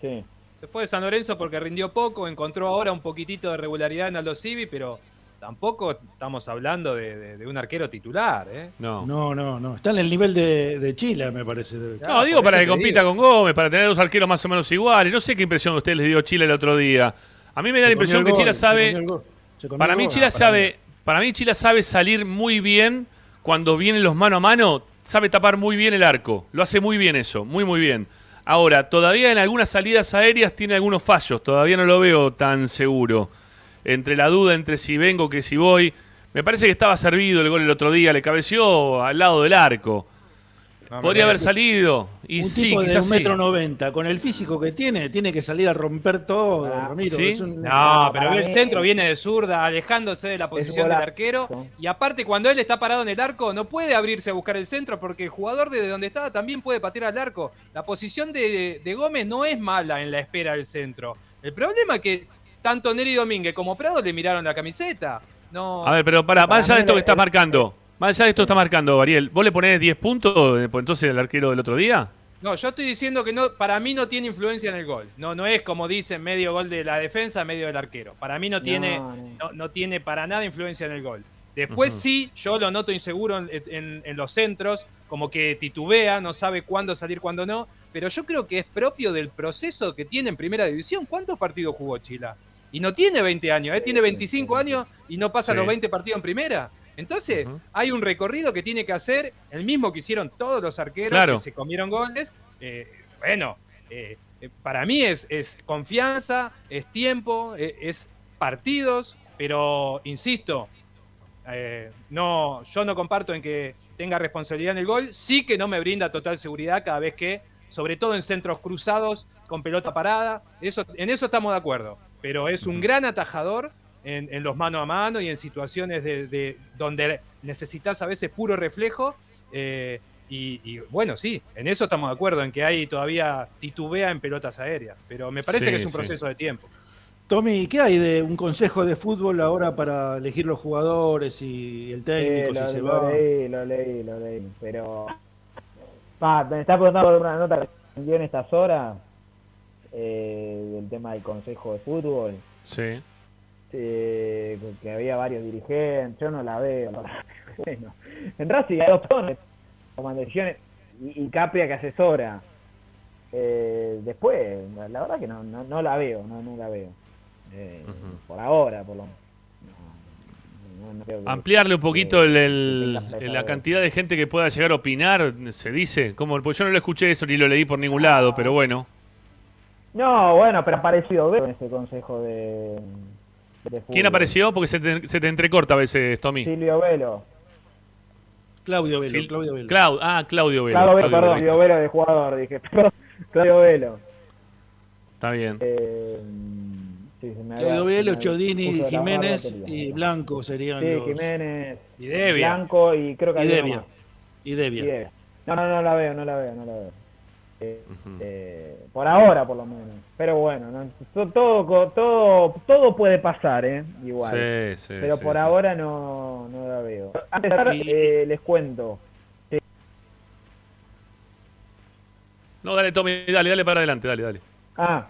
[SPEAKER 25] Sí.
[SPEAKER 32] Se fue de San Lorenzo porque rindió poco, encontró ahora un poquitito de regularidad en Aldo Civi, pero tampoco estamos hablando de, de- de un arquero titular, ¿eh?
[SPEAKER 2] No.
[SPEAKER 33] No, no, no. Está en el nivel de, de Chile, me parece.
[SPEAKER 2] No, digo para que compita con Gómez, para tener dos arqueros más o menos iguales. No sé qué impresión a ustedes les dio Chile el otro día. A mí me da la impresión que Chile sabe. Para mí. Chile
[SPEAKER 33] Ah,
[SPEAKER 2] sabe, para mí Chile sabe salir muy bien cuando vienen los mano a mano, sabe tapar muy bien el arco. Lo hace muy bien eso, muy muy bien. Ahora, todavía en algunas salidas aéreas tiene algunos fallos, todavía no lo veo tan seguro. Entre la duda entre si vengo que si voy, Me parece que estaba servido el gol el otro día, le cabeció al lado del arco. Podría haber salido. Y
[SPEAKER 7] un
[SPEAKER 2] sí,
[SPEAKER 7] tipo de
[SPEAKER 2] quizás
[SPEAKER 7] un
[SPEAKER 2] sí.
[SPEAKER 7] metro noventa, con el físico que tiene, tiene que salir a romper todo, Ramiro.
[SPEAKER 6] ¿Sí?
[SPEAKER 7] Es un-
[SPEAKER 6] No, pero el centro viene de zurda, alejándose de la posición del arquero. Y aparte, cuando él está parado en el arco, no puede abrirse a buscar el centro porque el jugador desde donde estaba también puede patear al arco. La posición de, de Gómez no es mala en la espera del centro. El problema es que tanto Neri Domínguez como Prado le miraron la camiseta. No,
[SPEAKER 2] A ver, pero para,
[SPEAKER 6] Para
[SPEAKER 2] más allá de esto que estás
[SPEAKER 6] el-
[SPEAKER 2] marcando, más allá de esto está marcando, Ariel, ¿vos le ponés 10 puntos eh, pues entonces el arquero del otro día?
[SPEAKER 6] No, yo estoy diciendo que no, para mí no tiene influencia en el gol. No, no es como dicen medio gol de la defensa, medio del arquero. Para mí no tiene,
[SPEAKER 25] No,
[SPEAKER 6] no, no tiene para nada influencia en el gol. Después sí, yo lo noto inseguro en, en- en los centros, como que titubea, no sabe cuándo salir, cuándo no. Pero yo creo que es propio del proceso que tiene en primera división. ¿Cuántos partidos jugó Chila? Y no tiene 20 años, ¿eh? tiene 25 años y no pasa
[SPEAKER 2] Sí.
[SPEAKER 6] los 20 partidos en primera. Entonces, hay un recorrido que tiene que hacer, el mismo que hicieron todos los arqueros
[SPEAKER 2] Claro.
[SPEAKER 6] que se comieron goles. Eh, bueno, eh, eh, para mí es, es confianza, es tiempo, eh, es partidos, pero insisto, eh, no, yo no comparto en que tenga responsabilidad en el gol, sí que no me brinda total seguridad cada vez que, sobre todo en centros cruzados, con pelota parada, eso, en eso estamos de acuerdo, pero es un gran atajador en, en los mano a mano y en situaciones de, de- donde necesitas a veces puro reflejo. eh, y, y, bueno, sí, en eso estamos de acuerdo, en que hay todavía titubea en pelotas aéreas, pero me parece
[SPEAKER 7] Sí,
[SPEAKER 6] que es un
[SPEAKER 7] sí.
[SPEAKER 6] proceso de tiempo.
[SPEAKER 7] Tommy, ¿qué hay de un consejo de fútbol ahora para elegir los jugadores y el técnico
[SPEAKER 25] Sí,
[SPEAKER 7] si
[SPEAKER 25] lo,
[SPEAKER 7] se
[SPEAKER 25] lo
[SPEAKER 7] va?
[SPEAKER 25] leí, lo leí, lo leí, pero... Pa, me está preguntando por una nota que envió en estas horas eh, del tema del Consejo de Fútbol,
[SPEAKER 2] Sí.
[SPEAKER 25] Eh, que había varios dirigentes, yo no la veo. la. Bueno, en Racing hay dos tonos, toman decisiones y, y Capria que asesora. Eh, después, la, verdad que no, no, no la veo, no, no la veo. Eh, Por ahora, por lo menos. No, que-
[SPEAKER 2] Ampliarle un poquito el- la cantidad de gente que pueda llegar a opinar, se dice. Como, pues yo no lo escuché eso ni lo leí por ningún lado, pero bueno.
[SPEAKER 25] No, bueno, pero ha aparecido Velo en ese consejo de, de
[SPEAKER 2] ¿Quién apareció? Porque se te, se te entrecorta a veces, Tommy.
[SPEAKER 25] Silvio Velo.
[SPEAKER 7] Claudio Velo,
[SPEAKER 2] Sil-
[SPEAKER 7] Claudio Velo.
[SPEAKER 2] Clau- ah, Claudio Velo.
[SPEAKER 25] Claudio Velo,
[SPEAKER 2] Claudio
[SPEAKER 25] perdón,
[SPEAKER 2] Velo.
[SPEAKER 25] Silvio Velo de jugador, dije. Perdón, Claudio Velo.
[SPEAKER 2] Está bien.
[SPEAKER 25] Eh, sí, se me había-
[SPEAKER 7] Claudio Velo, Chodini, Jiménez y Blanco serían
[SPEAKER 25] Sí,
[SPEAKER 7] los...
[SPEAKER 25] Jiménez,
[SPEAKER 7] Y Devia.
[SPEAKER 25] Blanco y creo que
[SPEAKER 7] Y Devia. Y Devia.
[SPEAKER 25] Y Devia. No, no, no la veo, no la veo, no la veo. Eh, eh, por ahora, por lo menos. Pero bueno, no, to- todo, todo, todo puede pasar, ¿eh? Igual.
[SPEAKER 2] Sí, sí,
[SPEAKER 25] Pero
[SPEAKER 2] sí,
[SPEAKER 25] por ahora no, no la veo. Antes de eh, les cuento.
[SPEAKER 2] No, dale, Tommy, dale, dale para adelante, dale, dale.
[SPEAKER 25] Ah,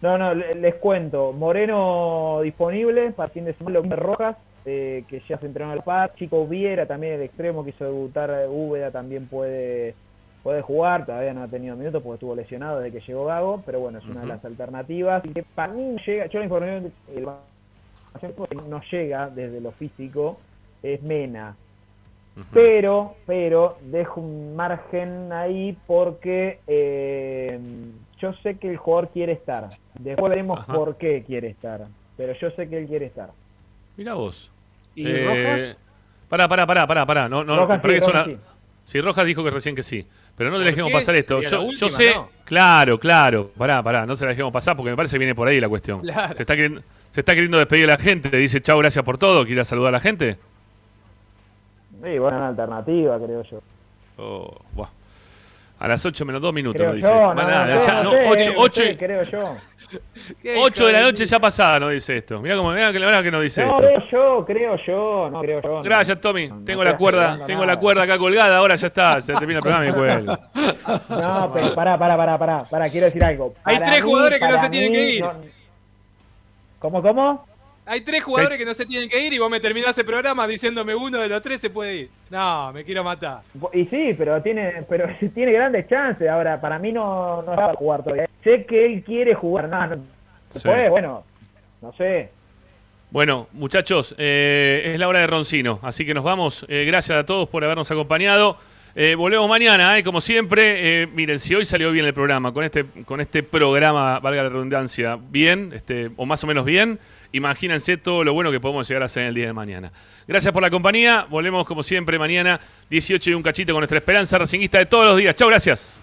[SPEAKER 25] no, no, le- les cuento. Moreno disponible para fin de semana. Lo Rojas, eh, que ya se entrenó al par. Chico Viera también, el extremo, quiso debutar. eh, Úbeda también puede puede jugar. Todavía no ha tenido minutos porque estuvo lesionado desde que llegó Gago. Pero bueno, es una de las alternativas. Y que para mí llega, yo la información el- que no llega desde lo físico es Mena. Pero, pero dejo un margen ahí porque eh, yo sé que el jugador quiere estar. Después veremos
[SPEAKER 2] Ajá.
[SPEAKER 25] por qué quiere estar. Pero yo sé que él quiere estar.
[SPEAKER 2] Mira vos.
[SPEAKER 25] ¿Y
[SPEAKER 2] Eh,
[SPEAKER 25] Rojas?
[SPEAKER 2] Pará, pará, pará, pará, pará. No, no,
[SPEAKER 25] Rojas
[SPEAKER 2] pará
[SPEAKER 25] sí,
[SPEAKER 2] que es
[SPEAKER 25] Rojas
[SPEAKER 2] una-
[SPEAKER 25] sí.
[SPEAKER 2] Sí, Rojas dijo que recién que sí. Pero no le
[SPEAKER 6] ¿Por
[SPEAKER 2] dejemos
[SPEAKER 6] qué?
[SPEAKER 2] pasar esto. Yo,
[SPEAKER 6] la
[SPEAKER 2] yo
[SPEAKER 6] última,
[SPEAKER 2] sé.
[SPEAKER 6] ¿no?
[SPEAKER 2] Claro, claro. Pará, pará. No se la dejemos pasar porque me parece que viene por ahí la cuestión.
[SPEAKER 6] Claro.
[SPEAKER 2] Se, está queriendo, se está queriendo despedir a la gente. Dice chao, gracias por todo. ¿Quiere saludar a la gente?
[SPEAKER 25] Sí, bueno, una alternativa, creo yo.
[SPEAKER 2] Oh, buah. A las 8 menos 2 minutos
[SPEAKER 25] Creo
[SPEAKER 2] nos dice.
[SPEAKER 25] yo, no,
[SPEAKER 2] nada,
[SPEAKER 25] no,
[SPEAKER 2] ya,
[SPEAKER 25] no
[SPEAKER 2] no,
[SPEAKER 25] sé,
[SPEAKER 2] 8,
[SPEAKER 25] no
[SPEAKER 2] 8,
[SPEAKER 25] sé, creo yo.
[SPEAKER 2] 8 de la noche ya pasada, nos dice esto. Mirá cómo, mirá que la verdad que nos dice
[SPEAKER 25] No,
[SPEAKER 2] esto.
[SPEAKER 25] creo yo, creo yo, no creo yo. no.
[SPEAKER 2] Gracias, Tommy. tengo
[SPEAKER 25] no
[SPEAKER 2] la cuerda, tengo
[SPEAKER 25] nada.
[SPEAKER 2] la cuerda acá colgada, ahora ya está, se termina el programa y me cuelgo.
[SPEAKER 25] No, pero pará, pará, pará, pará, pará, quiero decir algo.
[SPEAKER 6] Hay tres
[SPEAKER 25] mí,
[SPEAKER 6] jugadores que no se tienen que ir.
[SPEAKER 25] no- ¿Cómo, cómo?
[SPEAKER 6] Hay tres jugadores que no se tienen que ir y vos me terminás el programa diciéndome uno de los tres se puede ir. No, me quiero matar.
[SPEAKER 25] Y sí, pero tiene, pero tiene grandes chances. Ahora, para mí no, no va a jugar todavía. Sé que él quiere jugar, no, no.
[SPEAKER 2] Sí.
[SPEAKER 25] Después, bueno, no sé.
[SPEAKER 2] Bueno, muchachos, eh, es la hora de Roncino, así que nos vamos. Eh, gracias a todos por habernos acompañado. Eh, volvemos mañana, eh, como siempre. Eh, miren, si hoy salió bien el programa, con este, con este programa, valga la redundancia, bien, este, o más o menos bien, imagínense todo lo bueno que podemos llegar a hacer en el día de mañana. Gracias por la compañía. Volvemos como siempre mañana, 18 y un cachito con nuestra esperanza racinguista de todos los días. Chau, gracias.